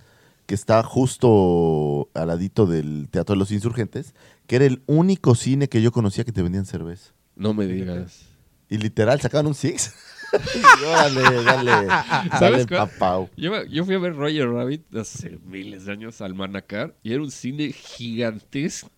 que está justo al ladito del Teatro de los Insurgentes, que era el único cine que yo conocía que te vendían cerveza. No me digas. Y literal, sacaban un Six. dale, dale, ¿Sabes papau. Yo, fui a ver Roger Rabbit hace miles de años al Manacar y era un cine gigantesco,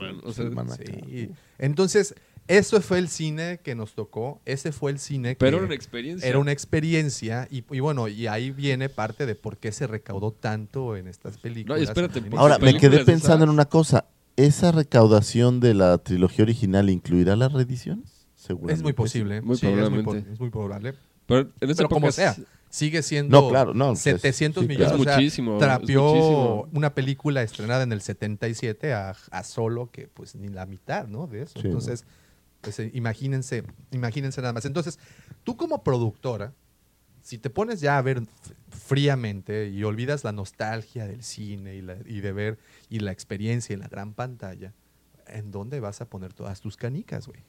man. O sea, sí. Entonces, eso fue el cine que nos tocó. Ese fue el cine que. pero era una experiencia. Era una experiencia y, y bueno, y ahí viene parte de por qué se recaudó tanto en estas películas. No, espérate, Ahora, me quedé pensando en una cosa. ¿Esa recaudación de la trilogía original incluirá las reediciones? Seguramente. es muy posible. Muy sí, es muy, es probable. Pero en esa Pero como sea, sigue siendo No, claro, no, pues, 700 sí, millones. claro. o sea, Es muchísimo, muchísimo. una película estrenada en el 77 a, a solo que pues ni la mitad, ¿no? De eso. Sí, Entonces, pues eh, imagínense, imagínense nada más. Entonces, tú como productora, si te pones ya a ver fríamente y olvidas la nostalgia del cine y, la- y de ver y la experiencia en la gran pantalla, ¿en dónde vas a poner todas tus canicas, güey?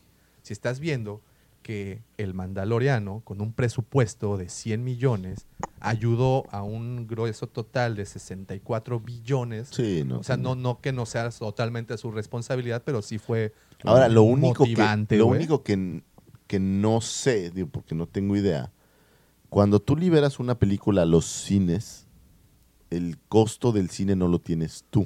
Si estás viendo que el Mandaloriano, con un presupuesto de 100 millones, ayudó a un grueso total de 64 billones. Sí, no. o sea, no, no que no sea totalmente su responsabilidad, pero sí fue Ahora, lo único que, motivante, lo güey. único que, que no sé, digo, porque no tengo idea, cuando tú liberas una película a los cines, el costo del cine no lo tienes tú.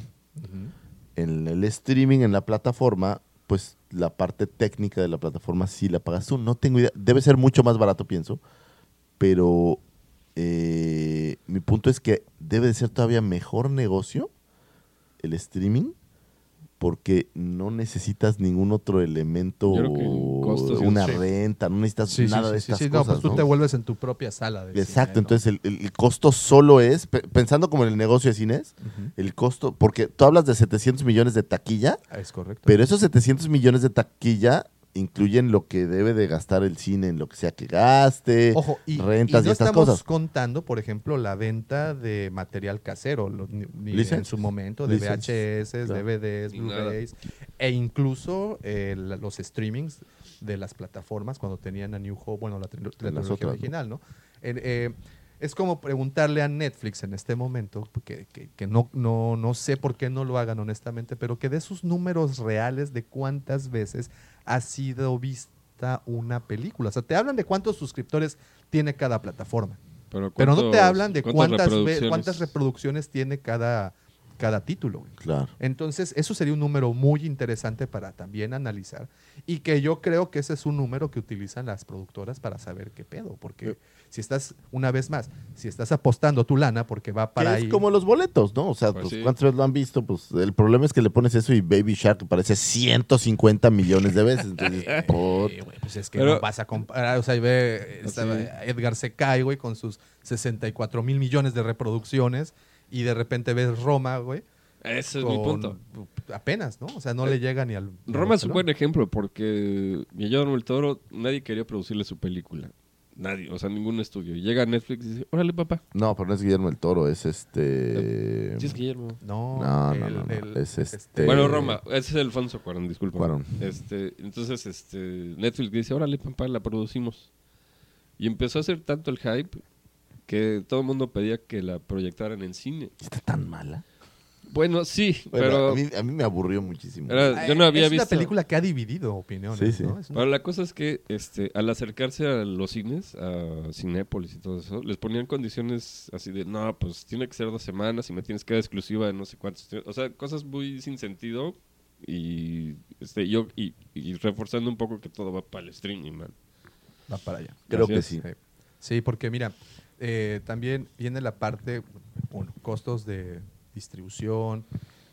En el streaming, en la plataforma, pues la parte técnica de la plataforma sí la pagas tú. No tengo idea. Debe ser mucho más barato, pienso. Pero eh, mi punto es que debe de ser todavía mejor negocio el streaming porque no necesitas ningún otro elemento Yo creo que en costos una renta, no necesitas Sí, nada sí, de sí, estas sí, no, cosas. pues tú ¿no? te vuelves en tu propia sala. de Exacto, cine, ¿no? entonces el, el- costo solo es, pe- pensando como en el negocio de cines, el costo, porque tú hablas de 700 millones de taquilla, Ah, Es correcto. pero esos 700 millones de taquilla incluyen lo que debe de gastar el cine en lo que sea que gaste, Ojo, y, rentas y, y no estas estamos cosas. contando, por ejemplo, la venta de material casero, lo- ni- ni License. en su momento, de License, VHS, claro. DVDs. Blu-rays, e incluso eh, los streamings de las plataformas cuando tenían a New Hope, bueno, la, la trilogía otras, ¿no? original, ¿no? En- eh, es como preguntarle a Netflix en este momento, que, que- que no, no, no sé por qué no lo hagan honestamente, pero que dé sus números reales de cuántas veces ha sido vista una película. O sea, te hablan de cuántos suscriptores tiene cada plataforma, Pero, pero no te ¿cuántos- hablan de cuántas reproducciones? cuántas reproducciones tiene cada, cada título. güey. Claro. Entonces, eso sería un número muy interesante para también analizar y que yo creo que ese es un número que utilizan las productoras para saber qué pedo, porque si estás, una vez más, si estás apostando tu lana porque va para Que ahí... es como los boletos, ¿no? O sea, Pues pues, sí. ¿cuántas veces lo han visto? Pues el problema es que le pones eso y Baby Shark aparece 150 millones de veces. Entonces, Sí, güey, pues es que Pero- no vas a comparar, o sea, ve está Sí. Edgar Secay, güey, con sus 64 mil millones de reproducciones y de repente ves Roma, güey. Ese es mi punto. Apenas, ¿no? O sea, no le llega ni al... Roma es un buen ejemplo porque Guillermo del Toro, nadie quería producirle su película. Nadie, o sea, ningún estudio. Y llega a Netflix y dice, órale, papá. No, pero no es Guillermo el Toro, es este... Sí es Guillermo. No, No, no, el- no, no, el- es este- Bueno, Roma, ese es Alfonso Cuarón, disculpa. Cuarón. Este, entonces, este, Netflix dice, órale, papá, la producimos. Y empezó a hacer tanto el hype que todo el mundo pedía que la proyectaran en cine. ¿Está tan mala? Bueno, sí, Bueno, pero, a, mí, a mí me aburrió muchísimo. era- yo no había es visto... una película que ha dividido opiniones, Sí, sí. ¿no? Una- Pero la cosa es que este, al acercarse a los cines, a Cinépolis y todo eso, les ponían condiciones así de, no, pues tiene que ser dos semanas y me tienes que dar exclusiva de no sé cuántos. O sea, cosas muy sin sentido y este, yo y, y reforzando un poco que todo va para el streaming, man. va para allá. Creo que. Sí, Sí, porque mira, eh, también viene la parte, uno, costos de distribución,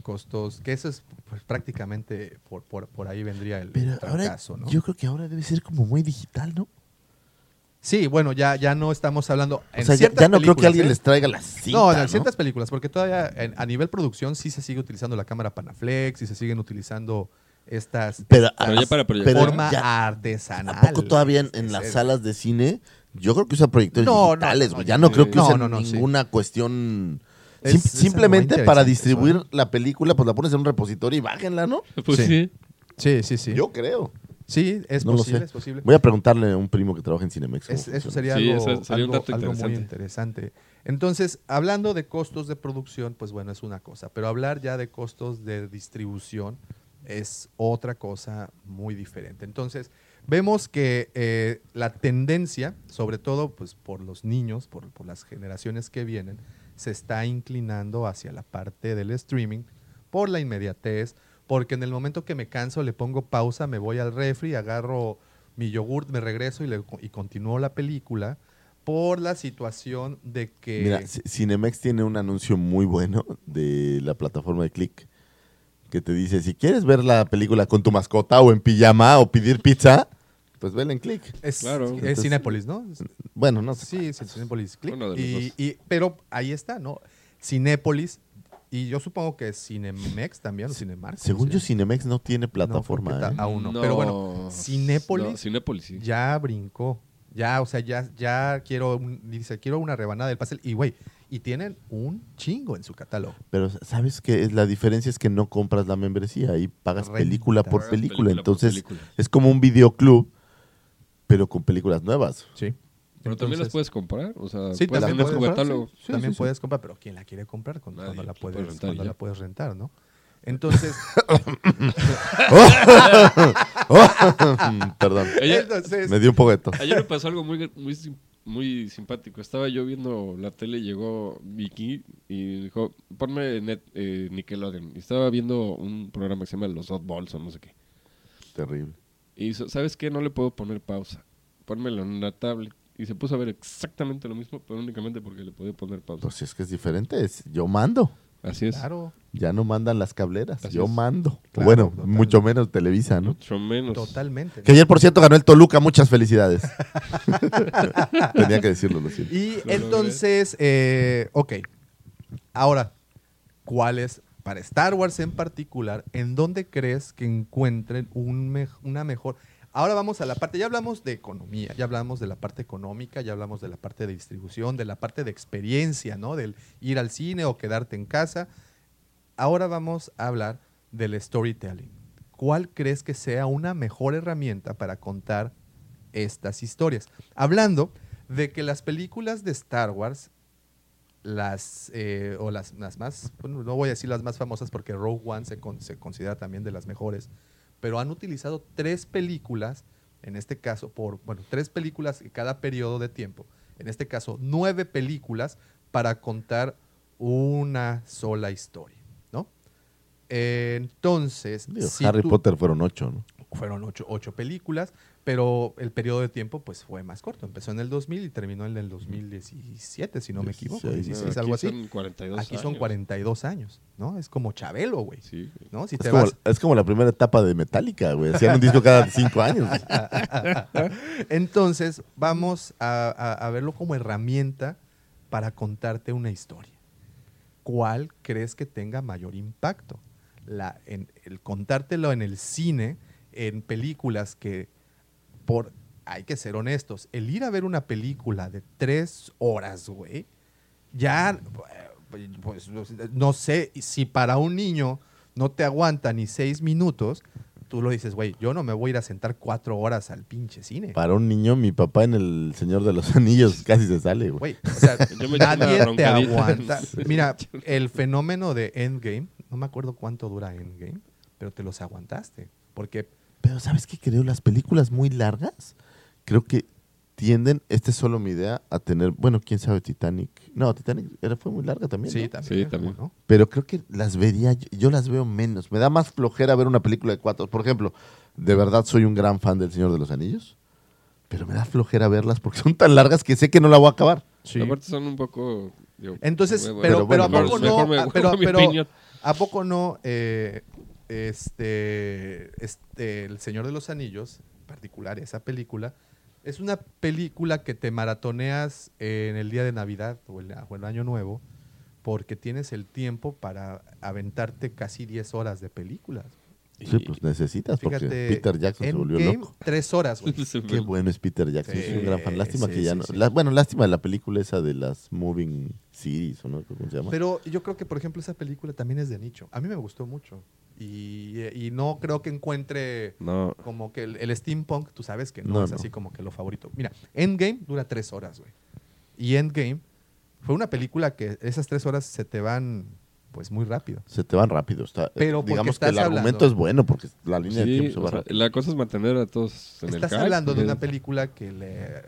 costos, que eso es pues, prácticamente por, por, por ahí vendría el Pero ahora, fracaso, ¿no? yo creo que ahora debe ser como muy digital, ¿no? Sí, bueno, ya, ya no estamos hablando. O en sea, ya, ciertas ya no creo que alguien ¿eh? les traiga la cinta, No, en ¿no? ciertas películas, porque todavía en- a nivel producción sí se sigue utilizando la cámara Panaflex y se siguen utilizando estas Pero, Pero ya para proyectar. pero forma ya- artesanal. ¿A poco todavía en, las salas de cine? Yo creo que usan proyectores No, digitales, no, güey. no, ya no creo que usen no, no, sí. ninguna cuestión. Sim- es simplemente para distribuir eso, ¿eh? la película, pues la pones en un repositorio y bájenla, ¿no? Pues Sí. sí. Sí, sí. Yo creo. sí, es no posible, es posible. Voy a preguntarle a un primo que trabaja en Cinemex. Es- eso sería Sí, algo, eso sería un algo- dato algo muy interesante. Entonces, hablando de costos de producción, pues bueno, es una cosa, pero hablar ya de costos de distribución es otra cosa muy diferente. Entonces, vemos que eh, la tendencia, sobre todo pues, por los niños, por, por las generaciones que vienen, se está inclinando hacia la parte del streaming por la inmediatez, porque en el momento que me canso le pongo pausa, me voy al refri, agarro mi yogurt, me regreso y, le, y continúo la película por la situación de que... Mira, Cinemex tiene un anuncio muy bueno de la plataforma de Click que te dice, si quieres ver la película con tu mascota o en pijama o pedir pizza, pues vela en Click. es, claro. es Cinépolis, ¿no? Bueno, no sé. Sí, sí, Cinépolis Click. Uno de los Y, dos. y- pero ahí está, ¿no? Cinépolis, y yo supongo que Cinemex también, o Cinemark. Según yo, Cinemex no tiene No, plataforma. ta- ¿eh? aún no. Pero bueno, Cinépolis No, Cinépolis, sí. ya brincó. Ya, o sea, ya, ya quiero, un- dice, quiero una rebanada del pastel. Y, güey, y tienen un chingo en su catálogo. Pero ¿sabes qué? La diferencia es que no compras la membresía y pagas película por película. Entonces película. es como un videoclub, pero con películas nuevas. Sí. Pero también las puedes comprar, o sea, Sí, puedes también puedes comprar, sí, también sí, sí. puedes comprar, pero ¿quién la quiere comprar cuando, Nadie, cuando la puedes rentar cuando la puedes rentar, ¿no? Entonces, Perdón. Ayer, entonces Me dio un tos. ayer me pasó algo muy, muy, muy simpático. Estaba yo viendo la tele, llegó Vicky y dijo, ponme net, eh, Nickelodeon. Y estaba viendo un programa que se llama Los Oddballs o no sé qué. Terrible. Y ¿sabes qué? No le puedo poner pausa. Pónmelo en una tablet. Y se puso a ver exactamente lo mismo, pero únicamente porque le podía poner pausa. Pues si es que es diferente, es- yo mando. Así es. Claro, Ya no mandan las cableras, Así yo es. mando. Claro, bueno, totalmente. mucho menos Televisa, ¿no? Mucho menos. totalmente. Que ayer, por cierto, ganó el Toluca. Muchas felicidades. Tenía que decirlo, lo siento. Y entonces, eh, ok. Ahora, ¿cuál es, para Star Wars en particular, en dónde crees que encuentren un me- una mejor... Ahora vamos a la parte, ya hablamos de economía, ya hablamos de la parte económica, ya hablamos de la parte de distribución, de la parte de experiencia, ¿no? Del ir al cine o quedarte en casa. Ahora vamos a hablar del storytelling. ¿Cuál crees que sea una mejor herramienta para contar estas historias? Hablando de que las películas de Star Wars, las, eh, o las, las más, no voy a decir las más famosas porque Rogue One se, se considera también de las mejores, pero han utilizado tres películas, en este caso, por, bueno, tres películas en cada periodo de tiempo, en este caso, nueve películas para contar una sola historia, ¿no? Entonces, si Harry tú- Potter fueron ocho, ¿no? fueron ocho, ocho películas, pero el periodo de tiempo pues fue más corto. Empezó en el 2000 y terminó en el 2017, si no me equivoco. 16, 16, Aquí algo así. son 42 Aquí son años. 42 años, ¿no? Es como Chabelo, güey. Sí. ¿no? Si Es te como, vas... es como la primera etapa de Metallica, güey. Hacían un disco cada cinco años. Entonces, vamos a, a- a verlo como herramienta para contarte una historia. ¿Cuál crees que tenga mayor impacto? La, en, el contártelo en el cine, en películas que, por, hay que ser honestos, el ir a ver una película de tres horas, güey, ya, pues, no sé si para un niño no te aguanta ni seis minutos, tú lo dices, güey, yo no me voy a ir a sentar cuatro horas al pinche cine. Para un niño, mi papá en El Señor de los Anillos casi se sale, güey. Güey, o sea, nadie te aguanta. Mira, el fenómeno de Endgame, no me acuerdo cuánto dura Endgame, pero te los aguantaste. Porque Pero ¿sabes qué creo? Las películas muy largas, creo que tienden, esta es solo mi idea, a tener, bueno, quién sabe, Titanic. No, Titanic era, fue muy larga también. sí, ¿no? también. Sí, también. ¿no? Pero creo que las vería, yo, las veo menos. Me da más flojera ver una película de cuatro. Por ejemplo, de verdad soy un gran fan del Señor de los Anillos, pero me da flojera verlas porque son tan largas que sé que no la voy a acabar. Aparte son un poco... digo, Entonces, pero, pero pero, bueno, ¿a poco no? a- pero, mejor mi pero, opinión. ¿a poco no? eh, este, este, El Señor de los Anillos, en particular esa película, es una película que te maratoneas en el día de Navidad o el, o el Año Nuevo, porque tienes el tiempo para aventarte casi 10 horas de películas. Sí, pues necesitas, porque Peter Jackson se volvió loco. Tres horas, güey. Qué bueno es Peter Jackson, soy un gran fan. Sí, Lástima sí, que ya sí, no. sí. la- bueno, lástima de la película esa de las Moving Series, ¿o no? ¿Cómo se llama? Pero yo creo que, por ejemplo, esa película también es de nicho. A mí me gustó mucho. Y, y no creo que encuentre No. como que el, el steampunk, tú sabes que no, No, es no. así como que lo favorito. Mira, Endgame dura tres horas, güey. Y Endgame fue una película que esas tres horas se te van, pues, muy rápido. Se te van rápido. Está, Pero digamos que estás el argumento es bueno porque la línea de tiempo se o va sea, rápido. la cosa es mantener a todos en el Estás hablando de eh, una película que, le,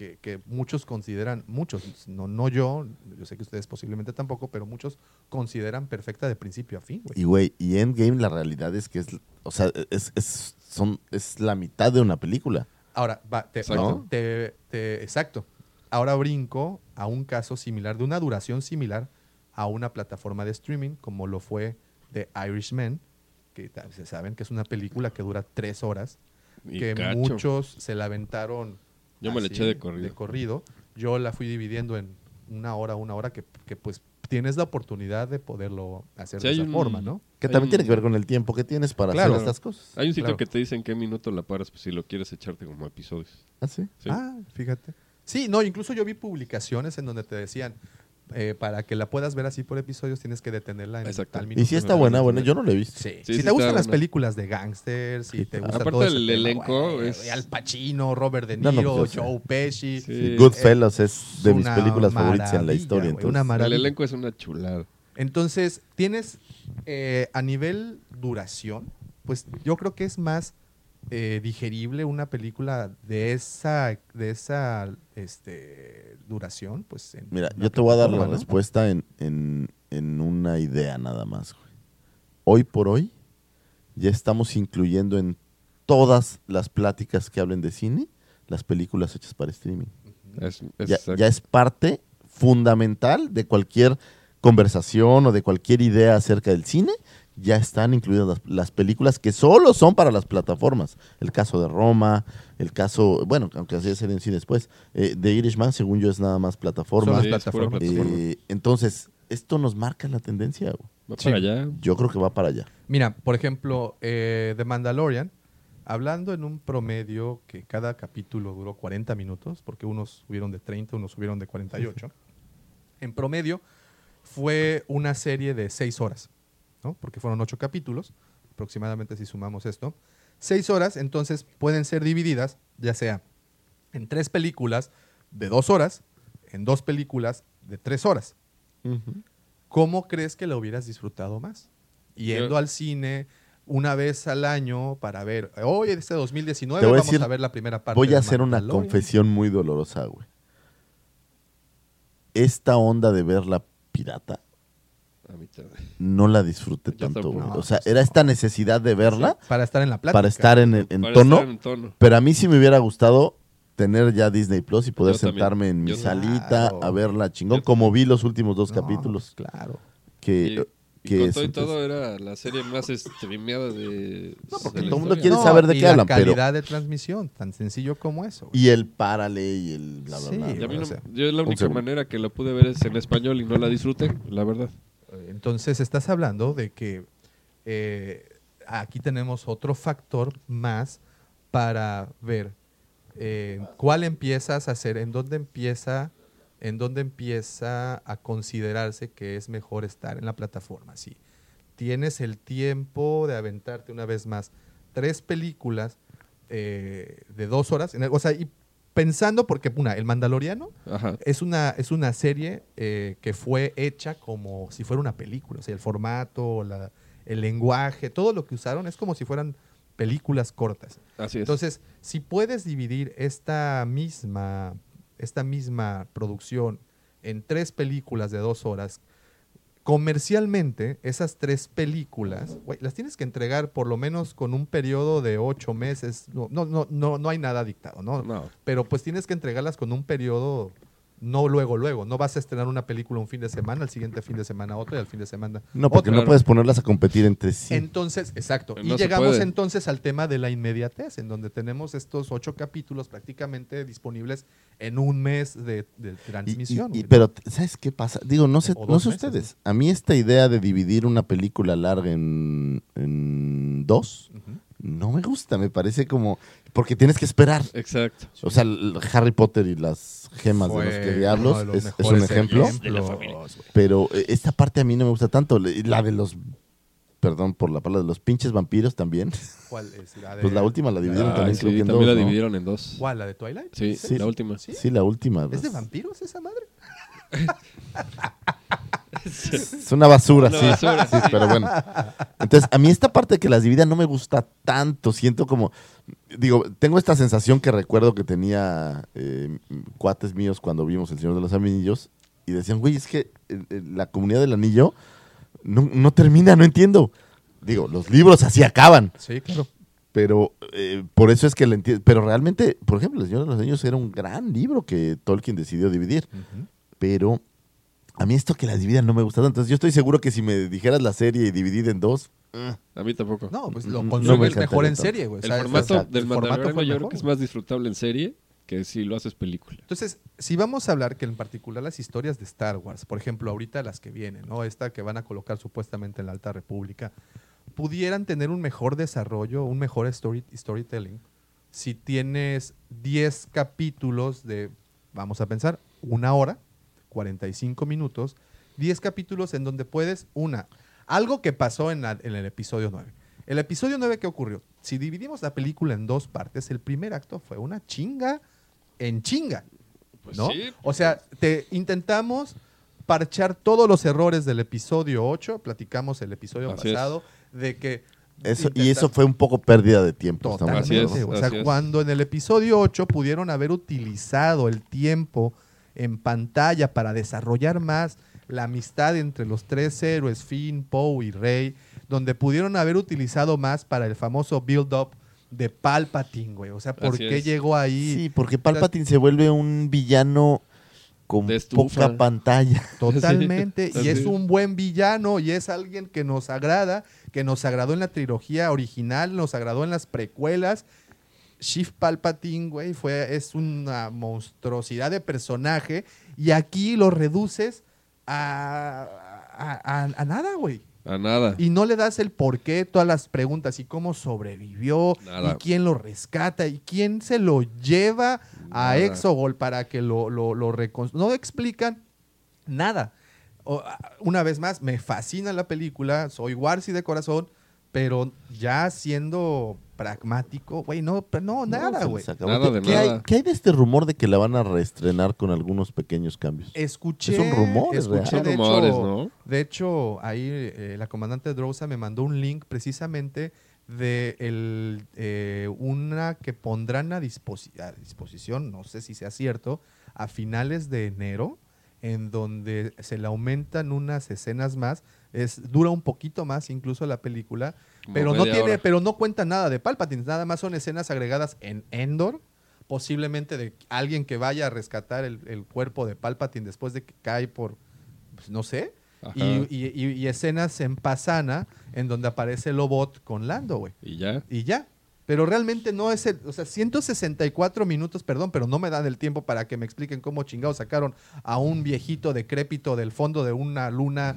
que, que muchos consideran, muchos, no, no yo, yo sé que ustedes posiblemente tampoco, pero muchos consideran perfecta de principio a fin, güey. Y güey, y Endgame la realidad es que es, o sea, es, es, son, es la mitad de una película. Ahora, va, te, no, te- te- exacto. Ahora brinco a un caso similar, de una duración similar a una plataforma de streaming, como lo fue The Irishman, que se saben que es una película que dura tres horas, y que cacho. muchos se la aventaron. Yo me la eché de corrido. corrido. Yo la fui dividiendo en una hora, una hora, que, que, pues tienes la oportunidad de poderlo hacer Sí, de esa un- forma, ¿no? Que también un- tiene que ver con el tiempo que tienes para Claro. hacer estas cosas. Hay un sitio Claro. que te dice en qué minuto la paras pues, si lo quieres echarte como episodios. ¿Ah, sí? Sí. Ah, fíjate. Sí, no, incluso yo vi publicaciones en donde te decían, eh, para que la puedas ver así por episodios, tienes que detenerla en Exacto. tal Y si está buena, bueno, yo no la he visto. Sí. Sí, si sí te gustan las películas de gangsters, si te gusta Aparte todo el elenco es- Al Pacino, Robert De No, no, Niro, pues, sé. Joe Pesci. Sí. Sí, Goodfellas es de mis películas favoritas en la historia. güey, una El elenco es una chulada. Entonces, tienes eh, a nivel duración, pues yo creo que es más eh, digerible una película de esa, de esa este, duración. Pues, en Mira, yo te voy a dar la respuesta en, en- en una idea nada más. güey. Hoy por hoy ya estamos incluyendo en todas las pláticas que hablen de cine las películas hechas para streaming. Es, es Ya, exacto. ya es parte fundamental de cualquier conversación o de cualquier idea acerca del cine, ya están incluidas las, las películas que solo son para las plataformas. El caso de Roma, el caso, bueno, aunque así ser en cine después, eh, de Irishman, según yo, es nada más plataforma. Sí, es plataforma. Eh, entonces, esto nos marca la tendencia. Va Sí. para allá. Yo creo que va para allá. Mira, por ejemplo, eh, The Mandalorian, hablando en un promedio que cada capítulo duró 40 minutos, porque unos subieron de 30, unos subieron de 48. en promedio fue una serie de 6 horas, ¿no? Porque fueron 8 capítulos, aproximadamente si sumamos esto. 6 horas, entonces pueden ser divididas, ya sea en tres películas de 2 horas, en dos películas de 3 horas. ¿Cómo crees que lo hubieras disfrutado más? Yendo Yo- al cine una vez al año para ver, hoy este 2019 Te voy a vamos decir, a ver la primera parte. Voy a hacer una confesión muy dolorosa, güey. Esta onda de ver la pirata A mí también. no la disfruté Yo tanto, tampoco. güey. No, O sea, pues era esta necesidad de verla Para estar en la plática. para estar en, en- en Para tono. estar en tono. Pero a mí sí me hubiera gustado tener ya Disney Plus y poder Yo también. sentarme en mi Yo salita Claro. a verla chingón, Yo como vi los últimos dos No, capítulos. pues, claro. Que, Y, y que con es, todo y entonces- todo era la serie más streameada de. No, porque de la todo el mundo quiere saber de y qué la hablan, pero- calidad de transmisión, tan sencillo como eso. güey. Y el párale y el bla, bla, Sí, bla, Y a bla. mí no- o sea, yo la única segundo. manera que la pude ver es en español y no la disfruté, la verdad. Entonces estás hablando de que eh, aquí tenemos otro factor más para ver eh, cuál empiezas a hacer, en dónde empieza, en dónde empieza a considerarse que es mejor estar en la plataforma. Si tienes el tiempo de aventarte una vez más tres películas eh, de dos horas, o sea, y pensando porque una, el Mandaloriano Ajá. es una, es una serie eh, que fue hecha como si fuera una película. O sea, el formato, la- el lenguaje, todo lo que usaron es como si fueran películas cortas. Así es. Entonces, si puedes dividir esta misma, esta misma producción en tres películas de dos horas, comercialmente, esas tres películas, las tienes que entregar por lo menos con un periodo de ocho meses. No, no, no, no, no hay nada dictado, ¿no? no. pero pues tienes que entregarlas con un periodo, no luego, luego. No vas a estrenar una película un fin de semana, al siguiente fin de semana otra y al fin de semana No, porque otra. no puedes ponerlas a competir entre sí. Entonces, exacto. Y llegamos puede. entonces al tema de la inmediatez, en donde tenemos estos ocho capítulos prácticamente disponibles en un mes de, de Y- y- transmisión. y- pero, ¿sabes qué pasa? Digo, no sé, no sé meses, ustedes. A mí esta idea de dividir una película larga en, en dos no me gusta. Me parece como... Porque tienes que esperar. Exacto. O sea, Harry Potter y las gemas de los que diablos es, es un ejemplo. ejemplos. Pero eh, esta parte a mí no me gusta tanto. La de los... Perdón por la palabra, de los pinches vampiros también. ¿Cuál es? La de, Pues la última la dividieron Ah, también, sí, creo que en también dos, la ¿no? dividieron en dos. ¿Cuál? ¿La de Twilight? Sí, Sí. la última. ¿Sí? Sí, la última. ¿Es de vampiros esa madre? Es una basura, Una sí. basura, sí, Pero bueno. Entonces, a mí esta parte de que las divida no me gusta tanto. Siento como. Digo, tengo esta sensación que recuerdo que tenía eh, cuates míos cuando vimos El Señor de los Anillos. Y decían, güey, es que eh, eh, la comunidad del anillo no, no termina, no entiendo. Digo, los libros así acaban. Sí, claro. Pero eh, por eso es que le entiendo. Pero realmente, por ejemplo, El Señor de los Anillos era un gran libro que Tolkien decidió dividir. Pero a mí esto que las dividan no me gusta tanto. Entonces yo estoy seguro que si me dijeras la serie y dividida en dos, eh, A mí tampoco. No, pues lo No me consumes mejor en tanto. serie, güey. O el sea, formato o sea, del el formato Mandaloriano fue yo creo mejor, que es más disfrutable en serie que si lo haces película. Entonces, si vamos a hablar que en particular las historias de Star Wars, por ejemplo, ahorita las que vienen, ¿no? Esta que van a colocar supuestamente en la Alta República, pudieran tener un mejor desarrollo, un mejor story- storytelling, si tienes 10 capítulos de, vamos a pensar, una hora, 45 minutos, 10 capítulos en donde puedes, una, algo que pasó en, la- en el episodio 9. El episodio 9, ¿qué ocurrió? Si dividimos la película en dos partes, el primer acto fue una chinga en chinga. Pues ¿no? sí, O sea, te intentamos parchar todos los errores del episodio 8, platicamos el episodio Así es. pasado, de que... eso, y eso fue un poco pérdida de tiempo. Así Totalmente. es, o sea, así es. cuando en el episodio 8 pudieron haber utilizado el tiempo en pantalla para desarrollar más la amistad entre los tres héroes, Finn, Poe y Rey, donde pudieron haber utilizado más para el famoso build-up de Palpatine, güey. O sea, ¿por Así qué es. llegó ahí? Sí, porque Palpatine se vuelve un villano con poca pantalla. Totalmente. Sí, y es un buen villano y es alguien que nos agrada, que nos agradó en la trilogía original, nos agradó en las precuelas. Shift Palpatine, güey, fue, es una monstruosidad de personaje y aquí lo reduces a, a, a- a nada, güey. A nada. Y no le das el por qué, todas las preguntas, y cómo sobrevivió, Nada. y quién lo rescata, y quién se lo lleva a. Exogol para que lo, lo, lo recon- No explican nada. O, una vez más, me fascina la película, soy Warsi de corazón, pero ya siendo pragmático, güey, no, pero no, nada, güey. Nada ¿Qué- de qué hay- nada. ¿Qué hay de este rumor de que la van a reestrenar con algunos pequeños cambios? Escuché, Es un rumor, es escuché de, Son rumores, hecho, ¿no? de hecho, ahí eh, la comandante Drosa me mandó un link precisamente de el, eh, una que pondrán a, disposi- a disposición, no sé si sea cierto, a finales de enero, en donde se le aumentan unas escenas más. Es, dura un poquito más incluso la película, pero no tiene, hora. pero no cuenta nada de Palpatine, nada más son escenas agregadas en Endor, posiblemente de alguien que vaya a rescatar el, el cuerpo de Palpatine después de que cae por, pues, no sé, y, y- y- y escenas en Pasana en donde aparece Lobot con Lando, güey. Y ya. Y ya. Pero realmente no es el, o sea, 164 minutos, perdón, pero no me dan el tiempo para que me expliquen cómo chingados sacaron a un viejito decrépito del fondo de una luna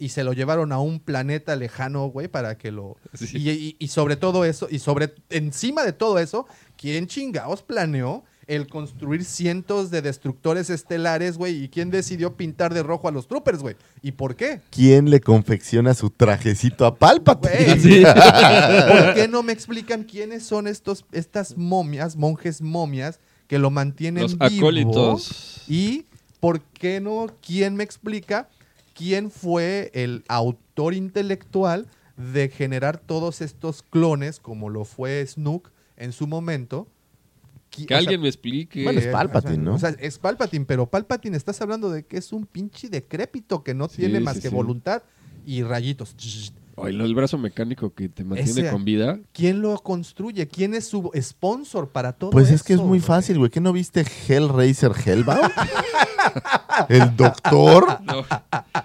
y se lo llevaron a un planeta lejano, güey, para que lo... Sí. Y, y- y sobre todo eso, y sobre, encima de todo eso, ¿quién chingados planeó el construir cientos de destructores estelares, güey? ¿Y quién decidió pintar de rojo a los troopers, güey? ¿Y por qué? ¿Quién le confecciona su trajecito a Palpatine? Güey, ¿Por qué no me explican quiénes son estos, estas momias, monjes momias, que lo mantienen Los vivo? acólitos. Y ¿por qué no? ¿Quién me explica quién fue el autor intelectual de generar todos estos clones, como lo fue Snook en su momento? Que o sea, alguien me explique. Bueno, es eh, Palpatine, o sea, ¿no? O sea, es Palpatine, pero Palpatine estás hablando de que es un pinche decrépito que no Sí, tiene más sí, que sí. voluntad y rayitos. Lo- el brazo mecánico que te mantiene Ese- con vida. ¿Quién lo construye? ¿Quién es su sponsor para todo Pues es que es muy güey? fácil, güey. ¿Qué no viste Hellraiser Hellbound? el doctor. No.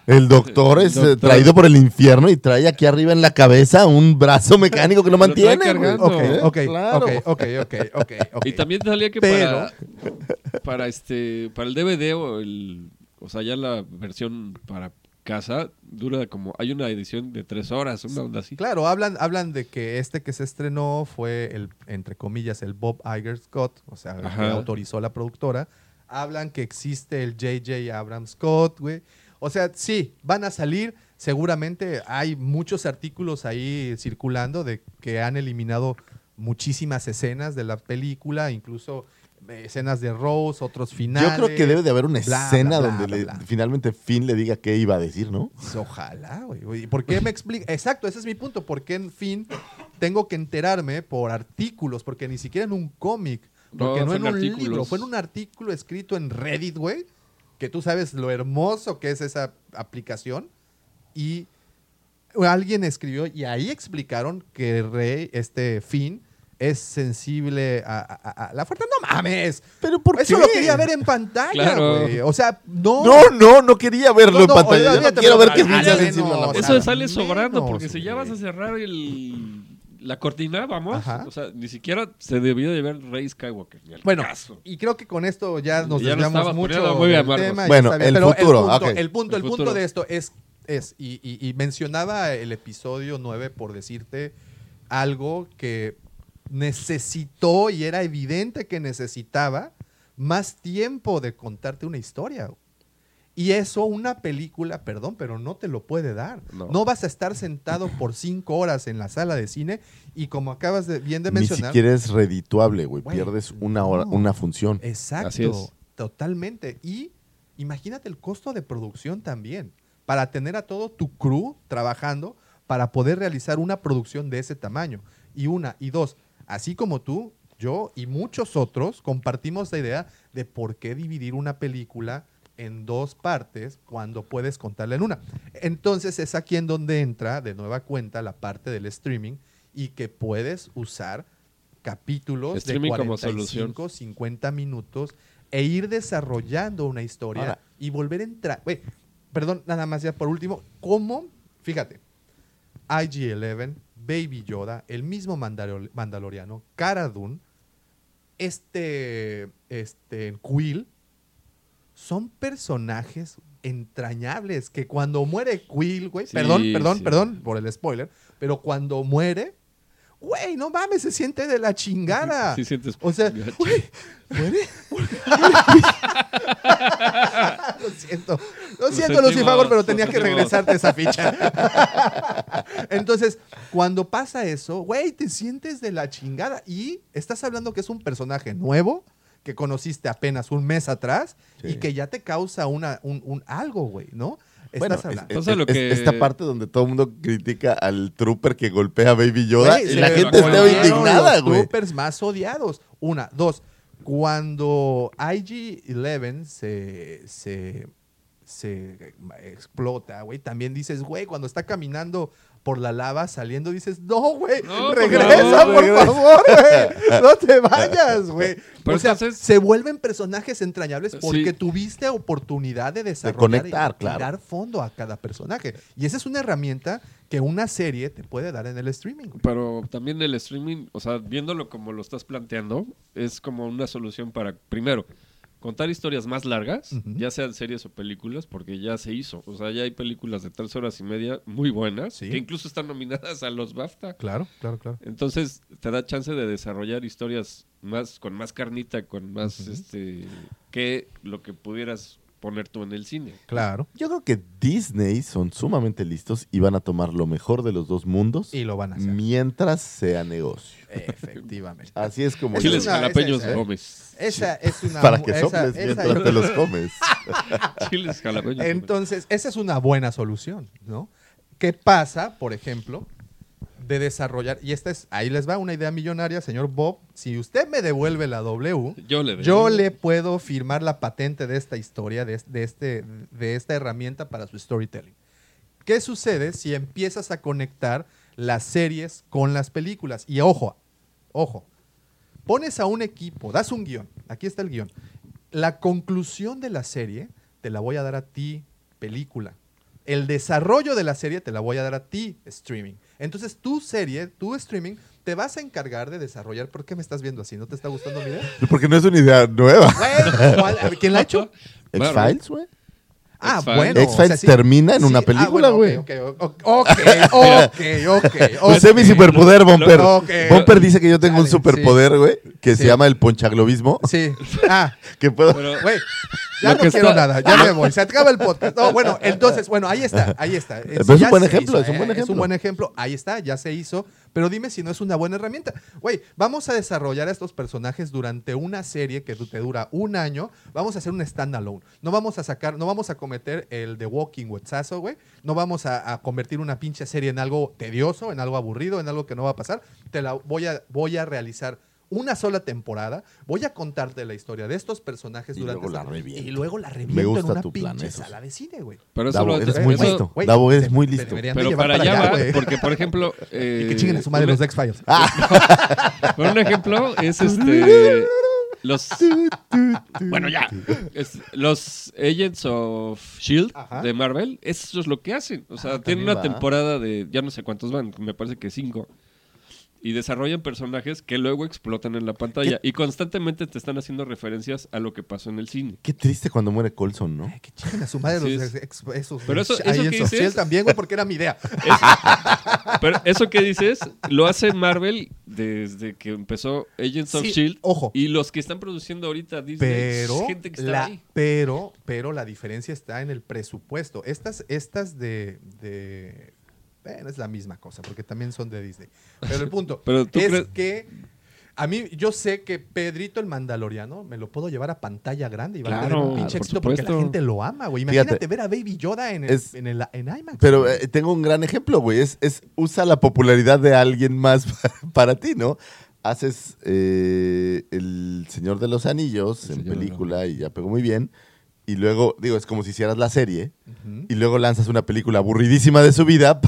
El doctor es doctor. traído por el infierno y trae aquí arriba en la cabeza un brazo mecánico que lo mantiene. güey. cargando. Ok, ¿Eh? ok, Claro. ok, ok, ok, ok, ok. Y también salía que Pero- para, para este para el DVD o el o sea ya la versión para casa dura como hay una edición de tres horas una onda así Claro, hablan, hablan de que este que se estrenó fue el, entre comillas, el Bob Iger Scott, o sea, el que autorizó la productora. Hablan que existe el JJ Abrams Scott, güey. O sea, sí, van a salir. Seguramente hay muchos artículos ahí circulando de que han eliminado muchísimas escenas de la película, incluso escenas de Rose, otros finales. Yo creo que debe de haber una bla, escena bla, bla, donde bla, le- bla. finalmente Finn le diga qué iba a decir, ¿no? Ojalá, güey. ¿Y ¿Por qué me explica? Exacto, ese es mi punto. ¿Por qué, en fin, tengo que enterarme por artículos? Porque ni siquiera en un cómic. Porque No, no, fue en en un artículos. libro. Fue en un artículo escrito en Reddit, güey. Que tú sabes lo hermoso que es esa aplicación. Y alguien escribió y ahí explicaron que Rey, este Finn, es sensible a, a- a- a la fuerza. ¡No mames! Pero ¿por Eso qué? lo quería ver en pantalla, Claro. güey. O sea, no... No, no, no quería verlo No, en no, pantalla. Yo no olvídate, quiero ver que al sensible a la eso al sale sobrando menos, porque si ya vas a cerrar el la cortina vamos Ajá. o sea ni siquiera se debió de ver Rey Skywalker ni al Bueno, caso. y creo que con esto ya nos Ya desviamos estaba mucho muy del tema. Bueno, el pero futuro, el punto, el punto, El el punto de esto es, es y, y- y mencionaba el episodio 9 por decirte algo que necesitó y era evidente que necesitaba más tiempo de contarte una historia. Y eso una película, perdón, pero no te lo puede dar. No, No. vas a estar sentado por cinco horas en la sala de cine y como acabas de, bien de Ni mencionar... siquiera es redituable, güey. Pierdes una hora, no. una función. Exacto, totalmente. Y imagínate el costo de producción también, para tener a todo tu crew trabajando para poder realizar una producción de ese tamaño. Y una, y dos, así como tú, yo y muchos otros compartimos la idea de por qué dividir una película en dos partes cuando puedes contarla en una. Entonces es aquí en donde entra de nueva cuenta la parte del streaming y que puedes usar capítulos Streaming de como 45, 50 minutos e ir desarrollando una historia Ahora- y volver a entrar. Perdón, nada más ya por último, ¿cómo? Fíjate, IG-11, Baby Yoda, el mismo Mandalor- Mandaloriano, Cara Dune, este, este Quill, son personajes entrañables que cuando muere Quill, güey, Sí, perdón, perdón, sí. perdón por el spoiler, pero cuando muere, güey, no mames, se siente de la chingada. Sí sientes O sea, güey, muere. lo siento, lo siento, sentimos, Lucifagor, pero lo tenía que regresarte esa ficha. Entonces, cuando pasa eso, güey, te sientes de la chingada y estás hablando que es un personaje nuevo que conociste apenas un mes atrás y que ya te causa una, un, un algo, güey, ¿no? Bueno, Estás es- hablando. es- Pasa lo que- esta parte donde todo el mundo critica al trooper que golpea a Baby Yoda Güey, y la gente está indignada, los güey. troopers más odiados. Una, dos. Cuando IG-11 se, se, se explota, güey, también dices, güey, cuando está caminando por la lava saliendo, dices, no, güey, No, por regresa, favor, por regresa". favor, güey, no te vayas, güey. Pero O sea, entonces- se vuelven personajes entrañables porque Sí. tuviste oportunidad de desarrollar conectar, y, y claro. dar fondo a cada personaje. Y esa es una herramienta que una serie te puede dar en el streaming. güey. Pero también el streaming, o sea, viéndolo como lo estás planteando, es como una solución para, primero, contar historias más largas, ya sean series o películas, porque ya se hizo. O sea, ya hay películas de tres horas y media muy buenas, Sí. que incluso están nominadas a los BAFTA. Claro, claro, claro. Entonces, te da chance de desarrollar historias más con más carnita, con más, este, que lo que pudieras poner tú en el cine. Claro. Yo creo que Disney son sumamente listos y van a tomar lo mejor de los dos mundos Y lo van a hacer. mientras sea negocio. Efectivamente. Así es como Chiles jalapeños esa- Gómez. Esa es una. para que esa- soples esa- mientras te los comes. Chiles jalapeños Gómez. Entonces, esa es una buena solución, ¿no? ¿Qué pasa, por ejemplo, de desarrollar? Y esta es, ahí les va una idea millonaria, señor Bob. Si usted me devuelve la W, Yo le yo le puedo firmar la patente de esta historia, de, de este, de esta herramienta para su storytelling. ¿Qué sucede si empiezas a conectar las series con las películas? Y ojo, ojo, pones a un equipo, das un guion, aquí está el guion. La conclusión de la serie te la voy a dar a ti, película. El desarrollo de la serie te la voy a dar a ti, streaming. Entonces, tu serie, tu streaming, te vas a encargar de desarrollar. ¿Por qué me estás viendo así? ¿No te está gustando mi idea? Porque no es una idea nueva. Güey, ¿cuál- ¿Quién la ha hecho? X-Files, güey. Ah, X-Files. bueno. X-Files termina en una película, ah, bueno, güey. Ok, ok, ok, ok, ok. Usé mi superpoder, Bomper. Ok. Bomper dice que yo tengo un superpoder, güey, que se llama el ponchaglobismo. Sí. Ah, Que puedo... Güey. Ya Lo no quiero está- nada, ya me voy. Se acaba el podcast. No, bueno, entonces, bueno, ahí está, ahí está. Pero es un buen ejemplo, hizo, es un buen eh, Es ejemplo. un buen ejemplo. Ahí está, ya se hizo. Pero dime si no es una buena herramienta. Güey, vamos a desarrollar a estos personajes durante una serie que te dura un año. Vamos a hacer un standalone. No vamos a sacar, no vamos a cometer el The Walking Wetzazo, güey. No vamos a, a convertir una pinche serie en algo tedioso, en algo aburrido, en algo que no va a pasar. Te la voy a, voy a realizar una sola temporada. Voy a contarte la historia de estos personajes Y durante luego la esta- reviento. y luego la Me reviento en gusta una tu plan, pinche sí. sala de cine, güey. Pero eso Davo, lo- eres muy eso- listo. güey, Davo, eres muy listo. Pero llevar para allá va, porque por ejemplo... Y eh, que chinguen a su madre un- los X-Files. Pero un ejemplo es este. Los. Bueno, ya. Es- los Agents of Shield Ajá. De Marvel, eso es lo que hacen. O sea, Ah, tienen una va. temporada de. Ya no sé cuántos van, me parece que cinco. Y desarrollan personajes que luego explotan en la pantalla. Y constantemente te están haciendo referencias a lo que pasó en el cine. Qué triste cuando muere Colson, ¿no? Ay, que chinguen a su madre Sí, los es- ex- esos. Pero eso- eso que Social dices- también, güey, porque era mi idea. Pero eso que dices, lo hace Marvel desde que empezó Agents of Shield. ojo. Y los que están produciendo ahorita Disney, Pero es gente que está la, ahí. pero, pero la diferencia está en el presupuesto. Estas, estas de, de bueno, es la misma cosa, porque también son de Disney. Pero el punto Pero tú es que a mí, yo sé que Pedrito el Mandaloriano me lo puedo llevar a pantalla grande y va a Claro, tener un pinche por éxito porque la gente lo ama, güey. Fíjate. Imagínate ver a Baby Yoda en, el, Es- en, el, en IMAX. Pero eh, tengo un gran ejemplo, güey. Es, es usa la popularidad de alguien más para ti, ¿no? Haces eh, El Señor de los Anillos El en película y ya pegó muy bien. Y luego, digo, es como si hicieras la serie y luego lanzas una película aburridísima de su vida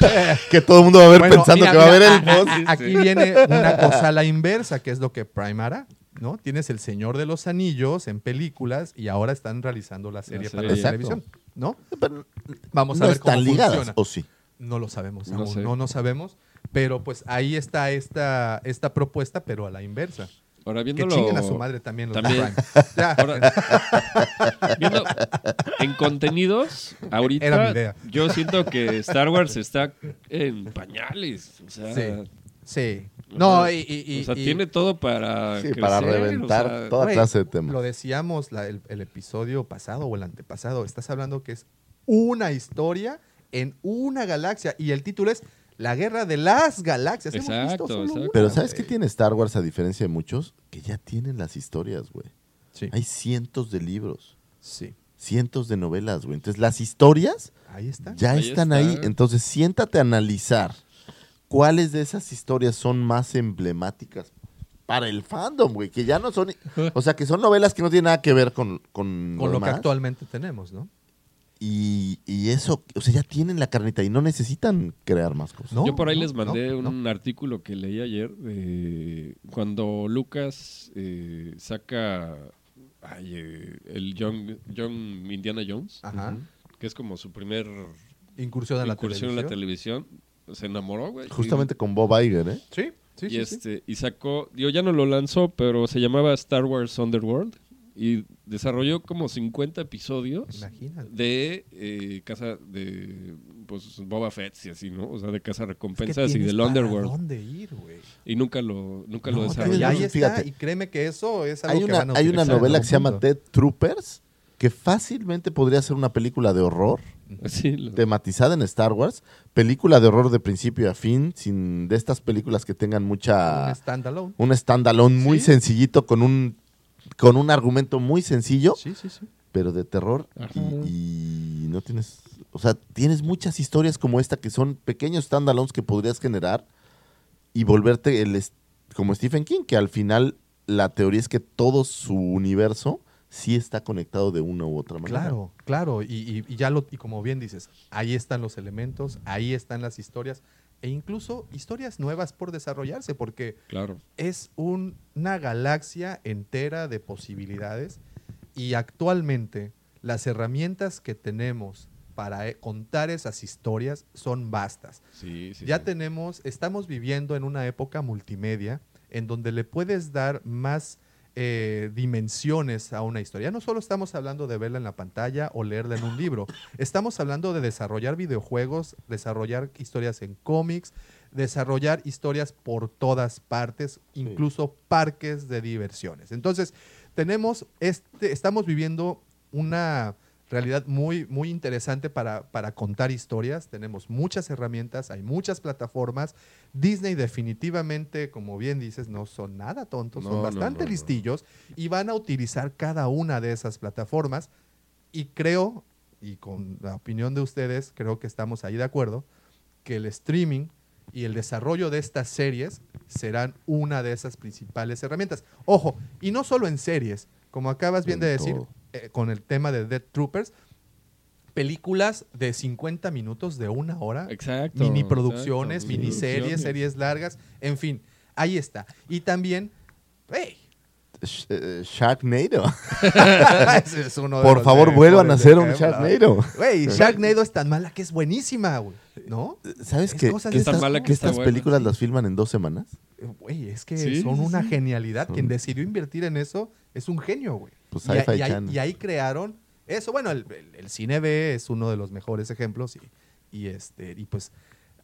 que todo el mundo va a ver Bueno, pensando mira, que va a ver el a- boss. a- Aquí viene una cosa a la inversa, que es lo que Prime hará. ¿no? Tienes El Señor de los Anillos en películas y ahora están realizando la serie para la televisión. ¿no? Pero Vamos a no ver están cómo ligadas, funciona. ¿o sí? No lo sabemos No aún, sé. no, no sabemos. Pero pues ahí está esta, esta propuesta, pero a la inversa. Ahora Que viéndolo. chinguen a su madre también los también- Prime. Ya. Ahora, viendo en contenidos, ahorita Era mi idea. yo siento que Star Wars está en pañales. O sea, Sí. Sí. No, y, y- y- o sea, y- tiene todo para. Sí, para reventar o sea, toda clase de temas. Lo decíamos la- el, el episodio pasado o el antepasado. Estás hablando que es una historia en una galaxia. Y el título es La Guerra de las Galaxias. Hemos visto Exacto, solo exacto. una, Pero ¿sabes qué tiene Star Wars a diferencia de muchos? Que ya tienen las historias, güey. Sí. Hay cientos de libros, Sí. cientos de novelas, güey. Entonces las historias Ahí está. ya Ahí están está. ahí. Entonces siéntate a analizar cuáles de esas historias son más emblemáticas para el fandom, güey. Que ya no son... O sea, que son novelas que no tienen nada que ver con, con, Con lo que actualmente tenemos, ¿no? Y, y eso, o sea, ya tienen la carnita y no necesitan crear más cosas. No, Yo por ahí no, les mandé no, un artículo que leí ayer de cuando Lucas eh, saca ay, eh, el Young, Young Indiana Jones, Ajá. que es como su primer Incursión en la incursión en la televisión. Se enamoró, güey. Justamente con Bob Iger, ¿eh? Sí, sí, y, sí, sí. este, y sacó, digo, ya no lo lanzó, pero se llamaba Star Wars Underworld y desarrolló como 50 episodios Imagínate. de eh, casa de pues Boba Fett y así, ¿no? O sea, de casa Es que recompensas y del para Underworld. dónde ir, güey? Y nunca lo nunca No, lo ahí está, y créeme que eso es algo Hay que una, van a hay una novela que se llama. Dead Troopers que fácilmente podría ser una película de horror Sí, lo- tematizada en Star Wars, película de horror de principio a fin, sin de estas películas que tengan mucha Un standalone. un standalone muy Sí. sencillito con un con un argumento muy sencillo, Sí, sí, sí. pero de terror y, y no tienes, o sea, tienes muchas historias como esta que son pequeños standalones que podrías generar y volverte el como Stephen King, que al final la teoría es que todo su universo sí está conectado de una u otra manera. Claro, claro, y, y- y ya lo, y como bien dices, ahí están los elementos, ahí están las historias, e incluso historias nuevas por desarrollarse, porque claro. es un- una galaxia entera de posibilidades y actualmente las herramientas que tenemos para eh, contar esas historias son vastas. Sí, sí, ya sí. tenemos, estamos viviendo en una época multimedia en donde le puedes dar más eh, dimensiones a una historia. Ya no solo estamos hablando de verla en la pantalla o leerla en un libro, estamos hablando de desarrollar videojuegos, desarrollar historias en cómics, desarrollar historias por todas partes, incluso parques de diversiones. Entonces, tenemos este, estamos viviendo una realidad muy, muy interesante para, para contar historias. Tenemos muchas herramientas, hay muchas plataformas. Disney definitivamente, como bien dices, no son nada tontos, No, son bastante no, no. listillos y van a utilizar cada una de esas plataformas. Y creo, y con la opinión de ustedes, creo que estamos ahí de acuerdo, que el streaming y el desarrollo de estas series serán una de esas principales herramientas. Ojo, y no solo en series, como acabas bien En de decir todo. Eh, con el tema de Dead Troopers, películas de 50 minutos, de una hora, Exacto. mini producciones, exacto, miniseries, series largas, en fin, ahí está. Y también, hey, Sh- eh, Sharknado. ese es uno de Por los favor, vuelvan a hacer un. Sharknado. Güey, Sharknado es tan mala que es buenísima, güey. ¿No? ¿Sabes Es que, que Tan mala que estas buena. películas las filman en dos semanas? Güey, es que Sí, son una genialidad. Son- Quien decidió invertir en eso es un genio, güey. Pues y, ahí, Channel. y ahí crearon eso. Bueno, el, el- el cine B es uno de los mejores ejemplos y, y este y pues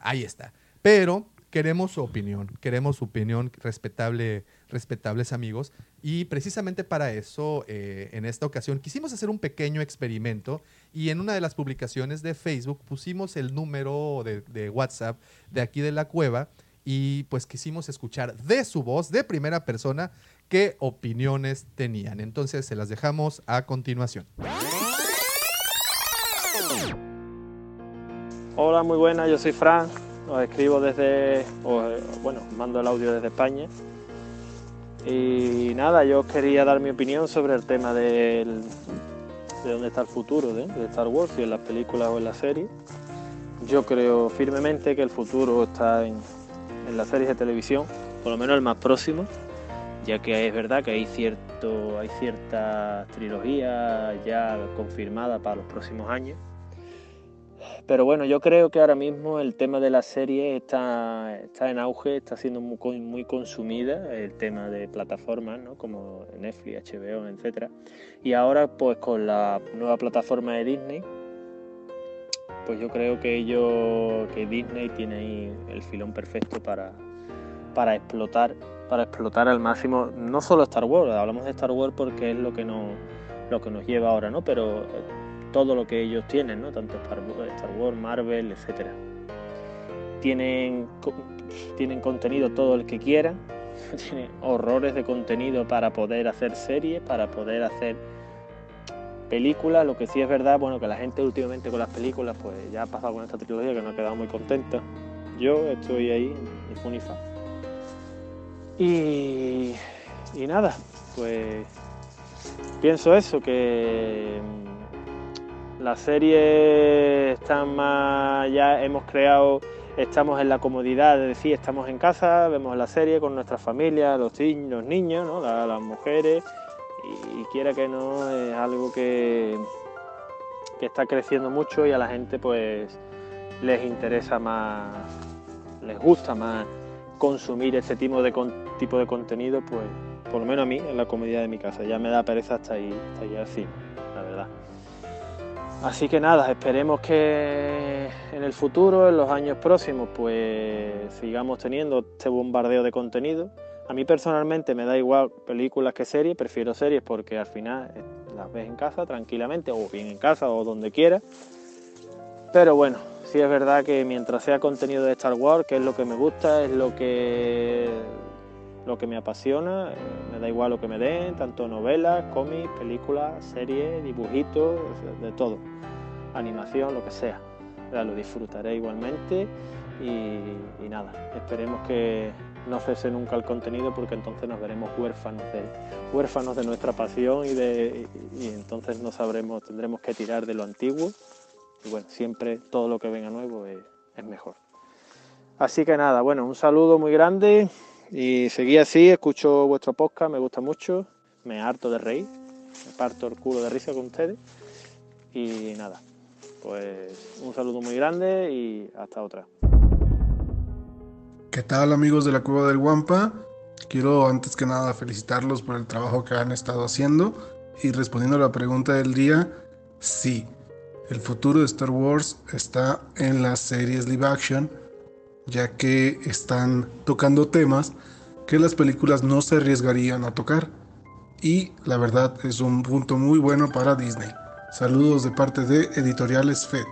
ahí está. Pero queremos su opinión, queremos su opinión respetable, respetables amigos. Y precisamente para eso, eh, en esta ocasión, quisimos hacer un pequeño experimento y en una de las publicaciones de Facebook pusimos el número de, WhatsApp de aquí de la cueva y pues quisimos escuchar de su voz, de primera persona, qué opiniones tenían. Entonces se las dejamos a continuación. Hola, muy buenas, yo soy Fran, os escribo desde, o, eh, bueno, mando el audio desde España. Y nada, yo quería dar mi opinión sobre el tema del, de dónde está el futuro de, de Star Wars, si en las películas o en las series. Yo creo firmemente que el futuro está en, en las series de televisión, por lo menos el más próximo, ya que es verdad que hay cierto, hay ciertas trilogías ya confirmadas para los próximos años. Pero bueno, yo creo que ahora mismo el tema de la serie está, está en auge, está siendo muy, muy consumida, el tema de plataformas, ¿no? como Netflix, HBO, etc. Y ahora, pues con la nueva plataforma de Disney, pues yo creo que ellos, que Disney tiene ahí el filón perfecto para, para explotar, para explotar al máximo, no solo Star Wars, hablamos de Star Wars porque es lo que nos, lo que nos lleva ahora, ¿no? Pero eh, todo lo que ellos tienen, ¿no? Tanto Star Wars, Marvel, etcétera. Tienen, tienen contenido todo el que quieran, tienen horrores de contenido para poder hacer series, para poder hacer películas, lo que sí es verdad, bueno, que la gente últimamente con las películas, pues ya ha pasado con esta trilogía que no ha quedado muy contenta. Yo estoy ahí, ni fu ni fa. Y, y nada, pues pienso eso, que las series están más, ya hemos creado, estamos en la comodidad de decir, estamos en casa, vemos la serie con nuestra familia, los, los niños, las mujeres, y, quiera que no, es algo que, que está creciendo mucho y a la gente pues les interesa más, les gusta más consumir este tipo de, tipo de contenido, pues por lo menos a mí, en la comodidad de mi casa. Ya me da pereza hasta ahí, hasta verdad. Así que nada, esperemos que en el futuro, en los años próximos, pues sigamos teniendo este bombardeo de contenido. A mí personalmente me da igual películas que series, prefiero series porque al final eh, las ves en casa tranquilamente, o bien en casa o donde quieras. Pero bueno, sí es verdad que mientras sea contenido de Star Wars, que es lo que me gusta, es lo que lo que me apasiona, eh, me da igual lo que me den, tanto novelas, cómics, películas, series, dibujitos, de todo, animación, lo que sea. Sea, lo disfrutaré igualmente y, nada, esperemos que no cese nunca el contenido porque entonces nos veremos huérfanos de, huérfanos de nuestra pasión y, de, y, entonces no sabremos, tendremos que tirar de lo antiguo y bueno, siempre todo lo que venga nuevo es mejor. Así que nada, bueno, un saludo muy grande y seguí así, escucho vuestro podcast, me gusta mucho, me harto de reír, me parto el culo de risa con ustedes y nada, pues un saludo muy grande y hasta otra. ¿Qué tal amigos de la Cueva del Guampa? Quiero antes que nada felicitarlos por el trabajo que han estado haciendo y respondiendo a la pregunta del día, sí, el futuro de Star Wars está en las series live action, ya que están tocando temas que las películas no se arriesgarían a tocar. Y la verdad es un punto muy bueno para Disney. Saludos de parte de Editoriales FED.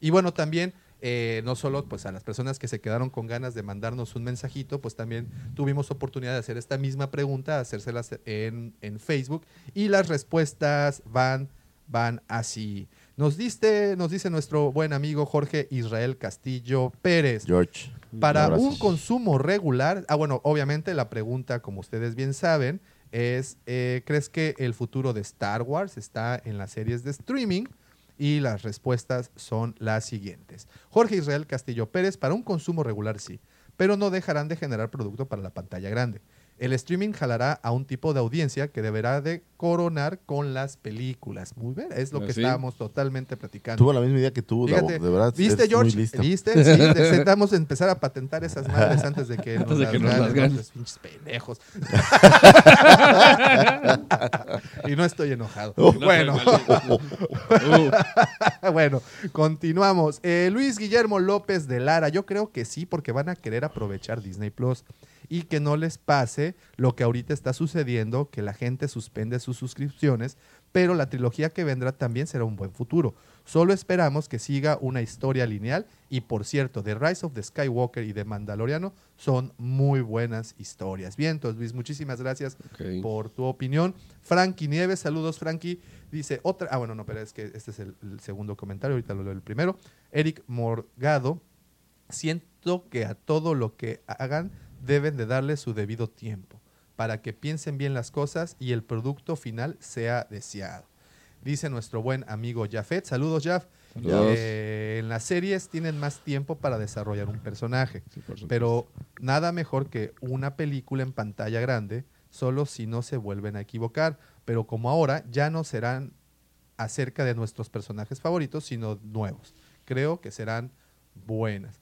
Y bueno, también eh, no solo pues a las personas que se quedaron con ganas de mandarnos un mensajito, pues también tuvimos oportunidad de hacer esta misma pregunta, hacérselas en, en Facebook y las respuestas van, van así. Nos, diste, nos dice nuestro buen amigo Jorge Israel Castillo Pérez. George. Para Un consumo regular, ah bueno, obviamente la pregunta, como ustedes bien saben, es, eh, ¿crees que el futuro de Star Wars está en las series de streaming? Y las respuestas son las siguientes. Jorge Israel Castillo Pérez, para un consumo regular sí, pero no dejarán de generar producto para la pantalla grande. El streaming jalará a un tipo de audiencia que deberá de coronar con las películas. Muy bien, es lo que Así. estábamos totalmente platicando. Tuvo la misma idea que tú, Fíjate, de verdad. ¿Viste, George? ¿Viste? Sí, necesitamos empezar a patentar esas madres antes de que Antes nos de las que nos las. Esos pinches pendejos. y no estoy enojado. No, bueno. maldito. bueno, continuamos. Eh, Luis Guillermo López de Lara, yo creo que sí, porque van a querer aprovechar Disney Plus y que no les pase lo que ahorita está sucediendo, que la gente suspende sus suscripciones, pero la trilogía que vendrá también será un buen futuro. Solo esperamos que siga una historia lineal y por cierto, The Rise of the Skywalker y The Mandaloriano son muy buenas historias. Bien, entonces Luis, muchísimas gracias por tu opinión. Frankie Nieves, saludos Frankie. Dice otra, ah bueno, no, pero es que este es el, el segundo comentario, ahorita lo leo el primero. Eric Morgado, siento que a todo lo que hagan deben de darle su debido tiempo. para que piensen bien las cosas y el producto final sea deseado. Dice nuestro buen amigo Jafet. Saludos, Jaf. Saludos. Eh, en las series tienen más tiempo para desarrollar un personaje, Sí, pero nada mejor que una película en pantalla grande, solo si no se vuelven a equivocar. Pero como ahora ya no serán acerca de nuestros personajes favoritos, sino nuevos. Creo que serán buenas.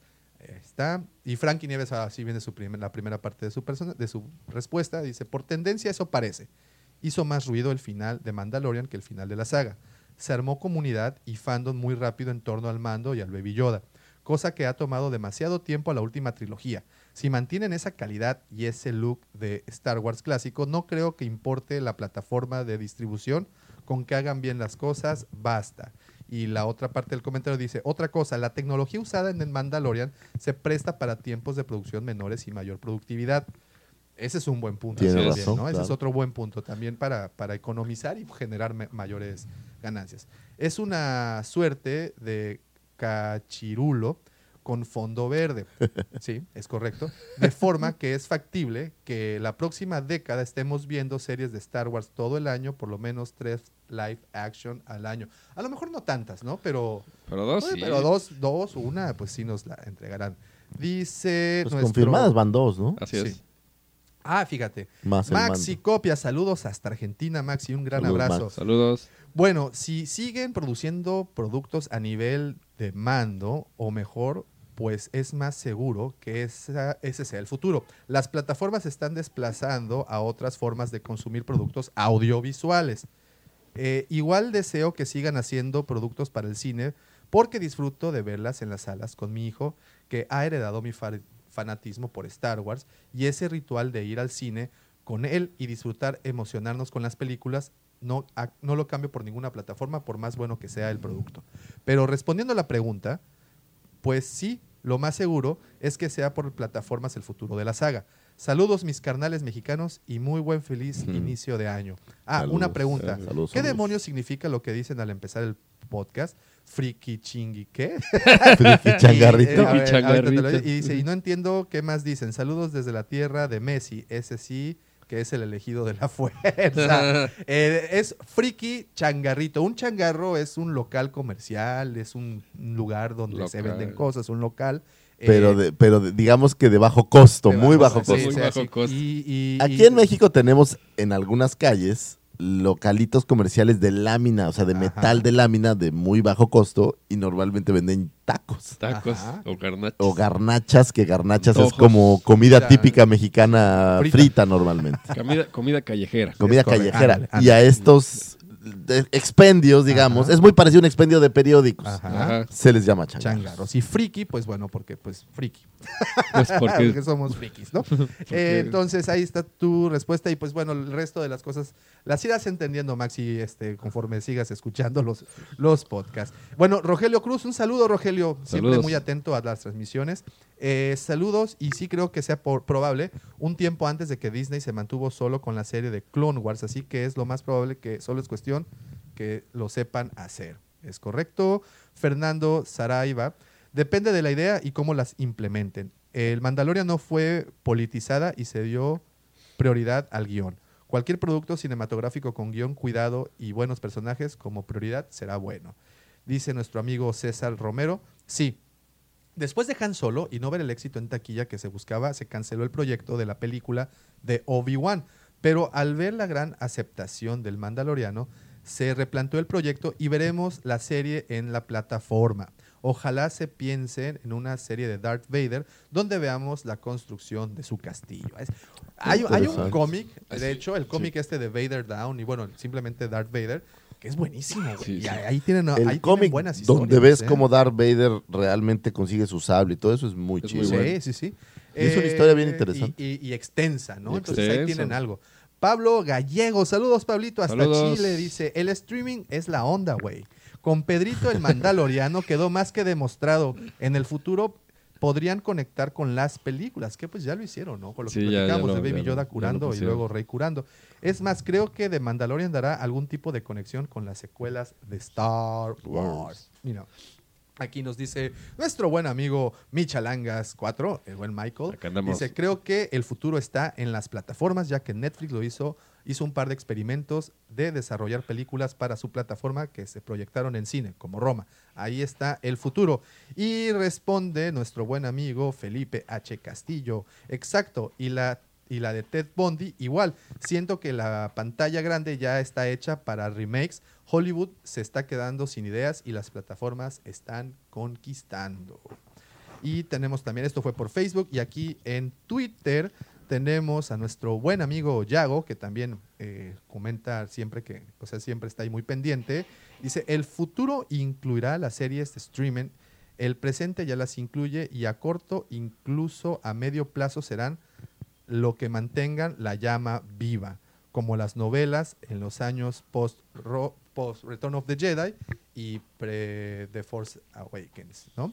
Está. Y Frankie Nieves, así viene su primer- la primera parte de su, persona, de su respuesta. Dice, por tendencia eso parece. Hizo más ruido el final de Mandalorian que el final de la saga. Se armó comunidad y fandom muy rápido en torno al mando y al Baby Yoda, cosa que ha tomado demasiado tiempo a la última trilogía. Si mantienen esa calidad y ese look de Star Wars clásico, no creo que importe la plataforma de distribución, con que hagan bien las cosas, basta. Y la otra parte del comentario dice, otra cosa, la tecnología usada en el Mandalorian se presta para tiempos de producción menores y mayor productividad. Ese es un buen punto. Tiene también, razón, ¿no? Ese es otro buen punto también para, para economizar y generar mayores ganancias. Es una suerte de cachirulo con fondo verde. Sí, es correcto. De forma que es factible que la próxima década estemos viendo series de Star Wars todo el año, por lo menos tres live action al año. A lo mejor no tantas, ¿no? Pero, Pero dos, Oye, sí. pero dos, dos, una, pues sí nos la entregarán. Dice Pues nuestro- confirmadas van dos, ¿no? Así es. Ah, fíjate. Más Maxi. Copia, saludos hasta Argentina, Maxi, un gran Saludos, abrazo. Max. Saludos. Bueno, si siguen produciendo productos a nivel de mando, o mejor, pues es más seguro que esa- ese sea el futuro. Las plataformas están desplazando a otras formas de consumir productos audiovisuales. Eh, igual deseo que sigan haciendo productos para el cine porque disfruto de verlas en las salas con mi hijo que ha heredado mi fa- fanatismo por Star Wars y ese ritual de ir al cine con él y disfrutar, emocionarnos con las películas, no, no lo cambio por ninguna plataforma por más bueno que sea el producto. Pero respondiendo a la pregunta, pues sí, lo más seguro es que sea por plataformas el futuro de la saga. Saludos mis carnales mexicanos y muy buen feliz inicio de año. Ah, Saludos, una pregunta. eh, saludos, ¿Qué saludos. demonios significa lo que dicen al empezar el podcast? Friki chingui, ¿qué? Friki changarrito. Y, eh, ver, changarrito. y dice, y no entiendo qué más dicen. Saludos desde la tierra de Messi, ese sí que es el elegido de la fuerza. Eh, es friki changarrito. Un changarro es un local comercial, es un lugar donde se venden cosas, un local. Eh, Pero, de- pero de- digamos que de bajo costo, de muy bajo costo. sí, Muy bajo costo. Y- y- Aquí y- en México tenemos en algunas calles localitos comerciales de lámina, o sea, de Ajá. metal de lámina de muy bajo costo y normalmente venden tacos Tacos Ajá. o garnachas. o garnachas, que garnachas es como comida Mira, típica mexicana frita. frita, normalmente. Comida, comida callejera. Comida callejera. Ándale, Y a ándale. estos de- expendios, digamos, Ajá. es muy parecido a un expendio de periódicos. Ajá. Ajá. Se les llama changarros. changarros. Y friki, pues bueno, porque pues friki. Pues porque porque somos frikis, ¿no? Eh, entonces ahí está tu respuesta y pues bueno, el resto de las cosas las irás entendiendo, Maxi, este, conforme sigas escuchando los, los podcasts. Bueno, Rogelio Cruz, un saludo, Rogelio, siempre muy atento a las transmisiones. Eh, saludos y sí creo que sea por- probable un tiempo antes de que Disney se mantuvo solo con la serie de Clone Wars, así que es lo más probable que solo es cuestión que lo sepan hacer. ¿Es correcto? Fernando Saraiva. Depende de la idea y cómo las implementen. El Mandalorian no fue politizada y se dio prioridad al guion. Cualquier producto cinematográfico con guion, cuidado y buenos personajes como prioridad será bueno. Dice nuestro amigo César Romero. Sí, Después de Han Solo y no ver el éxito en taquilla que se buscaba, se canceló el proyecto de la película de Obi-Wan. Pero al ver la gran aceptación del Mandaloriano, se replanteó el proyecto y veremos la serie en la plataforma. Ojalá se piensen en una serie de Darth Vader donde veamos la construcción de su castillo. Es- hay, hay un cómic, de hecho, el cómic este de Vader Down y bueno, simplemente Darth Vader, que es buenísimo. güey. Sí, y sí. ahí tienen, ahí El tienen cómic buenas historias. donde ves ¿eh? cómo Darth Vader realmente consigue su sable y todo eso es muy Es chido. muy bueno. Sí, sí, sí. Y es una historia bien Eh, interesante. Y, y- y extensa, ¿no? Y Entonces ahí tienen algo. Pablo Gallego, saludos Pablito, hasta Saludos. Chile, dice, el streaming es la onda, güey. Con Pedrito el Mandaloriano quedó más que demostrado. En el futuro podrían conectar con las películas, que pues ya lo hicieron, ¿no? Con lo que Sí, ya- ya platicamos lo- de Baby Yoda curando y luego Rey curando. Es más, creo que de Mandalorian dará algún tipo de conexión con las secuelas de Star Wars. Mira, Aquí nos dice nuestro buen amigo Michalangas 4, el buen Michael. Dice, creo que el futuro está en las plataformas, ya que Netflix lo hizo, hizo un par de experimentos de desarrollar películas para su plataforma que se proyectaron en cine, como Roma. Ahí está el futuro. Y responde nuestro buen amigo Felipe H. Castillo. Exacto. Y la, y la de Ted Bundy, igual. Siento que la pantalla grande ya está hecha para remakes. Hollywood se está quedando sin ideas y las plataformas están conquistando. Y tenemos también, esto fue por Facebook y aquí en Twitter tenemos a nuestro buen amigo Yago, que también eh, comenta siempre que, o sea, siempre está ahí muy pendiente. Dice, el futuro incluirá las series de streaming, el presente ya las incluye y a corto, incluso a medio plazo serán lo que mantengan la llama viva, como las novelas en los años post, ro- post Return of the Jedi y pre The Force Awakens, ¿no?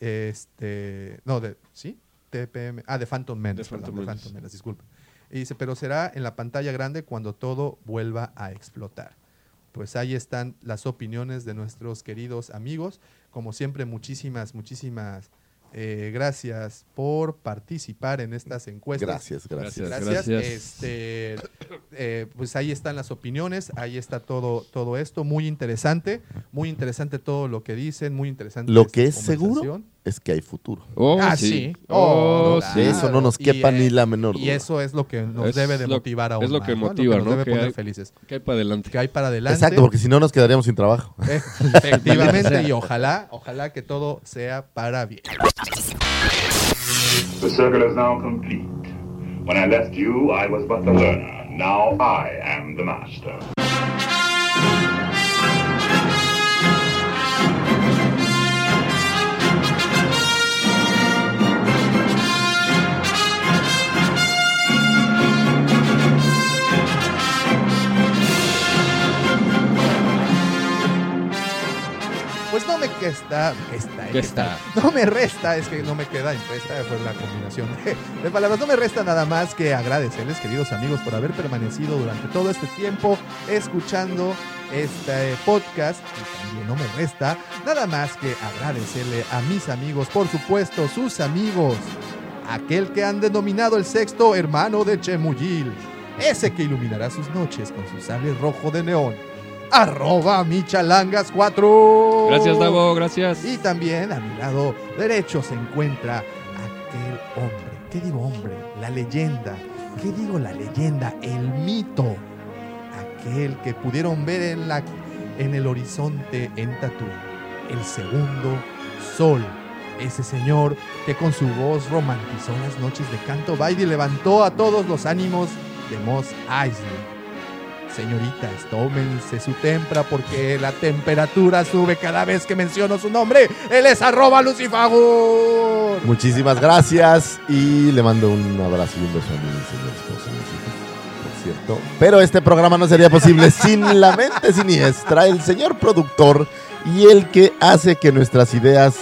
Este, no, de, ¿sí? TPM, ah, de Phantom Menace, The Phantom perdón. Phantom Menace, disculpe. Y dice, pero será en la pantalla grande cuando todo vuelva a explotar. Pues ahí están las opiniones de nuestros queridos amigos. Como siempre, muchísimas, muchísimas eh, gracias por participar en estas encuestas. Gracias, gracias. Gracias. Gracias. Este, eh, pues ahí están las opiniones, ahí está todo, todo esto. Muy interesante, muy interesante todo lo que dicen, muy interesante. Lo esta que es seguro. Es que hay futuro. Oh, ah, sí. sí. Oh, claro. De eso no nos Y, quepa eh, ni la menor Y duda. eso es lo que nos Es debe de lo- motivar aún es lo más, que ¿no? motiva, Lo que ¿no? nos debe Que poner hay- felices. ¿Qué hay para adelante? Que hay para adelante. Exacto, porque si no nos quedaríamos sin trabajo. Eh, efectivamente, y ojalá, ojalá que todo sea para bien. The circle is now complete. When I left you, I was but the learner. Now I am the master. Pues no me questa, questa, ¿Qué questa. está? No me resta, es que no me queda impresta, fue la combinación de, de palabras. No me resta nada más que agradecerles, queridos amigos, por haber permanecido durante todo este tiempo escuchando este podcast. Y también no me resta nada más que agradecerle a mis amigos, por supuesto, sus amigos. Aquel que han denominado el sexto hermano de Chemuyil. Ese que iluminará sus noches con su sable rojo de neón. Arroba Michalangas4. Gracias, Davo, gracias. Y también a mi lado derecho se encuentra aquel hombre. ¿Qué digo hombre? La leyenda. ¿Qué digo la leyenda? El mito. Aquel que pudieron ver en, la, en el horizonte en Tatooine. El segundo sol. Ese señor que con su voz romantizó las noches de Canto Baile y levantó a todos los ánimos de Moss Eisley. Señoritas, tómense su tempra porque la temperatura sube cada vez que menciono su nombre. Él es arroba Lucifagur. Muchísimas gracias y le mando un abrazo y un beso a mi señor esposo, por cierto. Pero este programa no sería posible sin la mente siniestra, el señor productor y el que hace que nuestras ideas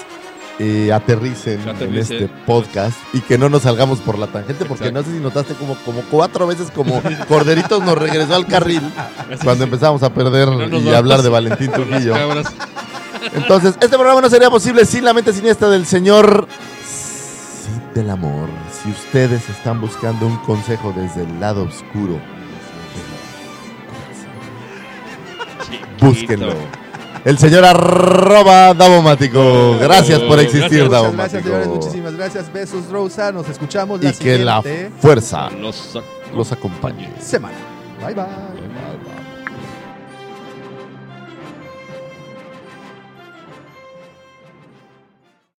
eh, aterricen, en este podcast y que no nos salgamos por la tangente, porque Exacto. no sé si notaste como, como cuatro veces como Corderitos nos regresó al carril cuando empezamos a perder No y vamos. hablar de Valentín Trujillo. Entonces, este programa no sería posible sin la mente siniestra del señor del Amor. Si ustedes están buscando un consejo desde el lado oscuro, búsquenlo. El señor arroba Davomático. Gracias por existir, Gracias. Muchas gracias, señores. Davomático. Muchísimas gracias. Besos, Rosa. Nos escuchamos la Y que la fuerza Los los acompañe. semana. Bye, bye.